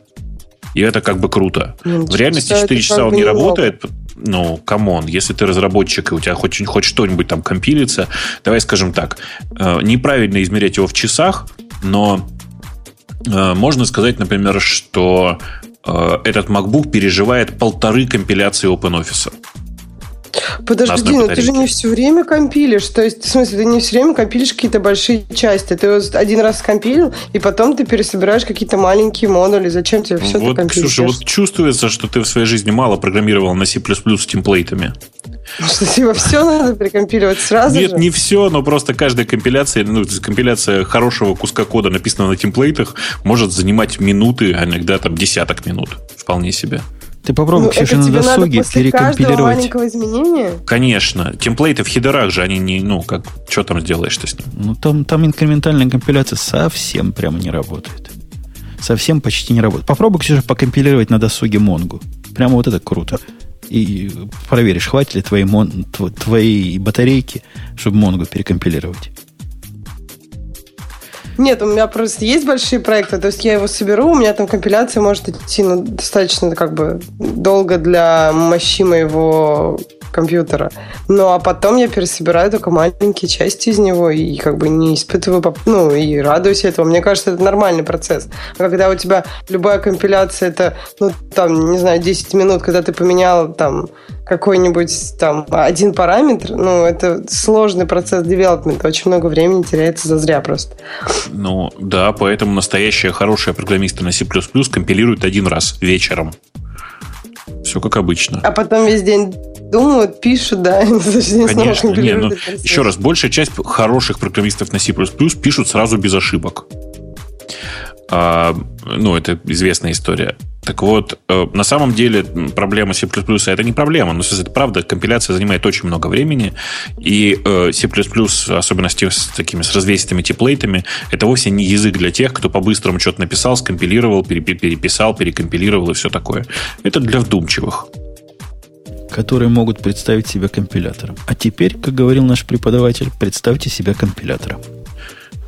И это как бы круто. Ну, в реальности 4 часа он не работает. Ну, come on, если ты разработчик, и у тебя хоть, хоть что-нибудь там компилится, давай скажем так, э, неправильно измерять его в часах, но э, можно сказать, например, что э, этот MacBook переживает полторы компиляции OpenOffice. Подожди, но ты же не все время компилишь. То есть, в смысле, ты не все время компилишь какие-то большие части. Ты вот один раз скомпилил, и потом ты пересобираешь какие-то маленькие модули. Зачем тебе все вот, это компилируешь? Ксюша, вот чувствуется, что ты в своей жизни мало программировал на C++ с темплейтами. Что типа все надо перекомпиливать сразу Нет, же? не все, но просто каждая компиляция, ну, компиляция хорошего куска кода, написанного на темплейтах, может занимать минуты, а иногда там десяток минут. Вполне себе. Ты попробуй, ну, Ксюша, на досуге перекомпилировать. маленького изменения? Конечно. Темплейты в хедерах же, они не, ну, как, что там сделаешь-то с ним? Ну, там, там инкрементальная компиляция совсем прямо не работает. Совсем почти не работает. Попробуй, Ксюша, покомпилировать на досуге Монгу. Прямо вот это круто. И проверишь, хватит ли твоей, мон, твоей батарейки, чтобы Монгу перекомпилировать. Нет, у меня просто есть большие проекты, то есть я его соберу, у меня там компиляция может идти ну, достаточно как бы долго для мощи моего компьютера. Ну, а потом я пересобираю только маленькие части из него и как бы не испытываю, ну, и радуюсь этому. Мне кажется, это нормальный процесс. А когда у тебя любая компиляция, это, ну, там, не знаю, 10 минут, когда ты поменял там какой-нибудь там один параметр, ну, это сложный процесс девелопмента, очень много времени теряется за зря просто. Ну, да, поэтому настоящие хорошие программисты на C++ компилируют один раз вечером. Все как обычно. А потом весь день думают, пишут, да. Конечно, не, ну, еще раз, большая часть хороших программистов на C++ пишут сразу без ошибок. А, ну, это известная история. Так вот, э, на самом деле проблема C++ это не проблема, но это правда, компиляция занимает очень много времени, и э, C++, особенно с, с такими с развесистыми теплейтами, это вовсе не язык для тех, кто по-быстрому что-то написал, скомпилировал, переписал, перекомпилировал и все такое. Это для вдумчивых которые могут представить себя компилятором. А теперь, как говорил наш преподаватель, представьте себя компилятором.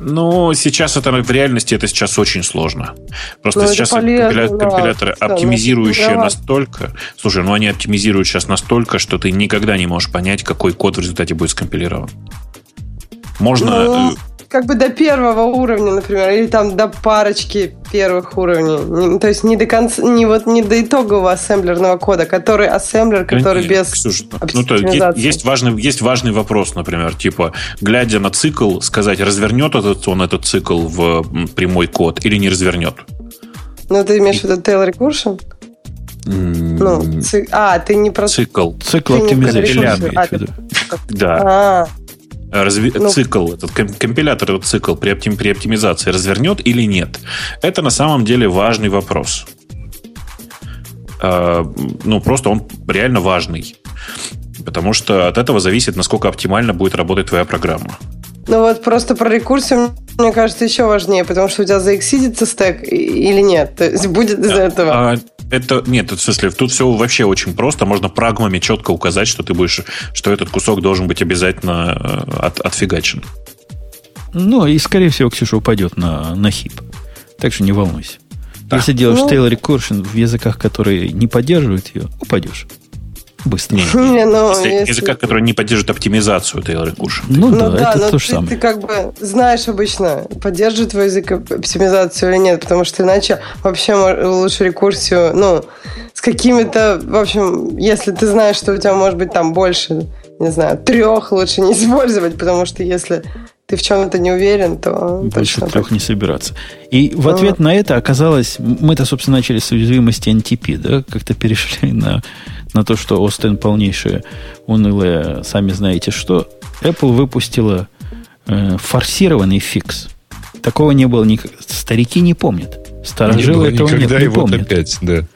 Ну, сейчас это в реальности это сейчас очень сложно. Просто ну, сейчас полезно, компиля... компиляторы, да, оптимизирующие да. настолько. Слушай, ну они оптимизируют сейчас настолько, что ты никогда не можешь понять, какой код в результате будет скомпилирован. Можно. Ну, э, как бы до первого уровня, например, или там до парочки первых уровней. То есть не до конца, не вот не до итогового ассемблерного кода, который ассемблер, который Нет, без Ксюша, ну, то есть, есть, важный, есть важный вопрос, например, типа, глядя на цикл, сказать, развернет этот, он этот цикл в прямой код или не развернет. Ну, ты имеешь в виду tail recursion? Ну, ци... А, ты не про... Цикл. Цикл оптимизации. А, да. А, разви... ну, цикл, этот компилятор, этот цикл при, оптим... при оптимизации развернет или нет? Это на самом деле важный вопрос. А, ну, просто он реально важный. Потому что от этого зависит, насколько оптимально будет работать твоя программа. Ну вот просто про рекурсию, мне кажется, еще важнее, потому что у тебя заэксидится стек или нет. То есть будет из этого. А, это нет, в смысле, тут все вообще очень просто. Можно прагмами четко указать, что ты будешь, что этот кусок должен быть обязательно э, от, отфигачен. Ну, и, скорее всего, Ксюша упадет на, на хип. Так что не волнуйся. Да. Если делаешь ну, tail recursion в языках, которые не поддерживают ее, упадешь быстро. Не, ну, если, если... Языка, который не поддерживает оптимизацию tail recursion. Ну, ну да, да, это то же самое. Ты как бы знаешь обычно, поддерживает твой язык оптимизацию или нет, потому что иначе вообще лучше рекурсию, ну, с какими-то, в общем, если ты знаешь, что у тебя может быть там больше, не знаю, трех лучше не использовать, потому что если ты в чем-то не уверен, то... Больше трех так. не собираться. И в ответ на это оказалось... Мы-то, собственно, начали с уязвимости NTP, да? Как-то перешли на на то, что Остен полнейшее унылое, сами знаете что, Apple выпустила э, форсированный фикс. Такого не было никогда. Старики не помнят. Старожилы не этого никогда, нет, не помнят. Вот опять, да.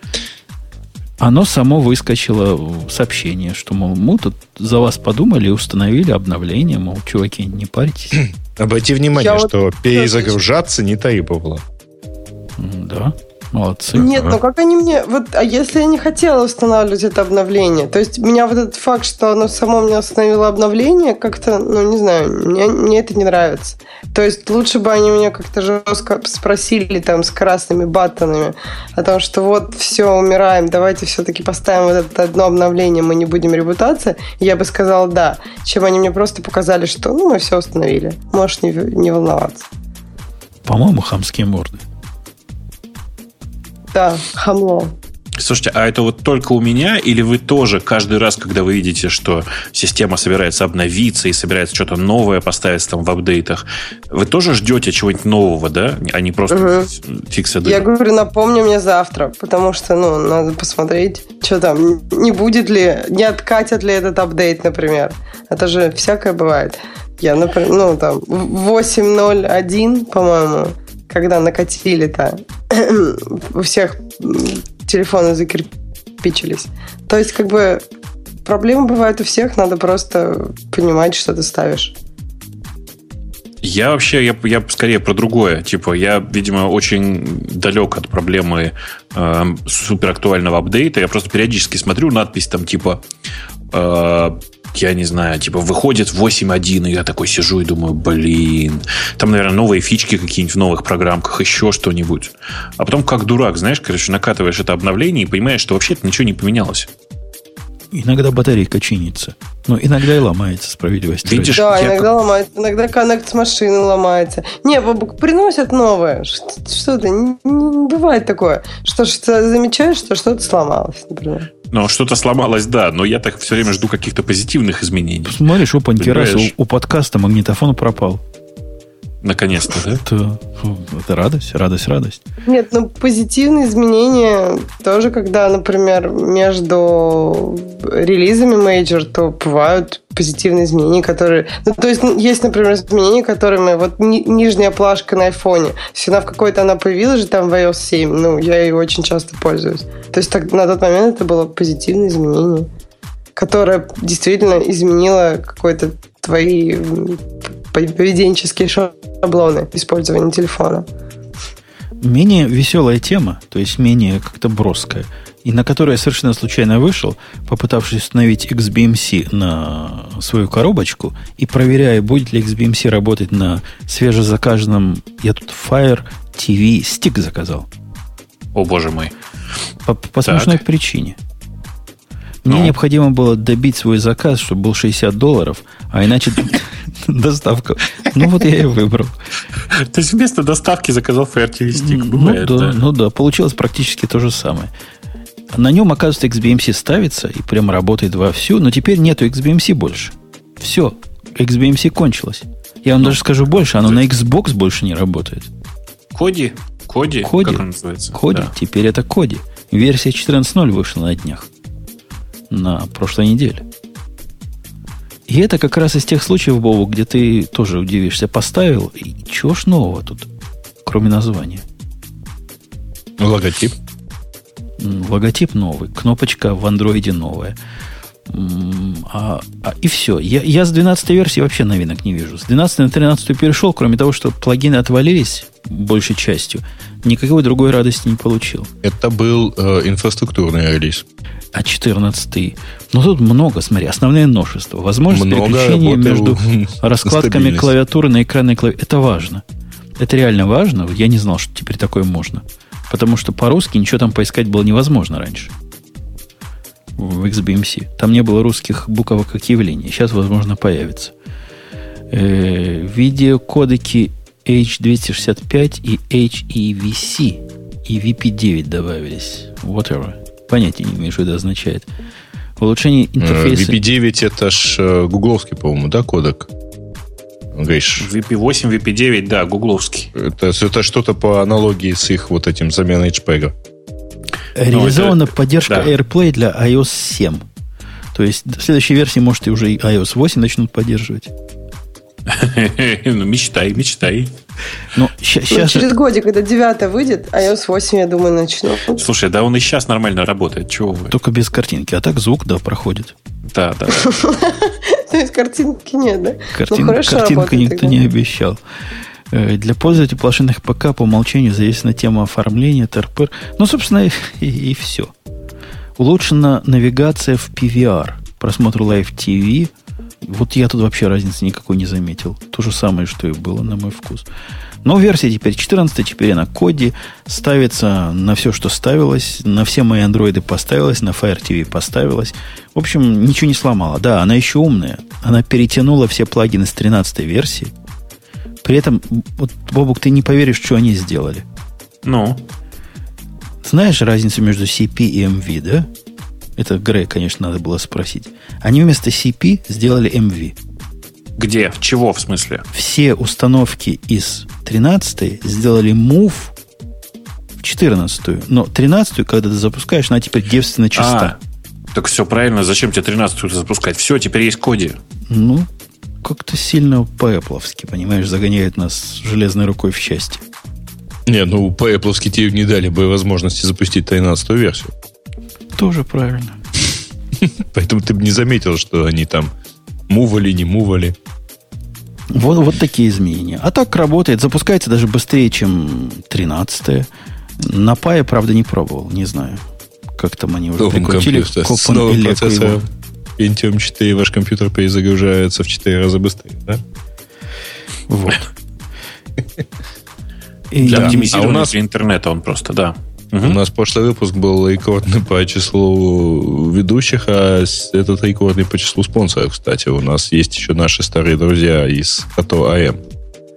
Оно само выскочило в сообщение, что, мол, мы тут за вас подумали и установили обновление, мол, чуваки, не парьтесь. Обрати внимание, Я что вот перезагружаться не требовало. Да. Молодцы. Нет, ну как они мне... Вот, а если я не хотела устанавливать это обновление? То есть меня вот этот факт, что оно само мне установило обновление, как-то, ну не знаю, мне, мне это не нравится. То есть лучше бы они меня как-то жестко спросили там с красными баттонами о том, что вот все, умираем, давайте все-таки поставим вот это одно обновление, мы не будем репутация. Я бы сказала да. Чем они мне просто показали, что ну мы все установили. Можешь не, не волноваться. По-моему, хамские морды. Да, хамло. Слушайте, а это вот только у меня, или вы тоже каждый раз, когда вы видите, что система собирается обновиться и собирается что-то новое поставить там в апдейтах, вы тоже ждете чего-нибудь нового, да? А не просто угу. фикса Я говорю, напомни мне завтра, потому что, ну, надо посмотреть, что там, не будет ли, не откатят ли этот апдейт, например. Это же всякое бывает. Я, например, ну, там, 8.01, по-моему, когда накатили-то, у всех телефоны закирпичились. То есть, как бы, проблемы бывают у всех, надо просто понимать, что ты ставишь. Я вообще, я, я скорее про другое. Типа, я, видимо, очень далек от проблемы э, суперактуального апдейта. Я просто периодически смотрю надпись там типа э, я не знаю, типа, выходит 8.1, и я такой сижу и думаю, блин, там, наверное, новые фички какие-нибудь в новых программках, еще что-нибудь. А потом, как дурак, знаешь, короче, накатываешь это обновление и понимаешь, что вообще-то ничего не поменялось. Иногда батарейка чинится. Но иногда и ломается, справедливость. Видишь, да, иногда как... ломается, иногда коннект с машины ломается. Не, приносят новое. Что-то, не, не бывает такое. Что, что замечаешь, что что-то сломалось, например. Ну, что-то сломалось, да, но я так все время жду каких-то позитивных изменений. Смотришь, опаньки, раз у, у подкаста магнитофон пропал. Наконец-то, да? Это, это радость, радость, радость. Нет, ну позитивные изменения тоже, когда, например, между релизами major, то бывают позитивные изменения, которые... Ну, то есть есть, например, изменения, которыми вот ни, нижняя плашка на айфоне, если она в какой-то она появилась же там в iOS 7, ну, я ее очень часто пользуюсь. То есть так, на тот момент это было позитивное изменение, которое действительно изменило какой-то твои поведенческие шаблоны использования телефона. Менее веселая тема, то есть менее как-то броская, и на которую я совершенно случайно вышел, попытавшись установить XBMC на свою коробочку и проверяя, будет ли XBMC работать на свежезаказанном, я тут Fire TV стик заказал. О, боже мой. По, по смешной причине. Мне ну. необходимо было добить свой заказ, чтобы был 60 долларов, а иначе доставка. Ну, вот я и выбрал. То есть вместо доставки заказал Fire TV Stick. ну, да, ну да, получилось практически то же самое. На нем, оказывается, XBMC ставится и прямо работает вовсю, но теперь нету XBMC больше. Все, XBMC кончилось. Я вам ну, даже скажу больше, оно на Xbox больше не работает. Коди? Коди? Коди. Как он называется? Коди. Да. Теперь это Коди. Версия 14.0 вышла на днях. На прошлой неделе. И это как раз из тех случаев, Бобу, где ты тоже удивишься. Поставил, и чего ж нового тут, кроме названия? Логотип. Логотип новый, кнопочка в андроиде новая. А, а, и все. Я, я с 12 версии вообще новинок не вижу. С 12 на 13 перешел, кроме того, что плагины отвалились большей частью, никакой другой радости не получил. Это был э, инфраструктурный релиз. А 14 Ну, тут много, смотри, основные новшества. Возможность много переключения между раскладками клавиатуры на экранной клавиатуре. Это важно. Это реально важно. Я не знал, что теперь такое можно. Потому что по-русски ничего там поискать было невозможно раньше. В XBMC. Там не было русских буквок как явления. Сейчас, возможно, появится. Э, видеокодеки H265 и HEVC и VP9 добавились. Whatever. Понятия не имею, что это означает. Улучшение э, интерфейса. VP9 это ж э, гугловский, по-моему, да, кодек? Говоришь, VP8, VP9, да, гугловский. Это, это что-то по аналогии с их вот этим заменой HPEG. Реализована это, поддержка да. AirPlay для iOS 7. То есть в следующей версии, может, и уже и iOS 8 начнут поддерживать. Ну, мечтай, мечтай. Ну, сейчас... ну, через годик, когда 9 выйдет, iOS 8, я думаю, начну. Слушай, да он и сейчас нормально работает. Чего вы? Только без картинки. А так звук, да, проходит. Да, да. То есть картинки нет, да? Ну, картинку никто не обещал. Э, для пользователей плашинных ПК по умолчанию зависит тема оформления, ТРПР. Ну, собственно, и, и, и все. Улучшена навигация в PVR. Просмотр Live TV – вот я тут вообще разницы никакой не заметил. То же самое, что и было на мой вкус. Но версия теперь 14, теперь она коди, ставится на все, что ставилось, на все мои андроиды поставилась, на Fire TV поставилась. В общем, ничего не сломала. Да, она еще умная. Она перетянула все плагины с 13 версии. При этом, вот, Бобук, ты не поверишь, что они сделали. Ну? Знаешь разницу между CP и MV, да? Это Грея, конечно, надо было спросить. Они вместо CP сделали MV. Где? В чего, в смысле? Все установки из 13 сделали move в 14 Но 13 когда ты запускаешь, она теперь девственно чиста. А, так все правильно. Зачем тебе 13 запускать? Все, теперь есть коди. Ну, как-то сильно по-эпловски, понимаешь, загоняет нас железной рукой в счастье. Не, ну по-эпловски тебе не дали бы возможности запустить 13 версию. Тоже правильно. Поэтому ты бы не заметил, что они там мували, не мували. Вот, вот такие изменения. А так работает, запускается даже быстрее, чем 13 На Пае, правда, не пробовал, не знаю. Как там они уже Новым прикрутили С новым процессором Pentium 4 ваш компьютер перезагружается в 4 раза быстрее, да? Вот. Для оптимизирования а у нас... интернета он просто, да. Угу. У нас прошлый выпуск был рекордный по числу ведущих, а этот рекордный по числу спонсоров, кстати. У нас есть еще наши старые друзья из Като АМ.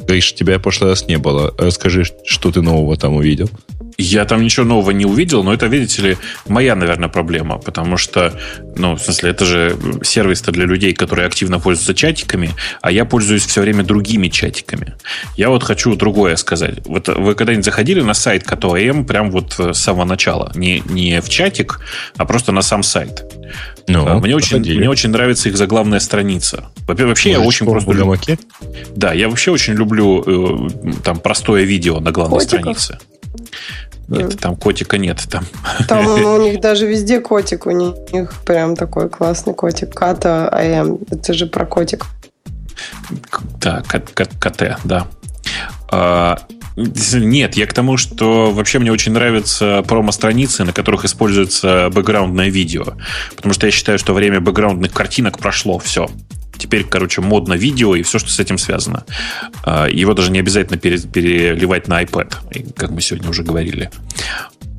Гриш, тебя в прошлый раз не было. Расскажи, что ты нового там увидел. Я там ничего нового не увидел, но это, видите ли, моя, наверное, проблема, потому что, ну, в смысле, это же сервис-то для людей, которые активно пользуются чатиками, а я пользуюсь все время другими чатиками. Я вот хочу другое сказать. Вот вы когда-нибудь заходили на сайт КТОМ прям вот с самого начала? Не, не в чатик, а просто на сам сайт. Ну, а, мне, очень, мне очень нравится их заглавная страница. Вообще, Может, я очень просто люблю... Да, я вообще очень люблю э, там простое видео на главной Котиков. странице. Нет, там котика нет. Там. там у них даже везде котик. У них прям такой классный котик. Ката АМ. Это же про котик. Да, КТ, да. А, нет, я к тому, что вообще мне очень нравятся промо-страницы, на которых используется бэкграундное видео. Потому что я считаю, что время бэкграундных картинок прошло. Все. Теперь, короче, модно видео и все, что с этим связано. А, его даже не обязательно переливать на iPad, как мы сегодня уже говорили.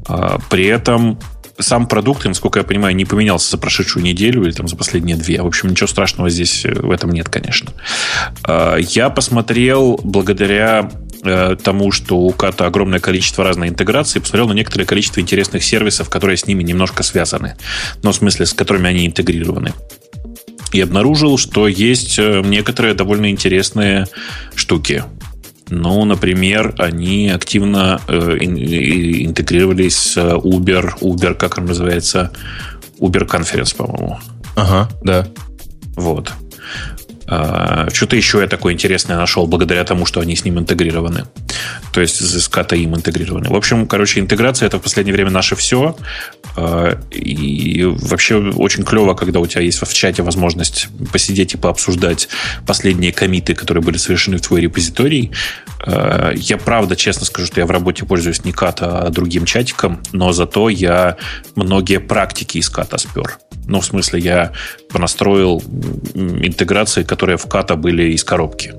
А, при этом сам продукт, насколько я понимаю, не поменялся за прошедшую неделю или там за последние две. В общем, ничего страшного здесь э, в этом нет, конечно. А, я посмотрел благодаря э, тому, что у Ката огромное количество разной интеграции, посмотрел на некоторое количество интересных сервисов, которые с ними немножко связаны. Но в смысле, с которыми они интегрированы и обнаружил, что есть э, некоторые довольно интересные штуки. Ну, например, они активно э, интегрировались с Uber, Uber, как он называется, Uber Conference, по-моему. Ага, да. Вот. А, что-то еще я такое интересное нашел благодаря тому, что они с ним интегрированы. То есть с им интегрированы. В общем, короче, интеграция это в последнее время наше все. А, и вообще очень клево, когда у тебя есть в чате возможность посидеть и пообсуждать последние комиты, которые были совершены в твой репозиторий. А, я правда, честно скажу, что я в работе пользуюсь не ката, а другим чатиком, но зато я многие практики из ката спер. Ну, в смысле, я понастроил интеграции, которые в ката были из коробки.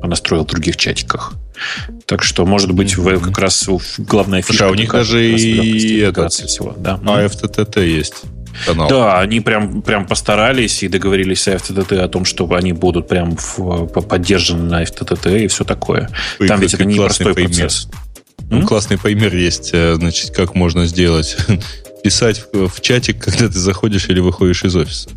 Понастроил в других чатиках. Так что, может быть, mm-hmm. как раз главная фишка... А у них даже и этот, всего. Да. AFTTT есть. Канал. Да, они прям, прям постарались и договорились с FTTT о том, что они будут прям в, поддержаны на FTTT и все такое. Ой, Там ведь это не простой пример. процесс. Ну, классный пример есть, э, значит, как можно сделать писать в, в чатик, когда ты заходишь или выходишь из офиса.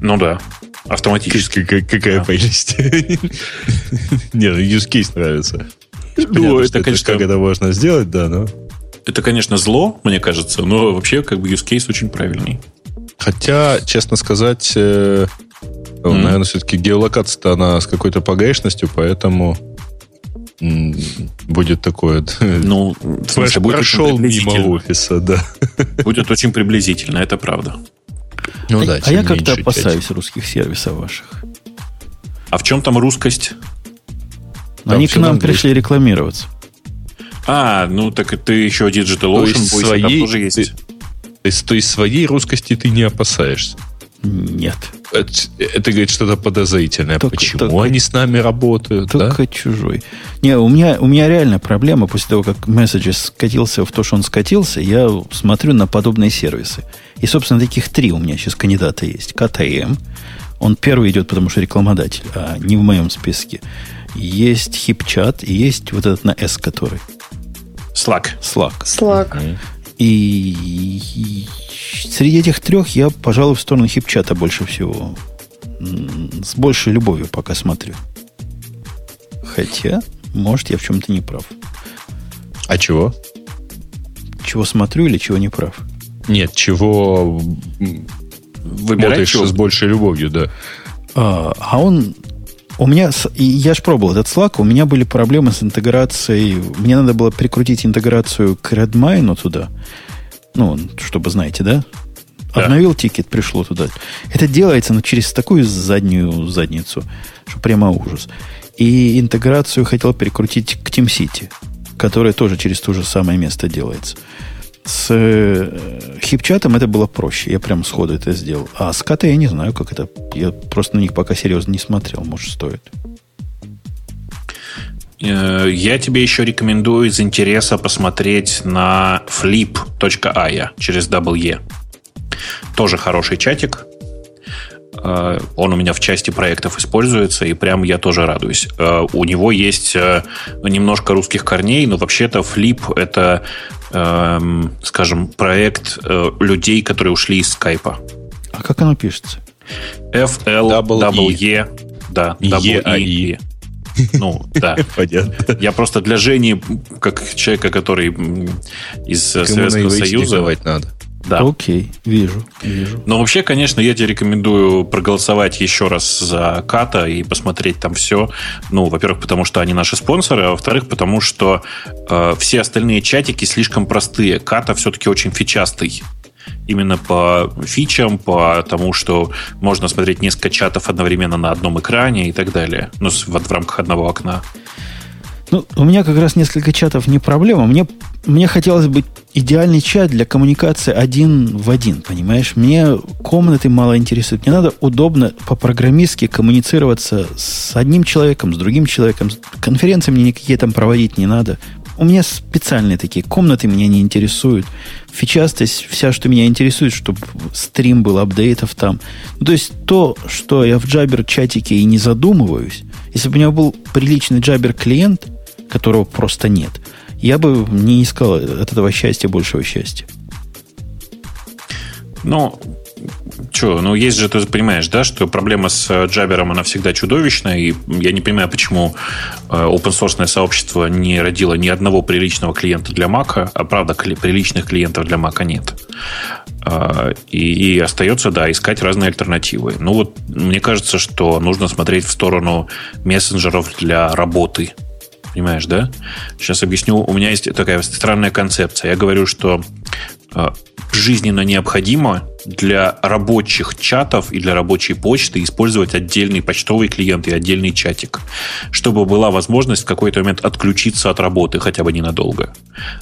Ну да, автоматически. Какая, да. прелесть. Не, ну use case нравится. Ну, это, конечно... Как это можно сделать, да, но... Это, конечно, зло, мне кажется, но вообще как бы use case очень правильный. Хотя, честно сказать, э, mm. наверное, все-таки геолокация-то она с какой-то погрешностью, поэтому будет такое... Ну, Флэш будет прошел мимо офиса, да. Будет очень приблизительно, это правда. Ну, а, да, а я как-то опасаюсь чать. русских сервисов ваших. А в чем там русскость? Там Они к нам пришли рекламироваться. А, ну так ты еще Digital Ocean, то своей, тоже есть. Ты, то, есть, то есть своей русскости ты не опасаешься? Нет. Это, это говорит что-то подозрительное. Только, Почему только, они с нами работают? Только да? чужой. Не, у меня, у меня реально проблема после того, как месседж скатился в то, что он скатился, я смотрю на подобные сервисы. И, собственно, таких три у меня сейчас кандидата есть. КТМ. Он первый идет, потому что рекламодатель, а не в моем списке. Есть хипчат и есть вот этот на S, который. Slack. Slack. Slack. И среди этих трех я, пожалуй, в сторону хипчата больше всего. С большей любовью пока смотрю. Хотя, может, я в чем-то не прав. А чего? Чего смотрю или чего не прав? Нет, чего Выбираешь чего? с большей любовью, да. А, а он... У меня... Я же пробовал этот Slack, у меня были проблемы с интеграцией. Мне надо было прикрутить интеграцию к Redmine туда. Ну, чтобы знаете, да? да? Обновил тикет, пришло туда. Это делается, но ну, через такую заднюю задницу, что прямо ужас. И интеграцию хотел перекрутить к TeamCity, которая тоже через то же самое место делается. С э, хипчатом это было проще. Я прям сходу это сделал. А с КТ я не знаю, как это. Я просто на них пока серьезно не смотрел. Может, стоит. Э, я тебе еще рекомендую из интереса посмотреть на flip.aya через W. Тоже хороший чатик. Э, он у меня в части проектов используется, и прям я тоже радуюсь. Э, у него есть немножко русских корней, но вообще-то Flip — это эм, скажем, проект э, людей, которые ушли из скайпа. А как оно пишется? F L Double E. Да, double а, E. E. Ну, да. Понятно. Я просто для Жени, как человека, который из Кому Советского Союза, надо. Да. Окей, вижу, вижу. Но вообще, конечно, я тебе рекомендую проголосовать еще раз за Ката и посмотреть там все. Ну, во-первых, потому что они наши спонсоры, а во-вторых, потому что э, все остальные чатики слишком простые. Ката все-таки очень фичастый. Именно по фичам, по тому, что можно смотреть несколько чатов одновременно на одном экране и так далее. Ну, вот в рамках одного окна. Ну, у меня как раз несколько чатов не проблема. Мне, мне хотелось бы идеальный чат для коммуникации один в один, понимаешь? Мне комнаты мало интересуют. Мне надо удобно по-программистски коммуницироваться с одним человеком, с другим человеком. Конференции мне никакие там проводить не надо. У меня специальные такие комнаты меня не интересуют. Фичастость вся, что меня интересует, чтобы стрим был апдейтов там. Ну, то есть то, что я в Jabber чатике и не задумываюсь, если бы у меня был приличный Jabber клиент, которого просто нет, я бы не искал от этого счастья большего счастья. Ну, что, ну есть же, ты понимаешь, да, что проблема с э, Jabber, она всегда чудовищная, и я не понимаю, почему э, open source сообщество не родило ни одного приличного клиента для Mac, а правда, приличных клиентов для Mac нет. А, И, и остается, да, искать разные альтернативы. Ну вот, мне кажется, что нужно смотреть в сторону мессенджеров для работы. Понимаешь, да? Сейчас объясню. У меня есть такая странная концепция. Я говорю, что э, жизненно необходимо для рабочих чатов и для рабочей почты использовать отдельный почтовый клиент и отдельный чатик, чтобы была возможность в какой-то момент отключиться от работы хотя бы ненадолго.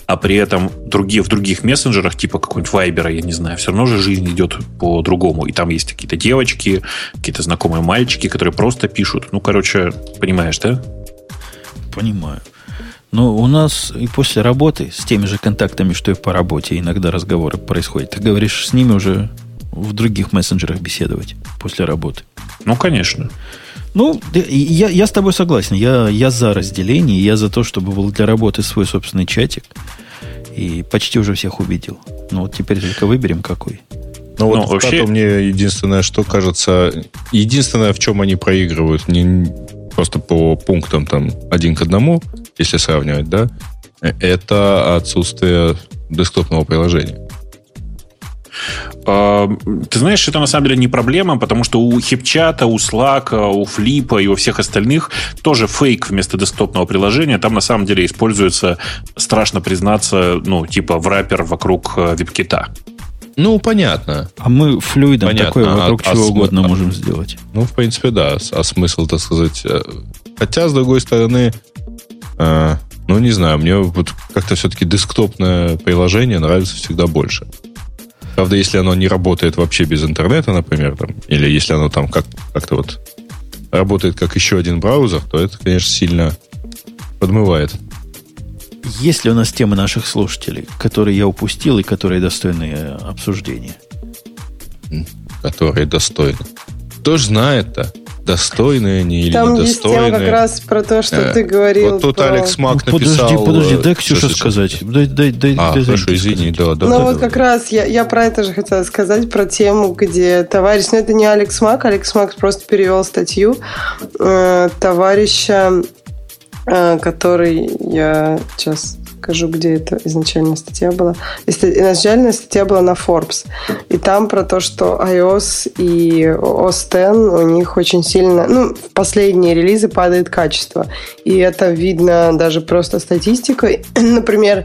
А при этом другие, в других мессенджерах, типа какой-нибудь Вайбера, я не знаю, все равно же жизнь идет по-другому. И там есть какие-то девочки, какие-то знакомые мальчики, которые просто пишут. Ну, короче, понимаешь, да? Понимаю. Но у нас и после работы с теми же контактами, что и по работе, иногда разговоры происходят. Ты говоришь, с ними уже в других мессенджерах беседовать после работы. Ну, конечно. Ну, я, я с тобой согласен. Я, я за разделение, я за то, чтобы был для работы свой собственный чатик. И почти уже всех убедил. Ну, вот теперь только выберем какой. Ну вот Ну, вообще- мне единственное, что кажется, единственное, в чем они проигрывают, не просто по пунктам там один к одному, если сравнивать, да, это отсутствие десктопного приложения. А, Ты знаешь, это на самом деле не проблема, потому что у хипчата, у Slack, у Флипа и у всех остальных тоже фейк вместо десктопного приложения. Там на самом деле используется, страшно признаться, ну, типа враппер вокруг э, веб-кита. Ну, понятно. А мы флюидом Понятно. такое вокруг А- а чего см- угодно а- можем сделать. Ну, в принципе, да. А смысл, так сказать... э, Хотя, с другой стороны, э, ну, не знаю, мне вот как-то все-таки десктопное приложение нравится всегда больше. Правда, если оно не работает вообще без интернета, например, там, или если оно там как- как-то вот работает как еще один браузер, то это, конечно, сильно подмывает. Есть ли у нас темы наших слушателей, которые я упустил и которые достойны э, обсуждения? которые достойны. Кто ж знает-то, достойные они или Там есть тема недостойные. как раз про то, что Э, ты говорил. Вот тут про- Алекс Мак Ну, подожди, написал... подожди, э, дай Ксюша сейчас, сказать. Дай, дай, дай, А, дай хорошо, извини, сказать. да, да. Ну да, вот да, как да. раз я, я про это же хотела сказать, про тему, где товарищ, ну это не Алекс Мак, Алекс Мак просто перевел статью э, товарища, который, я сейчас скажу, где это изначально статья была. И ста- Изначальная статья была на Forbes. И там про то, что iOS и OS X у них очень сильно, ну, в последние релизы падает качество. И это видно даже просто статистикой. Например,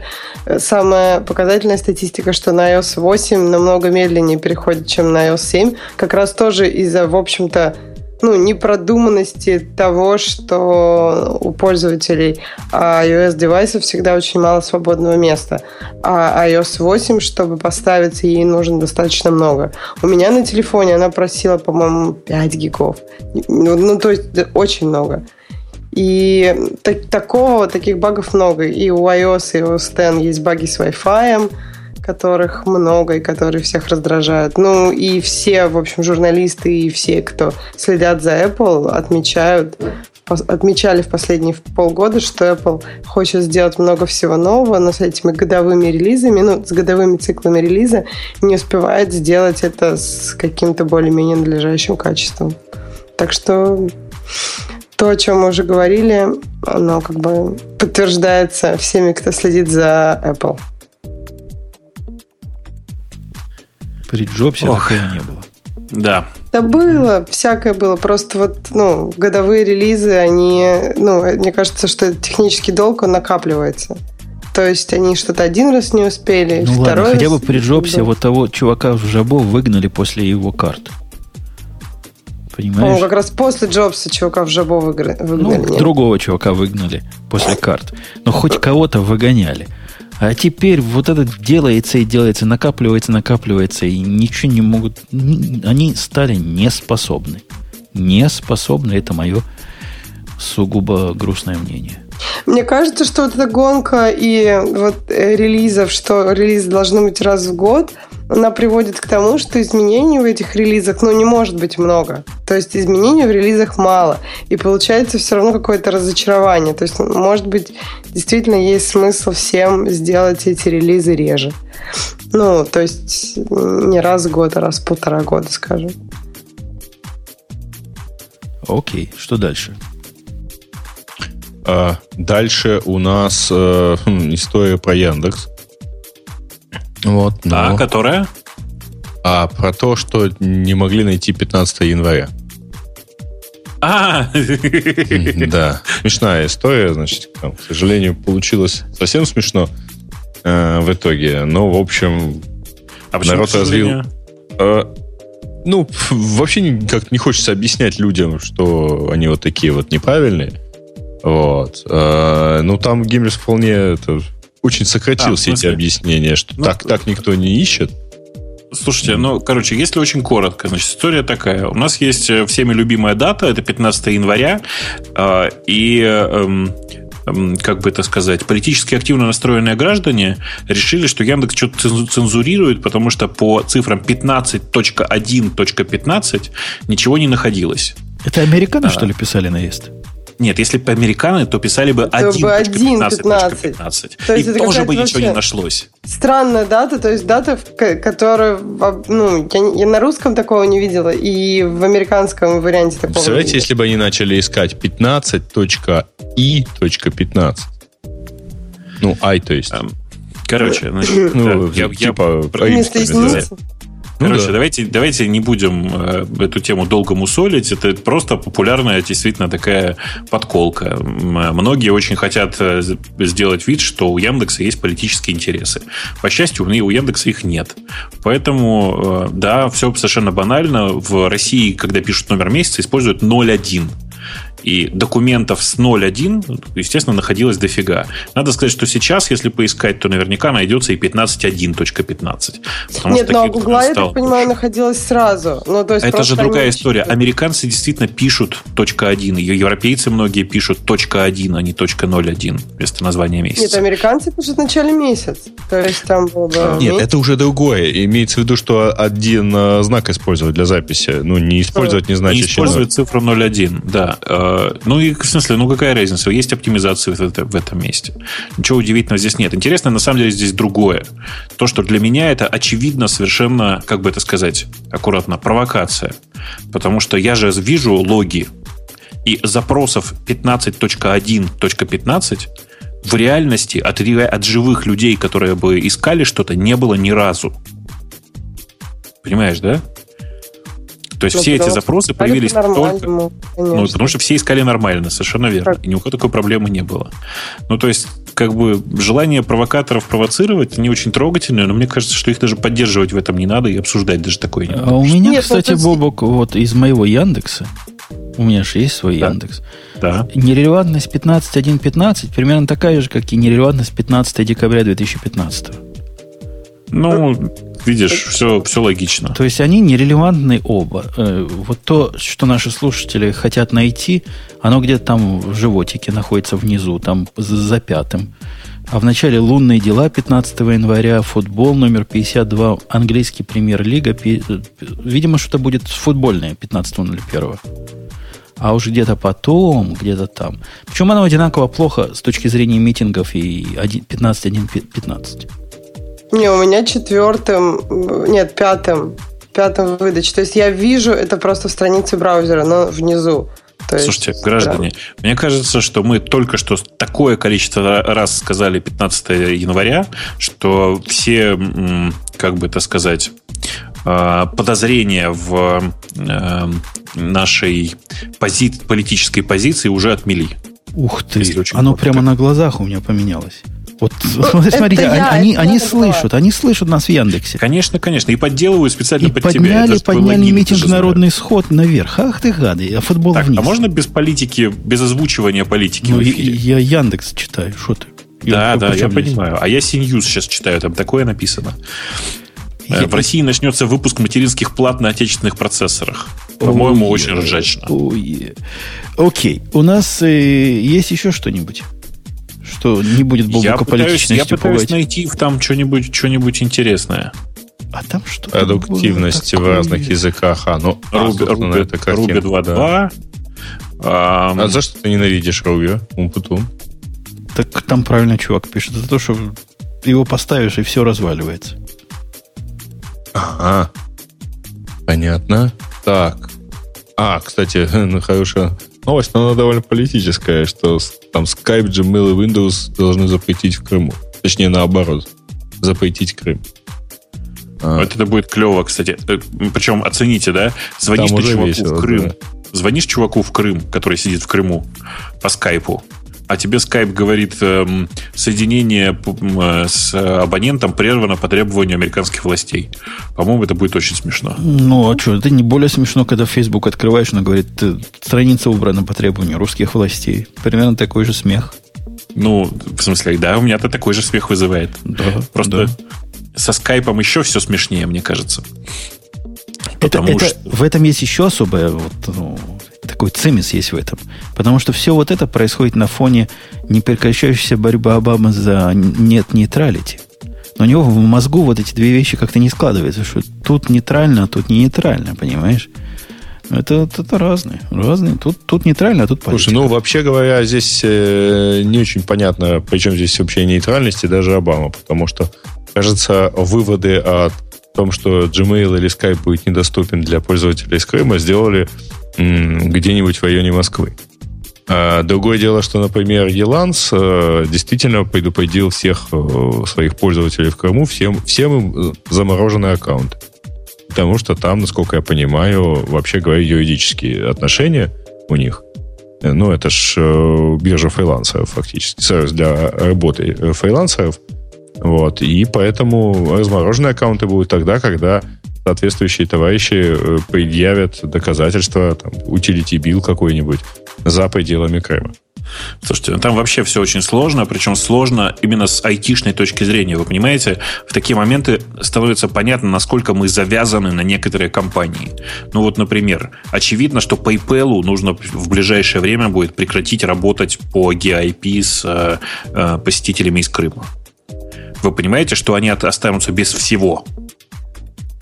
самая показательная статистика, что на iOS 8 намного медленнее переходит, чем на iOS 7. Как раз тоже из-за, в общем-то, ну, непродуманности того, что у пользователей iOS-девайсов всегда очень мало свободного места. А iOS 8, чтобы поставиться, ей нужно достаточно много. У меня на телефоне она просила, по-моему, 5 гигов. Ну, ну, то есть очень много. И так- такого, таких багов много. И у iOS и у X есть баги с Wi-Fi, которых много и которые всех раздражают. Ну и все, в общем, журналисты и все, кто следят за Apple, отмечают отмечали в последние полгода, что Apple хочет сделать много всего нового, но с этими годовыми релизами, ну, с годовыми циклами релиза не успевает сделать это с каким-то более-менее надлежащим качеством. Так что то, о чем мы уже говорили, оно как бы подтверждается всеми, кто следит за Apple. При Джобсе Ох. такого не было. Да. Да было, всякое было. Просто вот, ну, годовые релизы, они, ну, мне кажется, что технический долг, он накапливается. То есть они что-то один раз не успели, ну второй ладно, хотя бы при Джобсе да. вот того чувака в Жабо выгнали после его карт. Понимаешь? Ну, как раз после Джобса чувака в Жабо выгнали. Ну, другого чувака выгнали после карт. Но хоть кого-то выгоняли. А теперь вот это делается и делается, накапливается, накапливается, и ничего не могут... Они стали неспособны. Неспособны, это мое сугубо грустное мнение. Мне кажется, что вот эта гонка и вот э, релизов, что релизы должны быть раз в год, она приводит к тому, что изменений в этих релизах, ну, не может быть много. То есть изменений в релизах мало. И получается все равно какое-то разочарование. То есть, может быть, действительно есть смысл всем сделать эти релизы реже. Ну, то есть не раз в год, а раз в полтора года, скажем. Окей, что дальше? А, дальше у нас э, хм, история про Яндекс. Вот, но... А, которая? А про то, что не могли найти 15 января. А, да, смешная история, значит, там, к сожалению, получилось совсем смешно э, в итоге. Но, в общем, а народ развил. Э, ну, вообще никак не хочется объяснять людям, что они вот такие вот неправильные. Вот. Э, ну, там Гиммельс вполне это, очень сократил а, все эти объяснения, что ну, так, так никто не ищет. Слушайте, ну, короче, если очень коротко, значит, история такая. У нас есть э, всеми любимая дата, это 15 января, э, и эм, эм, как бы это сказать, политически активно настроенные граждане решили, что Яндекс что-то цензурирует, потому что по цифрам 15.1.15 ничего не находилось. Это американцы, а, что ли, писали наезд? Нет, если бы американы, то писали бы 1.15. И тоже бы ничего не нашлось. Странная дата, то есть дата, которая, ну, я, я на русском такого не видела, и в американском варианте такого Представляете, если бы они начали искать 15.i.15? Ну, i, то есть. Эм, короче, значит, ну, я, типа, я, я, ну, Короче, да. давайте, давайте не будем э, эту тему долго мусолить. Это просто популярная, действительно, такая подколка. Многие очень хотят э, сделать вид, что у Яндекса есть политические интересы. По счастью, у Яндекса их нет. Поэтому, э, да, все совершенно банально. В России, когда пишут номер месяца, используют 01. И документов с 0.1, естественно, находилось дофига. Надо сказать, что сейчас, если поискать, то наверняка найдется и 15.1.15. Нет, но у Гугла, я так понимаю, находилось сразу. Ну, то есть Это же другая история. Американцы действительно пишут .1. Европейцы многие пишут .1, а не .01 вместо названия месяца. Нет, американцы пишут в начале месяца. То есть там было бы... Нет, месяц. это уже другое. Имеется в виду, что один э, знак использовать для записи. Ну, не использовать не значит... Не использовать цифру 0.1, да. Ну и, в смысле, ну какая разница? Есть оптимизация в этом месте. Ничего удивительного здесь нет. Интересно, на самом деле, здесь другое. То, что для меня это очевидно совершенно, как бы это сказать, аккуратно, провокация. Потому что я же вижу логи и запросов 15.1.15 в реальности от, от живых людей, которые бы искали что-то, не было ни разу. Понимаешь, да? То есть ну, все эти запросы появились только... Ну, потому что все искали нормально, совершенно верно. Так. И ни у кого такой проблемы не было. Ну, то есть, как бы, желание провокаторов провоцировать не очень трогательное, но мне кажется, что их даже поддерживать в этом не надо и обсуждать даже такое не надо. А у меня, Нет, кстати, ну, Бобок, вот из моего Яндекса, у меня же есть свой да. Яндекс. Да. Нерелевантность 15.1.15 примерно такая же, как и нерелевантность 15 декабря 2015. Ну, видишь, все, все логично. То есть они нерелевантны оба. Э, вот то, что наши слушатели хотят найти, оно где-то там в животике находится внизу, там за пятым. А в начале лунные дела 15 января, футбол номер 52, английский премьер-лига. Видимо, что-то будет футбольное 15.01. А уж где-то потом, где-то там. Причем оно одинаково плохо с точки зрения митингов и 15.1.15. Не, у меня четвертым, нет, пятым, пятым выдаче. То есть я вижу это просто в странице браузера, но внизу. То Слушайте, есть, граждане, да. мне кажется, что мы только что такое количество раз сказали 15 января, что все, как бы это сказать, а, подозрения в э, нашей пози политической позиции уже отмели. Ух ты, оно прямо на глазах у меня поменялось. Вот смотрите, я, они, они слышат, они слышат нас в Яндексе. Конечно, конечно. И подделывают специально и под подняли, тебя. Это подняли митинг «Народный сход» наверх. Ах ты гады, а футбол так, вниз. А можно без политики, без озвучивания политики ну, Я Яндекс читаю, что ты? Да, я да, я понимаю. А я Синьюз сейчас читаю, там такое написано. Э, я... В России начнется выпуск материнских плат на отечественных процессорах. По-моему, очень ржачно. Окей. У нас э, есть еще что-нибудь? Что не будет бобукополитичностью Я пытаюсь, я пытаюсь найти там что-нибудь, что-нибудь интересное. А там что Продуктивность в разных языках. А, ну, Руби, а, Руби, это Ruby 2.2. Да. А, а за что ты ненавидишь Руби? Умпутун. Так там правильно чувак пишет. Это то, что его поставишь, и все разваливается. Ага. Понятно. Так. А, кстати, ну, хорошая новость, но она довольно политическая, что там Skype, Gmail и Windows должны запретить в Крыму. Точнее, наоборот, запретить Крым. А. Вот это будет клево, кстати. Э, Причем оцените, да? Звонишь ты чуваку весело, в Крым. Да. Звонишь чуваку в Крым, который сидит в Крыму по скайпу а тебе Skype говорит, эм, соединение э, с абонентом прервано по требованию американских властей. По-моему, это будет очень смешно. Ну, а что, это не более смешно, когда Facebook открываешь, она говорит, страница убрана по требованию русских властей. Примерно такой же смех. Ну, в смысле, да, у меня это такой же смех вызывает. Да, Просто да. со скайпом еще все смешнее, мне кажется. Это, это, что... В этом есть еще особое вот, ну, такой цимис есть в этом. Потому что все вот это происходит на фоне непрекращающейся борьбы Обамы за нет нейтралити. Но у него в мозгу вот эти две вещи как-то не складываются, что тут нейтрально, а тут не нейтрально, понимаешь? Это, это, это разные. Разные. Тут, тут нейтрально, а тут политика. Слушай, ну, вообще говоря, здесь э, не очень понятно, причем здесь вообще нейтральности даже Обама, потому что, кажется, выводы о том, что Gmail или Skype будет недоступен для пользователей из Крыма, сделали где-нибудь в районе Москвы. А другое дело, что, например, Еланс э, действительно предупредил всех э, своих пользователей в Крыму, всем, всем им э, замороженный аккаунт. Потому что там, насколько я понимаю, вообще говоря, юридические отношения у них. Ну, это ж биржа фрилансеров фактически, сервис для работы фрилансеров. Вот. И поэтому размороженные аккаунты будут тогда, когда соответствующие товарищи э, предъявят доказательства, там, utility bill какой-нибудь за пределами Крыма. Слушайте, ну там вообще все очень сложно, причем сложно именно с айтишной точки зрения. Вы понимаете, в такие моменты становится понятно, насколько мы завязаны на некоторые компании. Ну вот, например, очевидно, что PayPal нужно в ближайшее время будет прекратить работать по GIP с э, э, посетителями из Крыма. Вы понимаете, что они останутся без всего.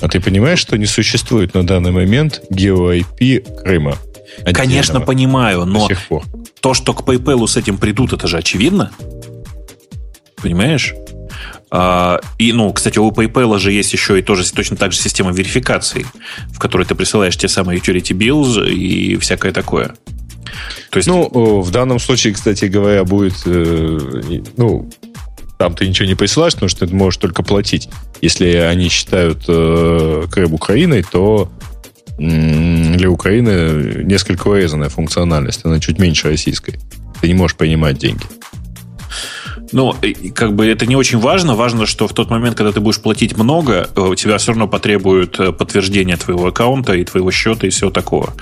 А ты понимаешь, что не существует на данный момент GeoIP Крыма? Конечно, понимаю, но то, что к PayPal с этим придут, это же очевидно. Понимаешь? А, и, ну, кстати, у PayPal же есть еще и тоже точно так же система верификации, в которой ты присылаешь те самые utility bills и всякое такое. То есть... Ну, в данном случае, кстати говоря, будет, э, ну, там ты ничего не присылаешь, потому что ты можешь только платить. Если они считают э, Крым Украиной, то для Украины несколько урезанная функциональность. Она чуть меньше российской. Ты не можешь принимать деньги. Ну, как бы это не очень важно. Важно, что в тот момент, когда ты будешь платить много, э, у тебя все равно потребуют э, подтверждения твоего аккаунта и твоего счета и всего такого.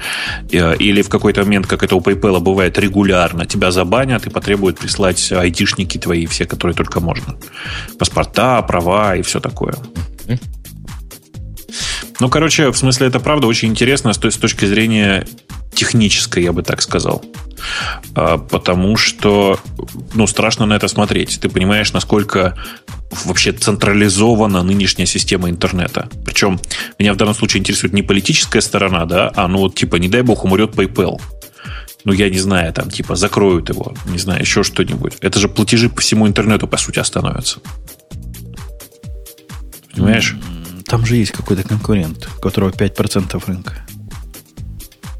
Э, или в какой-то момент, как это у PayPal бывает регулярно, тебя забанят и потребуют прислать айтишники твои, все, которые только можно. Паспорта, права и все такое. Ну, короче, в смысле, это правда очень интересно с той с точки зрения технической, я бы так сказал. А, потому что, ну, страшно на это смотреть. Ты понимаешь, насколько вообще централизована нынешняя система интернета. Причем меня в данном случае интересует не политическая сторона, да, а ну вот типа, не дай бог, умрет PayPal. ну, я не знаю, там, типа, закроют его, не знаю, еще что-нибудь. Это же платежи по всему интернету, по сути, остановятся. Понимаешь? Там же есть какой-то конкурент, у которого 5% рынка.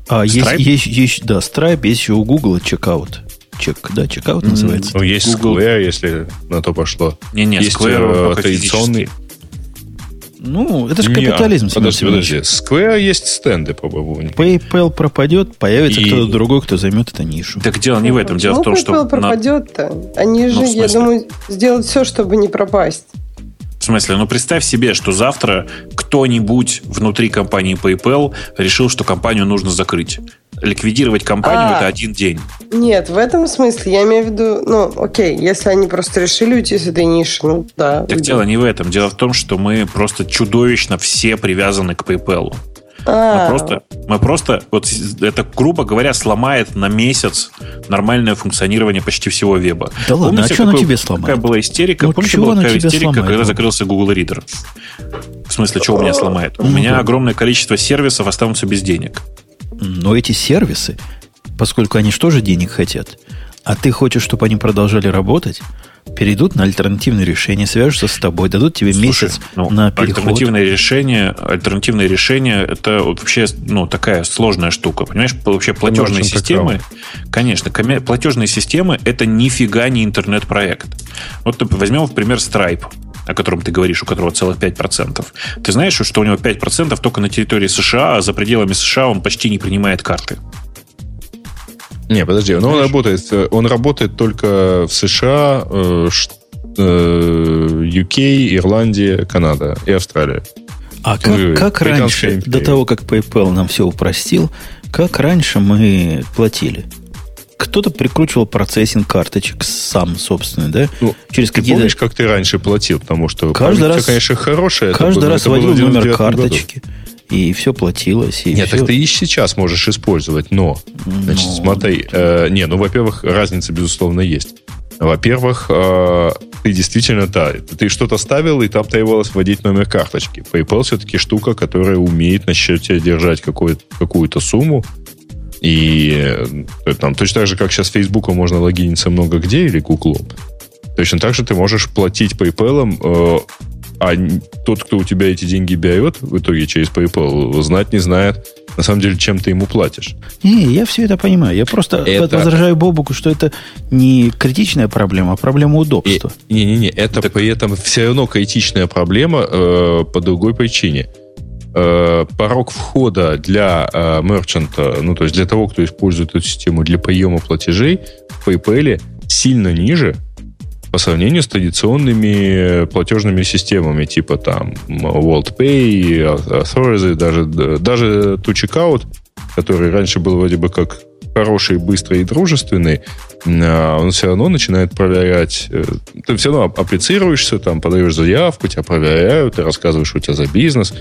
А Stripe? есть, есть, есть, да, Stripe, есть еще у Google чекаут. Чек, да, чекаут называется. Ну, есть Google. Square, если на то пошло. Не-не, есть Square э, традиционный. Ну, это же Не, капитализм, Семен Подожди, подожди. Square есть стенды, по-моему. PayPal пропадет, появится И- кто-то другой, кто займет эту нишу. Так дело не в этом. Дело в том, что... PayPal на- пропадет-то. Они же, Ну, я думаю, сделают все, чтобы не пропасть. В смысле, ну представь себе, что завтра кто-нибудь внутри компании PayPal решил, что компанию нужно закрыть. Ликвидировать компанию А. это один день. Нет, в этом смысле я имею в виду, ну, окей, если они просто решили уйти с этой ниши, ну да. Так уйдут. дело не в этом. Дело в том, что мы просто чудовищно все привязаны к PayPal. А, Мы просто, мы просто, вот это, грубо говоря, сломает на месяц нормальное функционирование почти всего веба. Да ладно, Помните, а что какой- тебе сломает? Какая была истерика? Ну, Помните, была такая истерика, сломает? когда закрылся Google Reader? В смысле, что у меня сломает? У Ну, меня огромное количество сервисов останутся без денег. Но эти сервисы, поскольку они же тоже денег хотят, а ты хочешь, чтобы они продолжали работать, перейдут на альтернативные решения, свяжутся с тобой, дадут тебе Слушай, месяц ну, на переход. альтернативное решение, альтернативное решение это вообще ну, такая сложная штука. Понимаешь, вообще платежные системы, конечно, коме- платежные системы это нифига не интернет-проект. Вот возьмем в пример Stripe о котором ты говоришь, у которого целых 5%. Ты знаешь, что у него 5% только на территории США, а за пределами США он почти не принимает карты. Не, подожди, но он работает, э, он работает только в США, э, ш- э, UK, Ирландия, Канада и Австралия. А как, как раньше, до того, как PayPal нам все упростил, как раньше мы платили? Кто-то прикручивал процессинг карточек сам, собственно, да? Ну, Через Ты какие-то... помнишь, как ты раньше платил? Потому что Каждый раз- конечно, хорошая. это Каждый было- раз это было вводил номер 99 году. И все платилось. И Нет, все. так ты и сейчас можешь использовать, но, значит, Ну. смотри, э, не, ну, во-первых, разница, безусловно, есть. Во-первых, э, ты действительно, да, ты что-то ставил, и там требовалось вводить номер карточки. PayPal все-таки штука, которая умеет на счете держать какой- какую-то сумму, и э, там точно так же, как сейчас Фейсбуком можно логиниться много где или Гуглом, точно так же ты можешь платить PayPal, э, а тот, кто у тебя эти деньги берет в итоге через PayPal, знать не знает, на самом деле, чем ты ему платишь. Не, я все это понимаю. Я просто Это- возражаю Бобуку, что это не критичная проблема, а проблема удобства. Не-не-не, это при этом все равно критичная проблема э, по другой причине. Э, порог входа для э, мерчанта, ну, то есть для того, кто использует эту систему для приема платежей, в PayPal сильно ниже по сравнению с традиционными платежными системами, типа там WorldPay, Authorize, даже, даже To Checkout, который раньше был вроде бы как хороший, быстрый и дружественный, а, он все равно начинает проверять. э, Ты все равно апплицируешься, там, подаешь заявку, тебя проверяют, ты рассказываешь, что у тебя за бизнес.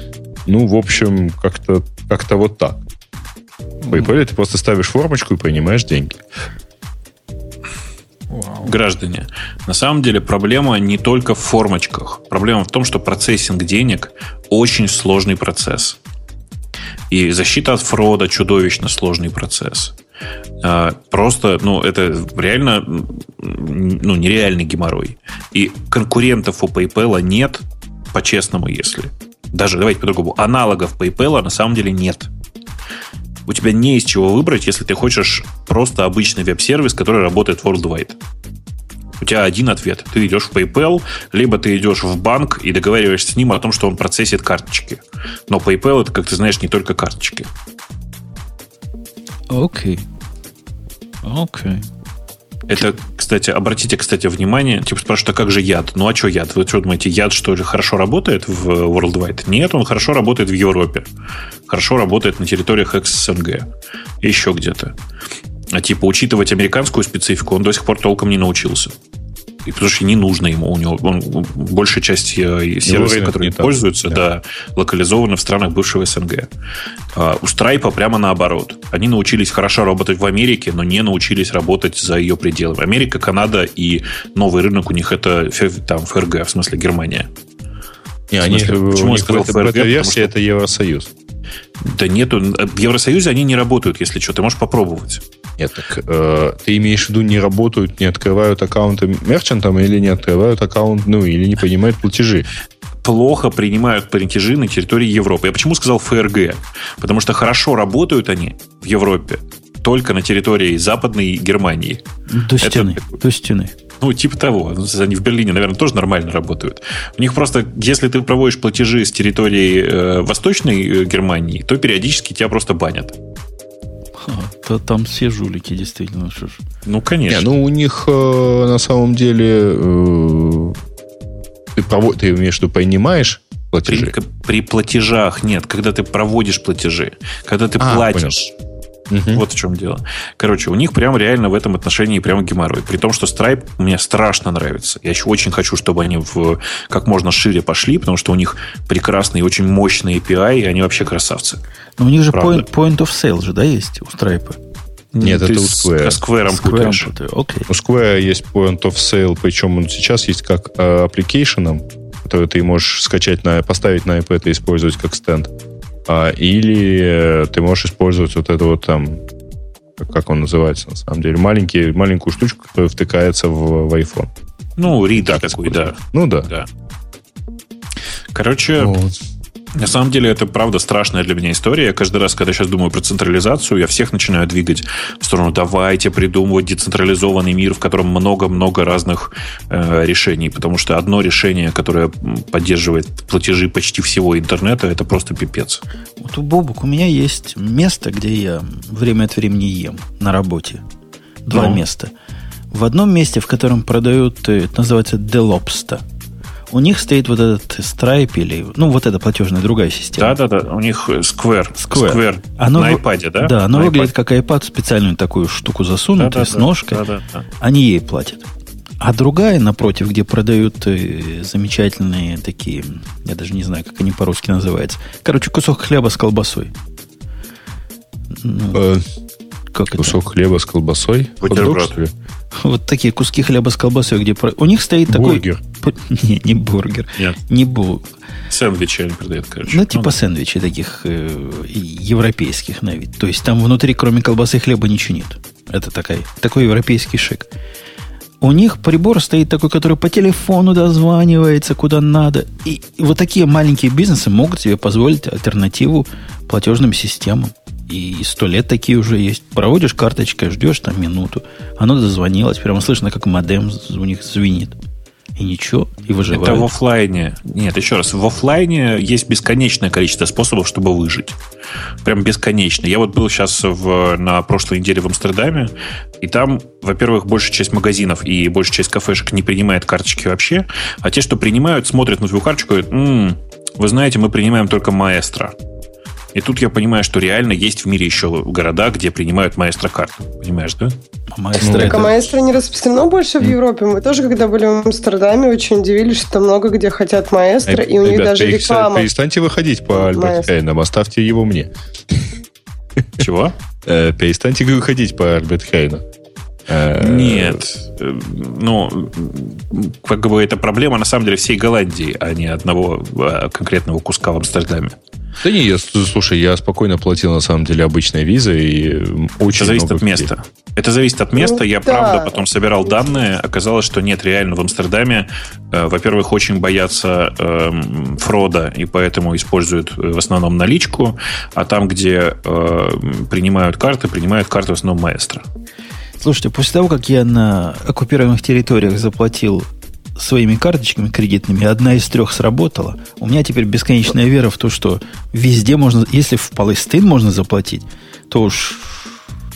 Ну, в общем, как-то как вот так. В PayPal ты просто ставишь формочку и принимаешь деньги. Граждане, на самом деле проблема не только в формочках. Проблема в том, что процессинг денег очень сложный процесс. И защита от фрода чудовищно сложный процесс. А, Просто, ну, это реально, ну, нереальный геморрой. И конкурентов у PayPal нет, по-честному, если. Даже, давайте по-другому, аналогов PayPal на самом деле нет. У тебя не из чего выбрать, если ты хочешь просто обычный веб-сервис, который работает worldwide. У тебя один ответ. Ты идешь в PayPal, либо ты идешь в банк и договариваешься с ним о том, что он процессит карточки. Но PayPal это, как ты знаешь, не только карточки. Окей. Окей. Это, кстати, обратите, кстати, внимание, типа спрашивают, а как же яд? Ну а что яд? Вы что думаете, яд что ли хорошо работает в Worldwide? Нет, он хорошо работает в Европе. Хорошо работает на территориях. И еще где-то. А типа учитывать американскую специфику он до сих пор толком не научился. И потому что не нужно ему. У него он, большая часть э, сервисов, которые пользуются, да. локализованы в странах бывшего СНГ. А у Stripe прямо наоборот. Они научились хорошо работать в Америке, но не научились работать за ее пределами. Америка, Канада и новый рынок у них это там ФРГ, в смысле Германия. Не, они, смысле, почему я сказал бета- ФРГ? бета-версия Потому что- это Евросоюз. Да нету. В Евросоюзе они не работают, если что. Ты можешь попробовать. Нет, так э, ты имеешь в виду, не работают, не открывают аккаунты мерчантам или не открывают аккаунт, ну, или не понимают платежи? плохо принимают платежи на территории Европы. Я почему сказал ФРГ? Потому что хорошо работают они в Европе только на территории Западной Германии. До стены. Это, до стены. Ну, типа того. Они в Берлине, наверное, тоже нормально работают. У них просто, если ты проводишь платежи с территории э, Восточной э, Германии, то периодически тебя просто банят. То там все жулики, действительно. Что ж. Ну, конечно. Не, ну, у них э, на самом деле э, ты, провод, ты имеешь в виду, принимаешь платежи? При, при платежах нет. Когда ты проводишь платежи, когда ты а, платишь. Понял. Угу. Вот в чем дело. Короче, у них прям реально в этом отношении прямо геморрой. При том, что Stripe мне страшно нравится. Я еще очень хочу, чтобы они в как можно шире пошли, потому что у них прекрасный и очень мощный API, и они вообще красавцы. Но у них же point, point of sale же, да, есть у Stripe? Нет, Ты это у Square. С Square путаешь. Okay. У Square есть point of sale, причем он сейчас есть как э, application, который ты можешь скачать, на, поставить на iPad и использовать как стенд. А, или ты можешь использовать вот это вот там, как он называется на самом деле, маленький, маленькую штучку, которая втыкается в, в iPhone. Ну, ридер такой, да. Ну да. да. Короче, вот. На самом деле, это правда страшная для меня история. Я каждый раз, когда сейчас думаю про централизацию, я всех начинаю двигать в сторону давайте придумывать децентрализованный мир, в котором много-много разных э, решений. Потому что одно решение, которое поддерживает платежи почти всего интернета, это просто пипец. Вот у Бобук у меня есть место, где я время от времени ем на работе. Два ну. места. В одном месте, в котором продают, э, это называется Делопста – у них стоит вот этот Stripe или, ну, вот эта платежная другая система. Да-да-да, у них Square. Square. Square. Оно, на iPad, да? Да, оно на выглядит iPad. как iPad, специальную такую штуку засунутую да, да, с ножкой. Да, да, да. Они ей платят. А другая, напротив, где продают э, замечательные такие, я даже не знаю, как они по-русски называются. Короче, кусок хлеба с колбасой. Ну, э, как кусок это? хлеба с колбасой? Бутерброд. Вот такие куски хлеба с колбасой, где... У них стоит бургер. Не, не бургер. Нет. Не бургер. Сэндвичи они продают, короче. Ну, типа ну, сэндвичи таких э, европейских на вид. То есть там внутри, кроме колбасы и хлеба, ничего нет. Это такой, такой европейский шик. У них прибор стоит такой, который по телефону дозванивается куда надо. И вот такие маленькие бизнесы могут себе позволить альтернативу платежным системам. И сто лет такие уже есть. Проводишь карточкой, ждешь там минуту. Оно дозвонилось. Прямо слышно, как модем у них звенит. И ничего, и выживают. Это в офлайне. Нет, еще раз, в офлайне есть бесконечное количество способов, чтобы выжить. Прям бесконечно. Я вот был сейчас в, на прошлой неделе в Амстердаме, и там, во-первых, большая часть магазинов и большая часть кафешек не принимает карточки вообще, а те, что принимают, смотрят на твою карточку и говорят, м-м, вы знаете, мы принимаем только маэстро. И тут я понимаю, что реально есть в мире еще города, где принимают маэстро карту. Понимаешь, да? Маэстро так, это... а маэстро не распространено больше в Европе. Мы тоже, когда были в Амстердаме, очень удивились, что много где хотят маэстро, и у них даже перех... реклама. Перестаньте выходить по Альберт Хейнам, оставьте его мне. Чего? Э, перестаньте выходить по Альберт Хейну. Э, Нет. Э, ну, как бы это проблема на самом деле всей Голландии, а не одного конкретного куска в Амстердаме. Да не, я, слушай, я спокойно платил на самом деле обычной визой и очень Это зависит от места. Это зависит от места. Ну, я, да. правда, потом собирал данные. Оказалось, что нет, реально в Амстердаме, э, во-первых, очень боятся э, фрода, и поэтому используют э, в основном наличку, а там, где э, принимают карты, принимают карты в основном маэстро. Слушайте, после того, как я на оккупированных территориях заплатил своими карточками кредитными, одна из трех сработала. У меня теперь бесконечная вера в то, что везде можно, если в Палестин можно заплатить, то уж,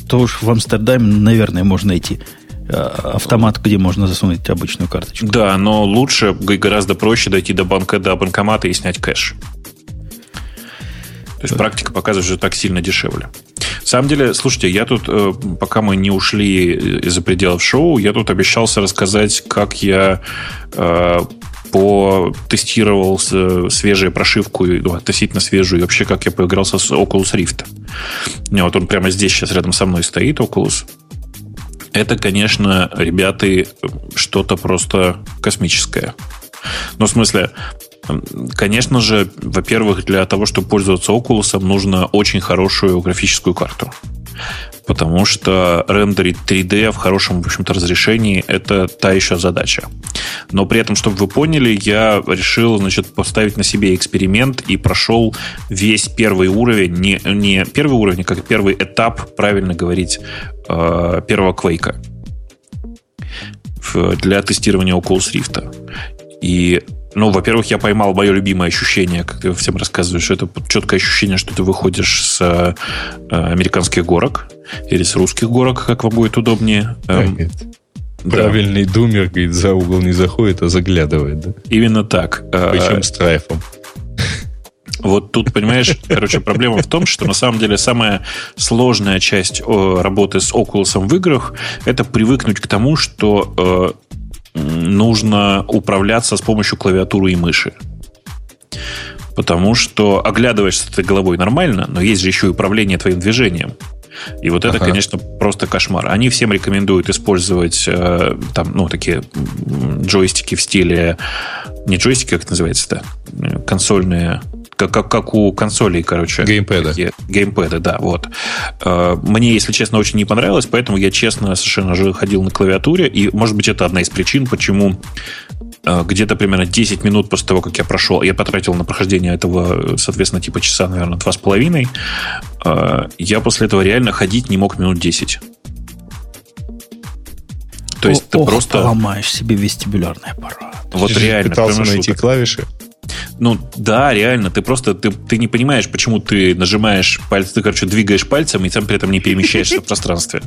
то уж в Амстердаме, наверное, можно найти а, автомат, где можно засунуть обычную карточку. Да, но лучше, гораздо проще дойти до банка, до банкомата и снять кэш. То есть практика показывает, что так сильно дешевле. На самом деле, слушайте, я тут, э, пока мы не ушли из-за пределов шоу, я тут обещался рассказать, как я э, потестировал свежую прошивку, ну, относительно свежую, и вообще, как я поигрался с Oculus Rift. Вот он прямо здесь сейчас рядом со мной стоит, Oculus. Это, конечно, ребята, что-то просто космическое. Ну, в смысле, Конечно же, во-первых, для того, чтобы пользоваться Oculus, нужно очень хорошую графическую карту. Потому что рендерить 3D в хорошем, в общем-то, разрешении – это та еще задача. Но при этом, чтобы вы поняли, я решил, значит, поставить на себе эксперимент и прошел весь первый уровень, не, не первый уровень, а как первый этап, правильно говорить, э, первого квейка для тестирования Oculus Rift. И ну, во-первых, я поймал мое любимое ощущение, как ты всем рассказываешь, это четкое ощущение, что ты выходишь с э, американских горок или с русских горок, как вам будет удобнее. Эм, да. Правильный думер, говорит, за угол не заходит, а заглядывает, да? Именно так. Э, Причем с трайфом. Вот тут, понимаешь, короче, проблема в том, что на самом деле самая сложная часть работы с Oculus в играх это привыкнуть к тому, что э, нужно управляться с помощью клавиатуры и мыши. Потому что оглядываешься ты головой нормально, но есть же еще и управление твоим движением. И вот это, ага. конечно, просто кошмар. Они всем рекомендуют использовать э, там, ну, такие джойстики в стиле... Не джойстики, как это называется-то? Консольные как, как, как у консолей, короче. Геймпэда. Геймпэда, да, вот. Э, мне, если честно, очень не понравилось, поэтому я честно совершенно же ходил на клавиатуре, и, может быть, это одна из причин, почему э, где-то примерно 10 минут после того, как я прошел, я потратил на прохождение этого, соответственно, типа часа, наверное, два с половиной, э, я после этого реально ходить не мог минут 10. То есть О, ты ох, просто... ломаешь себе вестибулярный аппарат. Вот ты реально. Пытался найти клавиши? Ну, да, реально, ты просто, ты, ты не понимаешь, почему ты нажимаешь пальцы, ты, короче, двигаешь пальцем и сам при этом не перемещаешься в пространстве.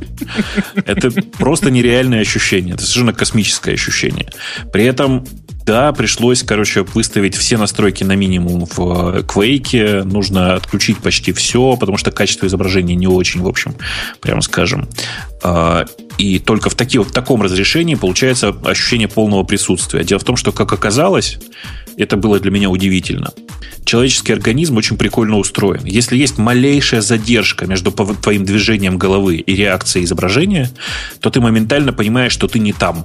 Это просто нереальное ощущение, это совершенно космическое ощущение. При этом да, пришлось, короче, выставить все настройки на минимум в Quake. Нужно отключить почти все, потому что качество изображения не очень, в общем, прямо скажем. А, и только в, таки, в таком разрешении получается ощущение полного присутствия. Дело в том, что, как оказалось, это было для меня удивительно. Человеческий организм очень прикольно устроен. Если есть малейшая задержка между твоим движением головы и реакцией изображения, то ты моментально понимаешь, что ты не там,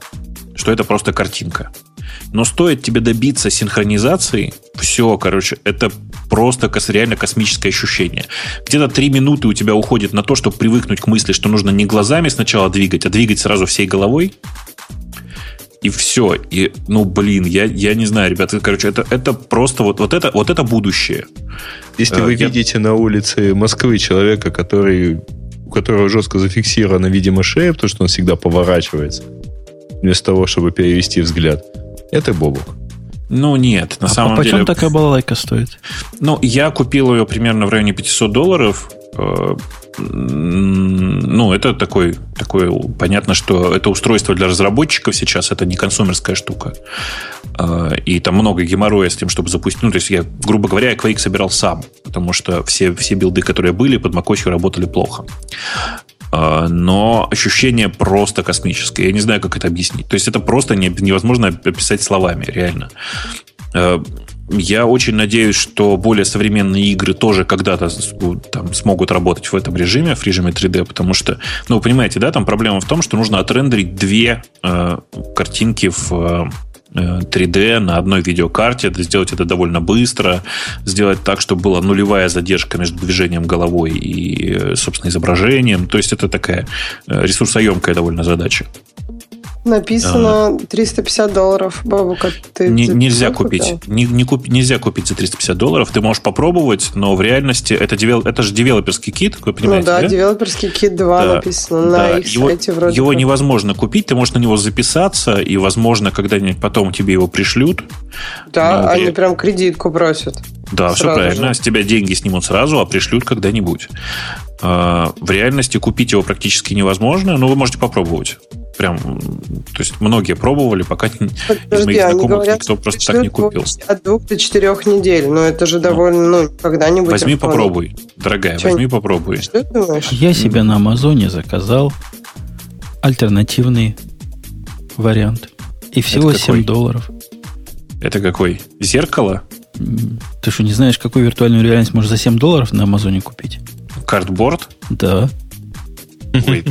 что это просто картинка. Но стоит тебе добиться синхронизации, все, короче, это просто реально космическое ощущение. Где-то три минуты у тебя уходит на то, чтобы привыкнуть к мысли, что нужно не глазами сначала двигать, а двигать сразу всей головой и все. И, ну, блин, я, я не знаю, ребята, короче, это, это просто вот, вот, это, вот это будущее. Если вы я... видите на улице Москвы человека, который, у которого жестко зафиксирована, видимо, шея, потому что он всегда поворачивается, вместо того, чтобы перевести взгляд, это Бобук. Ну, нет, на а самом по деле... почем такая балалайка стоит? Ну, я купил ее примерно в районе 500 долларов. Э, ну, это такой, такой, понятно, что это устройство для разработчиков сейчас, это не консумерская штука. А, и там много геморроя с тем, чтобы запустить. Ну, то есть я, грубо говоря, я Quake собирал сам, потому что все, все билды, которые были, под macOS работали плохо. А, но ощущение просто космическое. Я не знаю, как это объяснить. То есть это просто невозможно описать словами, реально. А, я очень надеюсь, что более современные игры тоже когда-то там, смогут работать в этом режиме, в режиме 3D, потому что, ну, понимаете, да, там проблема в том, что нужно отрендерить две э, картинки в 3D э, на одной видеокарте, сделать это довольно быстро, сделать так, чтобы была нулевая задержка между движением головой и, э, собственно, изображением. То есть это такая э, ресурсоемкая довольно задача. Написано 350 долларов, бабука. Ты не, нельзя купить. Не, не куп, нельзя купить за 350 долларов. Ты можешь попробовать, но в реальности это, девел, это же девелоперский кит, вы понимаете, Ну да, да? девелоперский кит 2 да, написано да. на их его, сайте вроде Его как. невозможно купить, ты можешь на него записаться, и, возможно, когда-нибудь потом тебе его пришлют. Да, они при... прям кредитку просят. Да, все правильно. Же. С тебя деньги снимут сразу, а пришлют когда-нибудь. А, в реальности купить его практически невозможно, но вы можете попробовать. Прям, то есть многие пробовали, пока Подожди, из моих знакомых говорят, никто просто так не купил. От двух до четырех недель, но это же довольно, ну, когда-нибудь... Возьми, попробуй, дорогая, Что, возьми, попробуй. Что ты думаешь? Я себе на Амазоне заказал альтернативный вариант. И всего 7 долларов. Это какой? Зеркало? Ты что, не знаешь, какую виртуальную реальность можно за 7 долларов на Амазоне купить? Картборд? Да. Ой,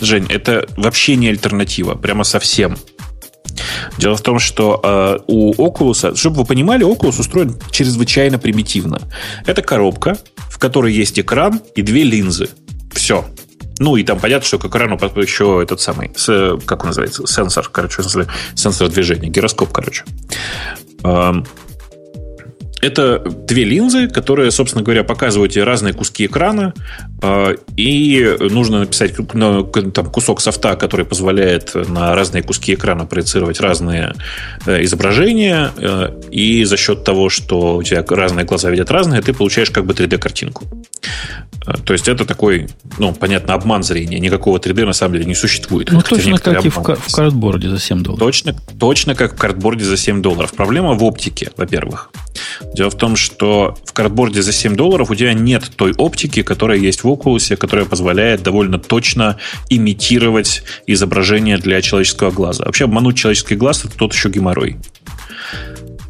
Жень, это вообще не альтернатива, прямо совсем. Дело в том, что э, у Oculus, чтобы вы понимали, Oculus устроен чрезвычайно примитивно. Это коробка, в которой есть экран и две линзы. Все. Ну, и там понятно, что к экрану еще этот самый, как он называется, сенсор, короче, сенсор движения, гироскоп, короче. Это две линзы, которые, собственно говоря, показывают тебе разные куски экрана, э, и нужно написать там, кусок софта, который позволяет на разные куски экрана проецировать разные э, изображения, э, и за счет того, что у тебя разные глаза видят разные, ты получаешь как бы 3D-картинку. То есть это такой, ну, понятно, обман зрения. Никакого 3D на самом деле не существует. Ну, точно как и в, в картборде за 7 долларов. Точно, точно как в картборде за 7 долларов. Проблема в оптике, во-первых. Дело в том, что в картборде за 7 долларов у тебя нет той оптики, которая есть в Oculus, которая позволяет довольно точно имитировать изображение для человеческого глаза. Вообще обмануть человеческий глаз – это тот еще геморрой.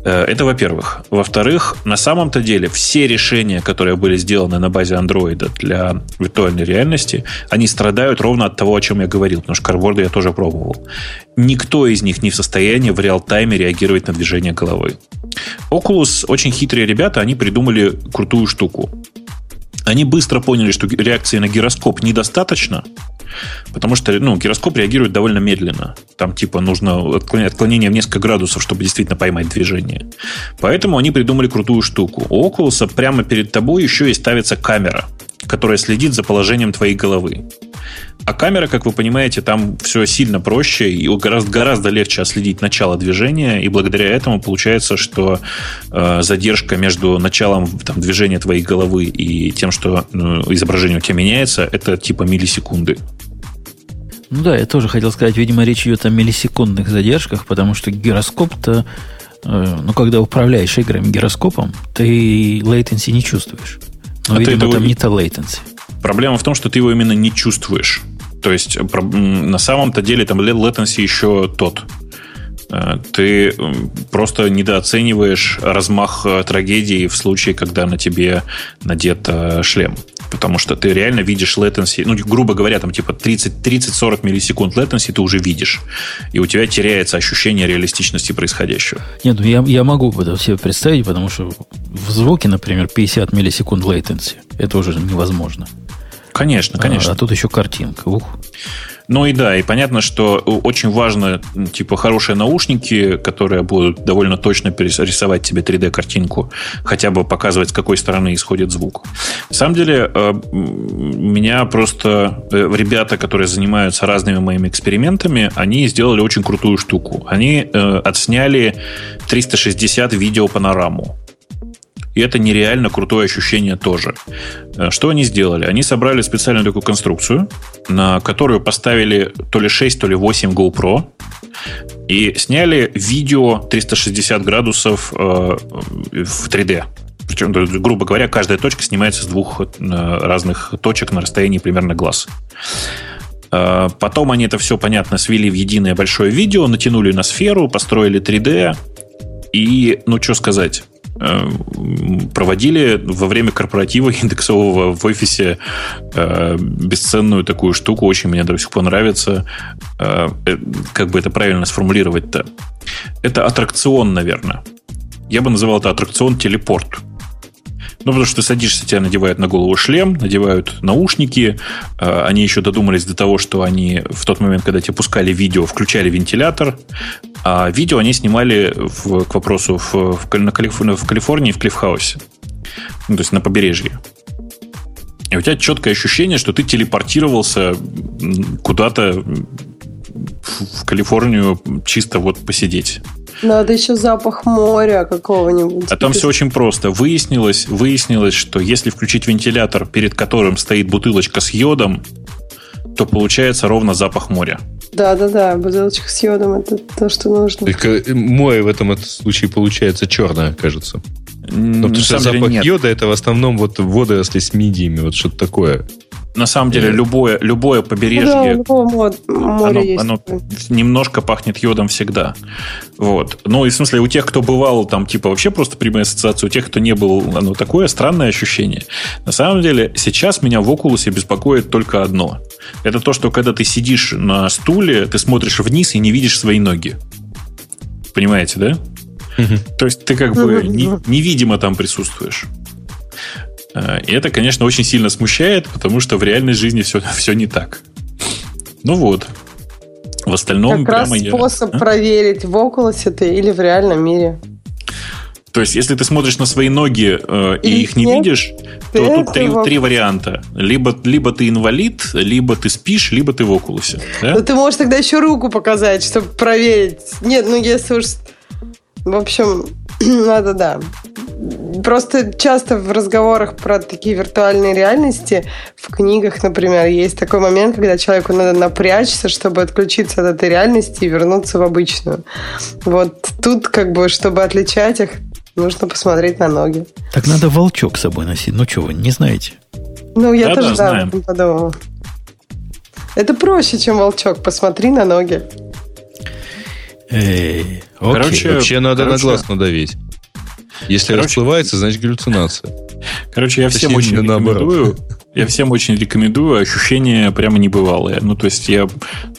Э, это во-первых. Во-вторых, на самом-то деле все решения, которые были сделаны на базе Android для виртуальной реальности, они страдают ровно от того, о чем я говорил, потому что карборды я тоже пробовал. Никто из них не в состоянии в реал-тайме реагировать на движение головы. Oculus очень хитрые ребята, они придумали крутую штуку. Они быстро поняли, что реакции на гироскоп недостаточно, потому что ну, гироскоп реагирует довольно медленно. Там типа нужно отклонение в несколько градусов, чтобы действительно поймать движение. Поэтому они придумали крутую штуку. У Oculus прямо перед тобой еще и ставится камера, которая следит за положением твоей головы. А камера, как вы понимаете, там все сильно проще и гораздо, гораздо легче отследить начало движения, и благодаря этому получается, что э, задержка между началом там, движения твоей головы и тем, что ну, изображение у тебя меняется, это типа миллисекунды. Ну да, я тоже хотел сказать, видимо, речь идет о миллисекундных задержках, потому что гироскоп-то, э, ну, когда управляешь играми гироскопом, ты latency не чувствуешь. Но, а видимо, там не то latency. Проблема в том, что ты его именно не чувствуешь. То есть на самом-то деле там latency еще тот. Ты просто недооцениваешь размах э, трагедии в случае, когда на тебе надет э, шлем. Потому что ты реально видишь latency, ну, грубо говоря, там типа 30-40 миллисекунд latency ты уже видишь. И у тебя теряется ощущение реалистичности происходящего. Нет, ну я, я могу это себе представить, потому что в звуке, например, 50 миллисекунд latency. Это уже невозможно. Конечно, конечно. А, а тут еще картинка. Ух. Ну и да, и понятно, что очень важно, типа, хорошие наушники, которые будут довольно точно перерисовать тебе 3D-картинку, хотя бы показывать, с какой стороны исходит звук. На самом деле, э, меня просто э, ребята, которые занимаются разными моими экспериментами, они сделали очень крутую штуку. Они э, отсняли 360 видео панораму. И это нереально крутое ощущение тоже. Э, что они сделали? Они собрали специальную такую конструкцию, на которую поставили то ли 6, то ли 8 GoPro, и сняли видео 360 градусов э, в 3D. Причем, грубо говоря, каждая точка снимается с двух э, разных точек на расстоянии примерно глаз. Потом они это все, понятно, свели в единое большое видео, натянули на сферу, построили 3D. И, ну, что сказать, проводили во время корпоратива индексового в офисе э, бесценную такую штуку, очень мне до сих пор нравится. Э, как бы это правильно сформулировать-то? Это аттракцион, наверное. Я бы называл это аттракцион-телепорт. Ну, потому что ты садишься, тебя надевают на голову шлем, надевают наушники. Они еще додумались до того, что они в тот момент, когда тебе пускали видео, включали вентилятор. А видео они снимали, в, к вопросу, в, в, на Калиф, в Калифорнии, в Клиффхаусе. Ну, то есть на побережье. И у тебя четкое ощущение, что ты телепортировался куда-то в Калифорнию чисто вот посидеть. Надо еще запах моря какого-нибудь. А там все очень просто. Выяснилось, выяснилось, что если включить вентилятор, перед которым стоит бутылочка с йодом, то получается ровно запах моря. Да, да, да, бутылочка с йодом это то, что нужно. Только э, море в этом случае получается черное, кажется. Ну, потому что запах нет. йода это в основном вот водоросли с мидиями, вот что-то такое. На самом деле, любое, любое побережье, да, оно, есть. оно немножко пахнет йодом всегда. Вот. Ну, и в смысле, у тех, кто бывал там, типа, вообще просто прямая ассоциация, у тех, кто не был, оно такое странное ощущение. На самом деле, сейчас меня в Окулусе беспокоит только одно. Это то, что когда ты сидишь на стуле, ты смотришь вниз и не видишь свои ноги. Понимаете, да? То есть ты как бы невидимо там присутствуешь. Э, и это, конечно, очень сильно смущает, потому что в реальной жизни все, все не так. Ну вот. В остальном как раз прямо способ я... проверить, в Oculus ты или в реальном мире. То есть, если ты смотришь на свои ноги э, и, их не нет, видишь, то тут три, три варианта. Либо, либо ты инвалид, либо ты спишь, либо ты в окулусе. Да? Ну, ты можешь тогда еще руку показать, чтобы проверить. Нет, ну если уж... В общем, надо, да. Просто часто в разговорах про такие виртуальные реальности, в книгах, например, есть такой момент, когда человеку надо напрячься, чтобы отключиться от этой реальности и вернуться в обычную. Вот тут, как бы, чтобы отличать их, Нужно посмотреть на ноги. Так надо волчок с собой носить. Ну что вы, не знаете? Ну, я да, тоже, да, знаем. подумала. Это проще, чем волчок. Посмотри на ноги. Эй, окей. Короче, вообще надо короче, на глаз надавить. Если короче, расплывается, значит галлюцинация. Короче, я всем очень рекомендую. Я всем очень рекомендую. Ощущение прямо небывалое. Ну, то есть я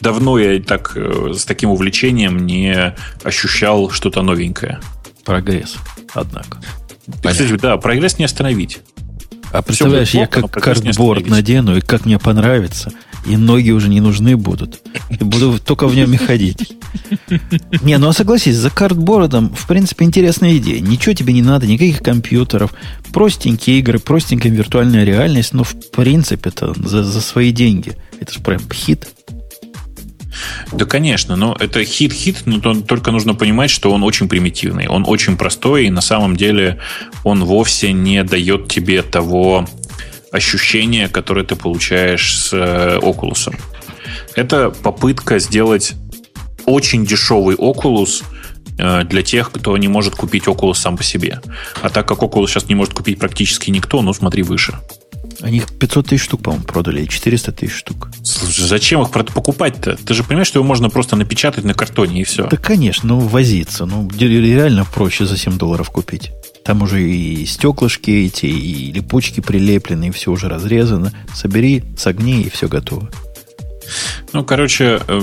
давно я так э, с таким увлечением не ощущал что-то новенькое. Прогресс однако. Кстати, да, прогресс не остановить. А представляешь, я как картборд надену, и как мне понравится, и ноги уже не нужны будут. И буду только в нем и ходить. Не, ну а согласись, за картбордом, в принципе, интересная идея. Ничего тебе не надо, никаких компьютеров, простенькие игры, простенькая виртуальная реальность, но в принципе это за, за свои деньги. Это же прям хит. Да, конечно, но это хит-хит, но только нужно понимать, что он очень примитивный, он очень простой, и на самом деле он вовсе не дает тебе того ощущения, которое ты получаешь с э, Oculus. Это попытка сделать очень дешевый Oculus э, для тех, кто не может купить Oculus сам по себе. А так как Oculus сейчас не может купить практически никто, ну смотри выше. Они их 500 тысяч штук, по-моему, продали, 400 тысяч штук. Слушай, зачем их покупать-то? Ты же понимаешь, что его можно просто напечатать на картоне и все. Да, конечно, ну, возиться. Ну, реально проще за 7 долларов купить. Там уже и стеклышки эти, и липучки прилеплены, и все уже разрезано. Собери, согни, и все готово. Ну, короче, э,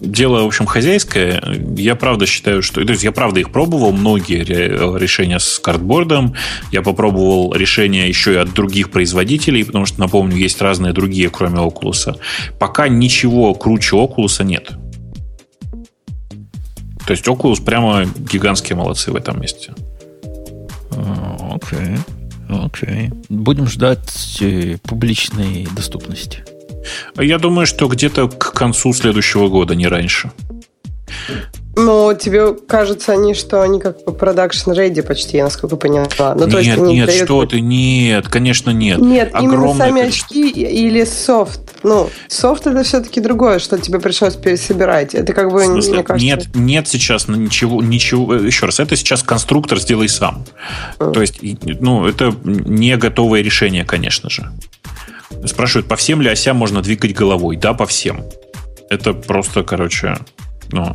дело, в общем, хозяйское. Я правда считаю, что... То есть я правда их пробовал, многие решения с картбордом. Я попробовал решения еще и от других производителей, потому что, напомню, есть разные другие, кроме Oculus. Пока ничего круче Oculus нет. То есть Oculus прямо гигантские молодцы в этом месте. Окей. Okay. Окей. Okay. Будем ждать э, публичной доступности. Я думаю, что где-то к концу следующего года, не раньше. Но тебе кажется они, что они как бы продакшн ready почти, я насколько поняла. Ну, то нет, есть нет, дают... что ты, нет, конечно, нет. Нет, Огромное именно сами количество... очки или софт. Ну, софт это все-таки другое, что тебе пришлось пересобирать. Это как бы, мне кажется... Нет, нет сейчас ничего, ничего, еще раз, это сейчас конструктор сделай сам. Mm. То есть, ну, это не готовое решение, конечно же. Спрашивают, по всем ли осям можно двигать головой? Да, по всем. Это просто, короче, ну...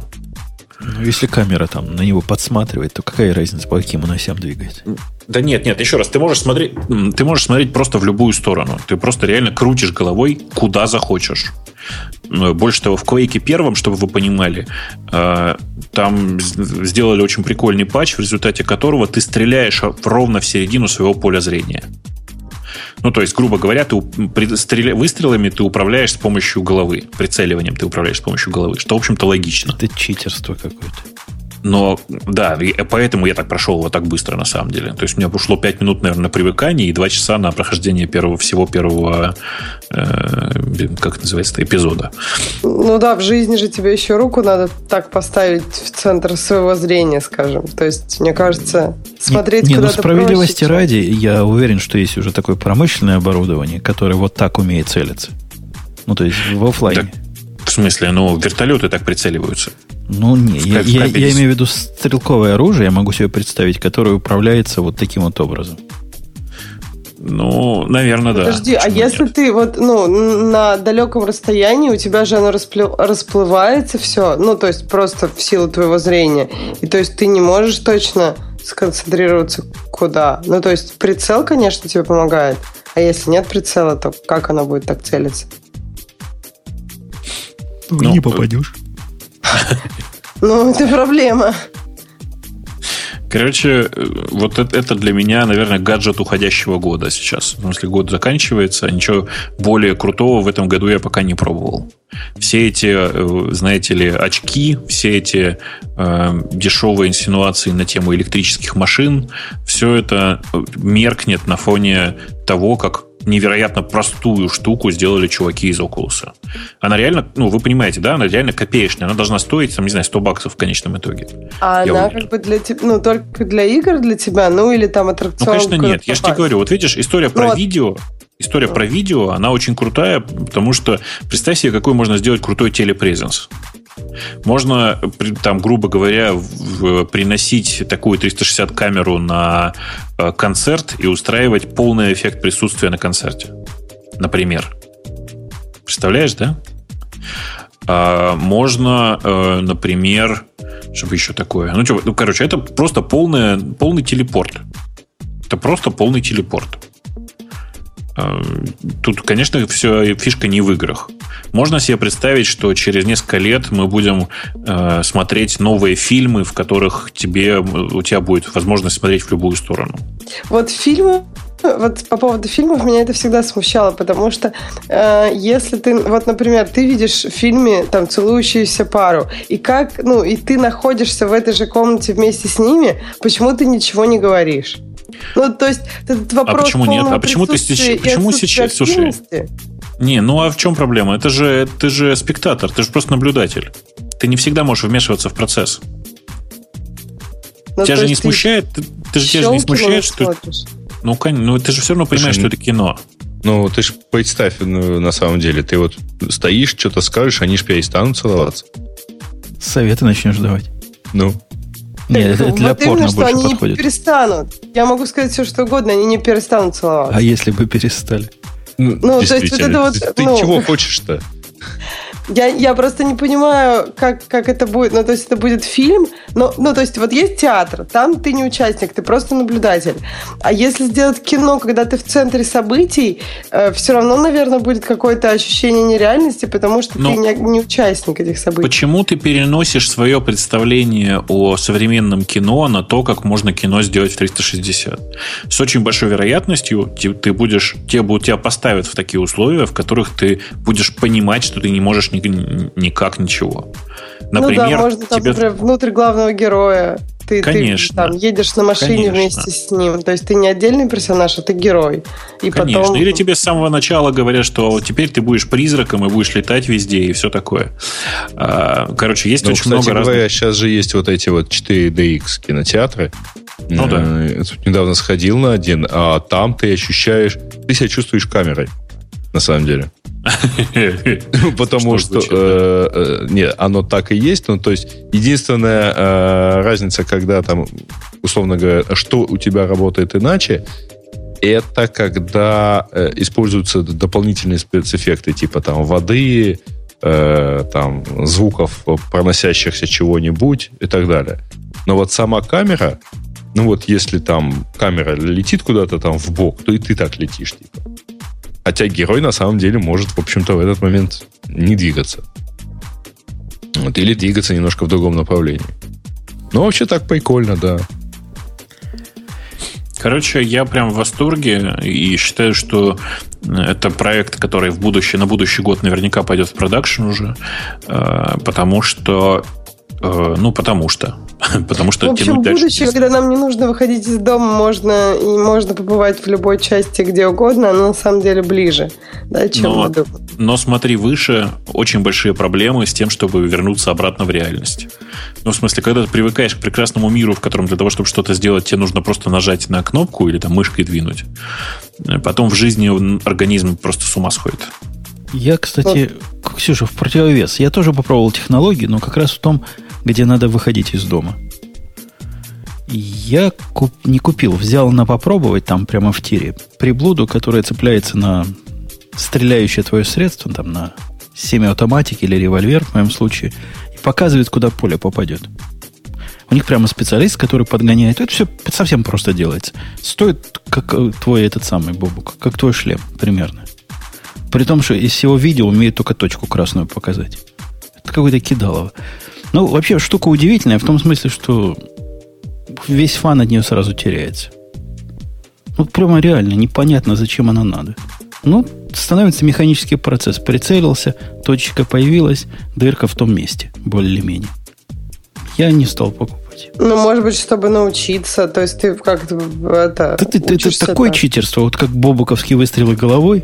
Ну, если камера там на него подсматривает, то какая разница, по каким он осям двигает? Да нет, нет, еще раз, ты можешь смотреть, ты можешь смотреть просто в любую сторону. Ты просто реально крутишь головой куда захочешь. Больше того, в Quake первом, чтобы вы понимали, э, там сделали очень прикольный патч, в результате которого ты стреляешь ровно в середину своего поля зрения. Ну, то есть, грубо говоря, ты выстрелами ты управляешь с помощью головы. Прицеливанием ты управляешь с помощью головы. Что, в общем-то, логично. Это читерство какое-то. Но да, поэтому я так прошел его так быстро, на самом деле. То есть у меня ушло 5 минут, наверное, на привыкание и 2 часа на прохождение первого, всего первого, э, как это называется, эпизода. Ну да, в жизни же тебе еще руку надо так поставить в центр своего зрения, скажем. То есть, мне кажется, смотреть не, не, куда-то ну, справедливости проще, ради, я уверен, что есть уже такое промышленное оборудование, которое вот так умеет целиться. Ну, то есть в офлайне. Так, в смысле, ну, вертолеты так прицеливаются. Ну, не, я, я, я имею в виду стрелковое оружие, я могу себе представить, которое управляется вот таким вот образом. Ну, наверное, да. Подожди, а если нет? ты вот, ну, на далеком расстоянии, у тебя же оно расплю... расплывается все, ну, то есть просто в силу твоего зрения, и то есть ты не можешь точно сконцентрироваться куда. Ну, то есть прицел, конечно, тебе помогает, а если нет прицела, то как оно будет так целиться? Ну, не попадешь. Ну, это проблема. Короче, э, вот это для меня, наверное, гаджет уходящего года сейчас. В смысле, год заканчивается, ничего более крутого в этом году я пока не пробовал. Все эти, э, знаете ли, очки, все эти э, дешевые инсинуации на тему электрических машин, все это меркнет на фоне того, как невероятно простую штуку сделали чуваки из Oculus. Она реально, ну, вы понимаете, да, она реально копеечная. Она должна стоить, там, не знаю, 100 баксов в конечном итоге. А Я она уверен. как бы для тебя, ну, только для игр для тебя, ну, или там аттракцион? Ну, конечно, нет. Я же тебе говорю, вот видишь, история про ну, видео, история про видео, она очень крутая, потому что представь себе, какой можно сделать крутой телепрезенс. Можно, там, грубо говоря, приносить такую 360 камеру на э, концерт и устраивать полный эффект присутствия на концерте. Например. Представляешь, да? А, можно, э, например, чтобы еще такое. Ну, что, ну, короче, это просто полный, полный телепорт. Это просто полный телепорт. А, тут, конечно, все фишка не в играх. Можно себе представить, что через несколько лет мы будем э, смотреть новые фильмы, в которых тебе, у тебя будет возможность смотреть в любую сторону. Вот фильмы вот по поводу фильмов меня это всегда смущало, потому что э, если ты, вот, например, ты видишь в фильме там целующуюся пару, и как, ну, и ты находишься в этой же комнате вместе с ними, почему ты ничего не говоришь? Ну, то есть этот вопрос. А почему нет? А почему ты сейчас? Почему сейчас? Слушай. Не, ну а в чем проблема? Это же ты же спектатор, ты же просто наблюдатель. Ты не всегда можешь вмешиваться в процесс. Ну, тебя же не смущает, ты, ты же тебя же не смущает, что. Ну, конечно, ну ты же все равно понимаешь, Слушай, что это кино. Ну, ты же представь, ну, на самом деле, ты вот стоишь, что-то скажешь, они же перестанут целоваться. Советы начнешь давать. Ну. Нет, это для вот порно именно, больше они подходит. не перестанут. Я могу сказать все, что угодно, они не перестанут целоваться. А если бы перестали? Ну, ну то есть вот это вот... Ты, ну, ты чего хочешь-то? Я, я просто не понимаю, как, как это будет. Ну, то есть это будет фильм, но, ну, то есть вот есть театр, там ты не участник, ты просто наблюдатель. А если сделать кино, когда ты в центре событий, э, все равно, наверное, будет какое-то ощущение нереальности, потому что но ты не, не участник этих событий. Почему ты переносишь свое представление о современном кино на то, как можно кино сделать в 360? С очень большой вероятностью ты будешь, тебе, тебя поставят в такие условия, в которых ты будешь понимать, что ты не можешь никак ничего. Например, ну да, можно там, тебе... например, внутрь главного героя. Ты, Конечно. ты там едешь на машине Конечно. вместе с ним. То есть ты не отдельный персонаж, а ты герой. И Конечно. Потом... Или тебе с самого начала говорят, что теперь ты будешь призраком и будешь летать везде и все такое. А, короче, есть ну, очень кстати много говоря, разных... сейчас же есть вот эти вот 4DX кинотеатры. Ну да. Я э, тут недавно сходил на один, а там ты ощущаешь, ты себя чувствуешь камерой, на самом деле. Потому что, э, э, нет, оно так и есть. Ну, то есть, единственная э, разница, когда там, условно говоря, что у тебя работает иначе, это когда используются дополнительные спецэффекты, типа там воды, там звуков, проносящихся чего-нибудь и так далее. Но вот сама камера, ну вот если там камера летит куда-то там в бок, то и ты так летишь, типа. Хотя герой на самом деле может, в общем-то, в этот момент не двигаться. Вот, или двигаться немножко в другом направлении. Ну, вообще так прикольно, да. Короче, я прям в восторге и считаю, что это проект, который в будущее, на будущий год наверняка пойдет в продакшн уже, э, потому что Э, ну, потому что. потому что в общем, будущее, дальше... когда нам не нужно выходить из дома, можно и можно побывать в любой части где угодно, оно на самом деле ближе, да, чем но. Но смотри выше, очень большие проблемы с тем, чтобы вернуться обратно в реальность. Ну, в смысле, когда ты привыкаешь к прекрасному миру, в котором для того, чтобы что-то сделать, тебе нужно просто нажать на кнопку или там мышкой двинуть. Потом в жизни организм просто с ума сходит. Я, кстати, вот. Ксюша, в противовес. Я тоже попробовал технологии, но как раз в том, где надо выходить из дома. Я куп, не купил, взял на попробовать там прямо в тире приблуду, которая цепляется на стреляющее твое средство, там на семиавтоматик или револьвер в моем случае, и показывает, куда поле попадет. У них прямо специалист, который подгоняет. Это все совсем просто делается. Стоит, как твой этот самый бобук, как твой шлем примерно. При том, что из всего видео умеет только точку красную показать. Это какой-то кидалово. Ну, вообще, штука удивительная в том смысле, что весь фан от нее сразу теряется. Вот прямо реально непонятно, зачем она надо. Ну, становится механический процесс. Прицелился, точка появилась, дырка в том месте, более-менее. Я не стал покупать. Ну, может быть, чтобы научиться. То есть ты как-то это... Это, это, это такое так. читерство, вот как бобуковские выстрелы головой.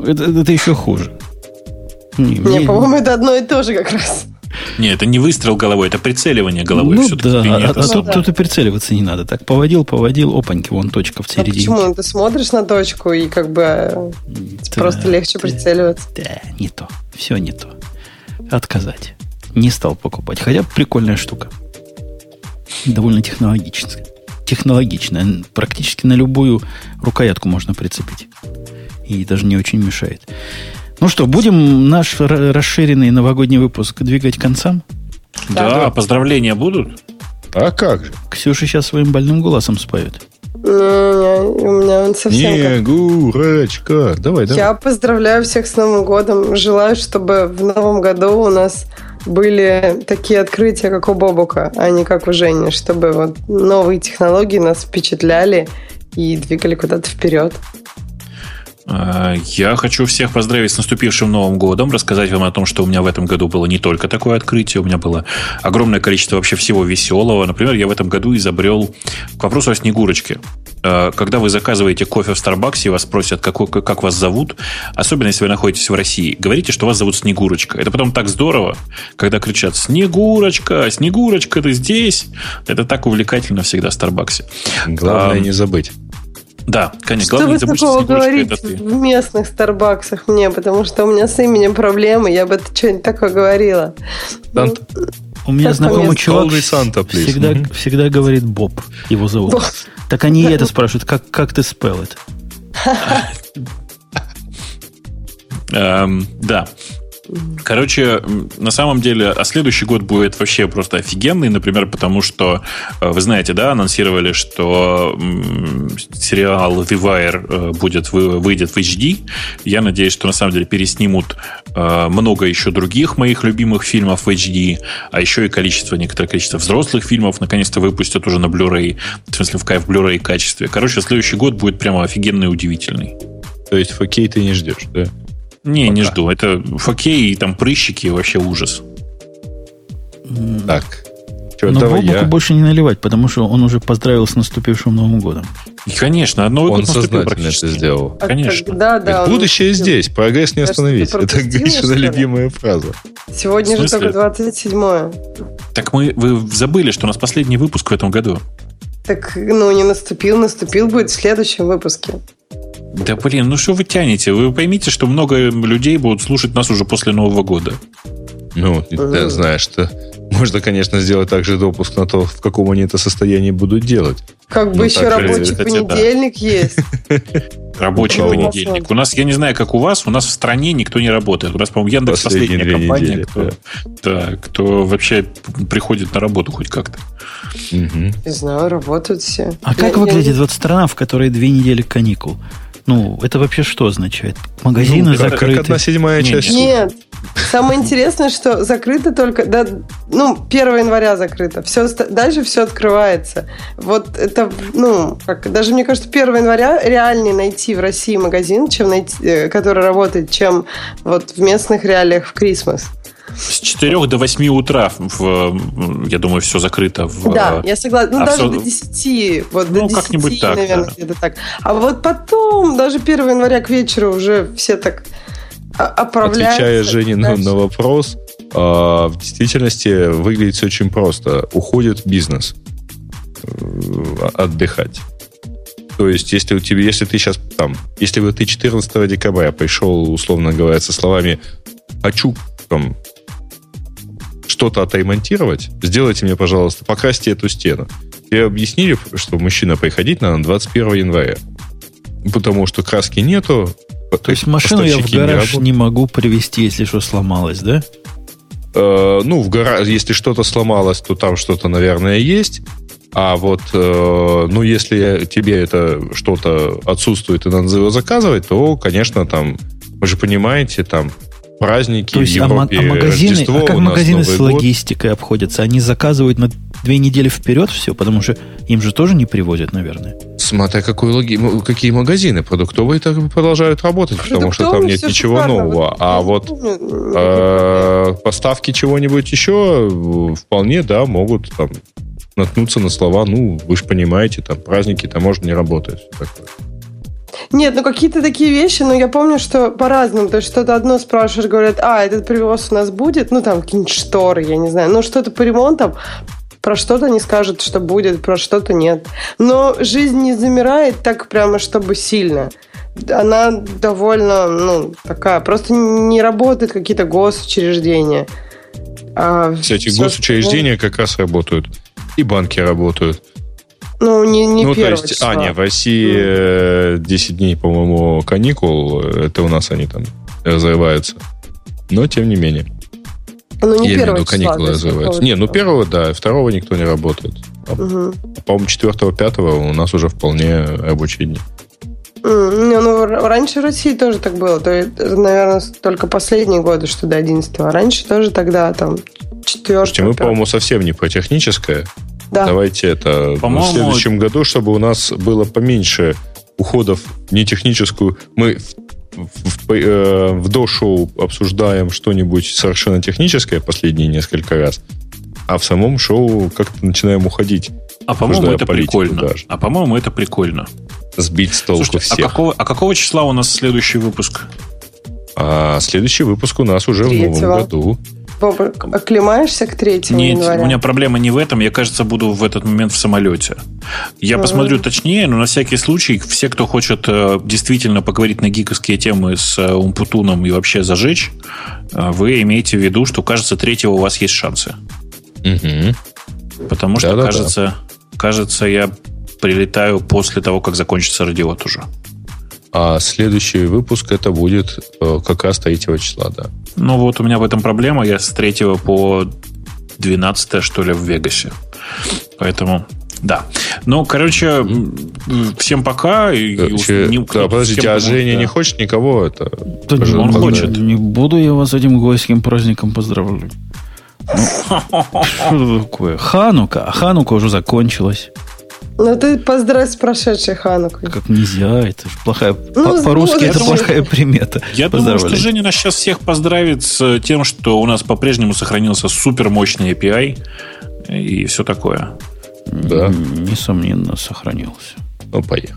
Это, это еще хуже. Не, не по-моему, это одно и то же как раз. Не, это не выстрел головой, это прицеливание головой. Ну да, а, а тут, да. тут и прицеливаться не надо. Так поводил, поводил, опаньки, вон точка в середине. А почему? Ты смотришь на точку и как бы да, просто легче да, прицеливаться. Да, не то. Все не то. Отказать. Не стал покупать. Хотя прикольная штука. Довольно технологичная. Технологичная. Практически на любую рукоятку можно прицепить. И даже не очень мешает. Ну что, будем наш расширенный новогодний выпуск двигать к концам? Да, да. поздравления будут. А как же? Ксюша сейчас своим больным голосом споет. Не, не, у меня он совсем Снегурочка. Как... Давай, давай. Я поздравляю всех с Новым годом. Желаю, чтобы в Новом году у нас были такие открытия, как у Бобука, а не как у Жени, чтобы вот новые технологии нас впечатляли и двигали куда-то вперед. А, я хочу всех поздравить с наступившим Новым годом, рассказать вам о том, что у меня в этом году было не только такое открытие, у меня было огромное количество вообще всего веселого. Например, я в этом году изобрел к вопросу о Снегурочке. А, когда вы заказываете кофе в Старбаксе и вас спросят, какой, как вас зовут, особенно если вы находитесь в России, говорите, что вас зовут Снегурочка. Это потом так здорово, когда кричат «Снегурочка! Снегурочка, ты здесь!» Это так увлекательно всегда в Старбаксе. Главное а, не забыть. Да, конечно. Что Главное, вы такого говорите в местных Старбаксах мне, потому что у меня с именем проблемы, я бы что-нибудь такое говорила. Санта. Ну, у меня знакомый чувак Санта, всегда, mm-hmm. всегда говорит Боб, его зовут. Боб. Так они это спрашивают, как, как ты спел это? Эм, да. Короче, на самом деле, а следующий год будет вообще просто офигенный, например, потому что, э, вы знаете, да, анонсировали, что сериал The Wire э, будет, выйдет в HD. Я надеюсь, что на самом деле переснимут э, много еще других моих любимых фильмов в HD, а еще и количество, некоторое количество взрослых фильмов наконец-то выпустят уже на Blu-ray, в смысле в Blu-ray качестве. Короче, следующий год будет прямо офигенный и удивительный. То есть 4 ты не ждешь, да? Не, Пока. не жду. Это фокей и там прыщики вообще ужас. Так. Че, Но Бобуку я... больше не наливать, потому что он уже поздравил с наступившим Новым годом. И, конечно, Новый он год сознательно это сделал. А конечно. Да, да, Будущее здесь, прогресс не остановить. Это Гришина любимая фраза. Сегодня же только 27-е. Так мы, вы забыли, что у нас последний выпуск в этом году. Так, ну, не наступил, наступил будет в следующем выпуске. Да блин, ну что вы тянете? Вы поймите, что много людей будут слушать нас уже после Нового года. Ну, ты знаешь, что можно, конечно, сделать также допуск на то, в каком они это состоянии будут делать. Как бы ну, еще рабочий понедельник да. есть. Рабочий понедельник. У нас, я не знаю, как у вас, у нас в стране никто не работает. У нас, по-моему, Яндекс последняя компания, недели, кто, да. Да, кто вообще приходит на работу хоть как-то. Угу. Не знаю, работают все. А как выглядит вот страна, в которой две недели каникул? Ну, это вообще что означает? Магазины ну, закрыты? Как одна седьмая часть. Нет. Самое интересное, что закрыто только... Да, ну, 1 января закрыто. Все, дальше все открывается. Вот это, ну, как, даже мне кажется, 1 января реальнее найти в России магазин, чем найти, э, который работает, чем вот в местных реалиях в Крисмас. С 4 до 8 утра, в, я думаю, все закрыто. В, да, я согласна. Ну, а даже все... до 10. Вот ну, до 10, как-нибудь так, наверное, да. где-то так. А вот потом, даже 1 января к вечеру уже все так оправляются. Отвечая Жене на, на вопрос, а, в действительности выглядит все очень просто. Уходит бизнес э, отдыхать. То есть, если у тебя, если ты сейчас там, если бы ты 14 декабря пришел, условно говоря, со словами «хочу там, что-то отремонтировать, сделайте мне, пожалуйста, покрасьте эту стену. Тебе объяснили, что мужчина приходить надо 21 января. Потому что краски нету. То есть машину я в гараж не, не могу привезти, если что сломалось, да? Э, ну, в гараж, если что-то сломалось, то там что-то, наверное, есть. А вот, э, ну, если тебе это что-то отсутствует и надо его заказывать, то, конечно, там, вы же понимаете, там праздники То есть, в а, Европе, а магазины, Рождество, а как магазины Новый с год. логистикой обходятся? Они заказывают на две недели вперед все, потому что им же тоже не привозят, наверное. Смотря какой логи... какие магазины. Продуктовые так продолжают работать, потому что там нет ничего шикарно. нового. А вот э, поставки чего-нибудь еще э, вполне, да, могут там наткнуться на слова, ну, вы же понимаете, там праздники таможня не работает. всё такое. Нет, ну какие-то такие вещи, но я помню, что по-разному. То есть что-то одно спрашиваешь, говорят, а, этот привоз у нас будет, ну там какие-нибудь шторы, я не знаю, ну что-то по ремонтам, про что-то они скажут, что будет, про что-то нет. Но жизнь не замирает так прямо, чтобы сильно. Она довольно, ну, такая, просто не работают какие-то госучреждения. А Кстати, всё госучреждения как раз работают. И банки работают. Ну, не, не ну, то есть, числа. а, нет, в России э, 10 дней, по-моему, каникул. Это у нас они там разрываются. Но, тем не менее. Ну, не Я имею в виду, числа, каникулы разрываются. какого-то Не, ну первого, да, второго никто не работает. Мгм. По-моему, четвертого, пятого у нас уже вполне рабочие дни. Не, ну, раньше в России тоже так было. То есть, наверное, только последние годы, что до 11 А раньше тоже тогда, там, 4 Слушайте, мы, по-моему, совсем не про техническое. Да. Давайте это По-моему, в следующем году, чтобы у нас было поменьше уходов в нетехническую. Мы в, в, в, э, в до-шоу обсуждаем что-нибудь совершенно техническое последние несколько раз, а в самом шоу как-то начинаем уходить, А по-моему, это прикольно. даже. А по-моему, это прикольно. сбить с толку Слушайте, а всех. какого, а какого числа у нас следующий выпуск? А следующий выпуск у нас уже в Третьего. новом году. Боба, оклемаешься к 3 Нет, января? у меня проблема не в этом. Я, кажется, буду в этот момент в самолете. Я Ага. посмотрю точнее, но на всякий случай, все, кто хочет э, действительно поговорить на гиковские темы с э, Умпутуном и вообще зажечь, э, вы имеете в виду, что, кажется, третьего у вас есть шансы. Мгм. Потому что, Да-да-да. кажется, кажется, я прилетаю после того, как закончится радиот уже. А следующий выпуск это будет э, как раз 3 числа, да. Ну вот у меня в этом проблема. Я с 3 по 12 что ли в Вегасе. Поэтому да. Ну, короче, всем пока. И- и уж Че- не- да, подождите, кем а Женя да. не хочет никого это? Да Пожалуйста, он хочет. Не буду я вас этим гойским праздником поздравлять. Ну, что такое? Ханука. Ханука уже закончилась. Ну, ты поздравь с прошедшей Ханукой. Как нельзя. Это плохая... Ну, по- По-русски это я плохая примета. Я думаю, что Поздравляю. Женя нас сейчас всех поздравит с тем, что у нас по-прежнему сохранился супер мощный API и все такое. Да. Несомненно, сохранился. Ну, поехали.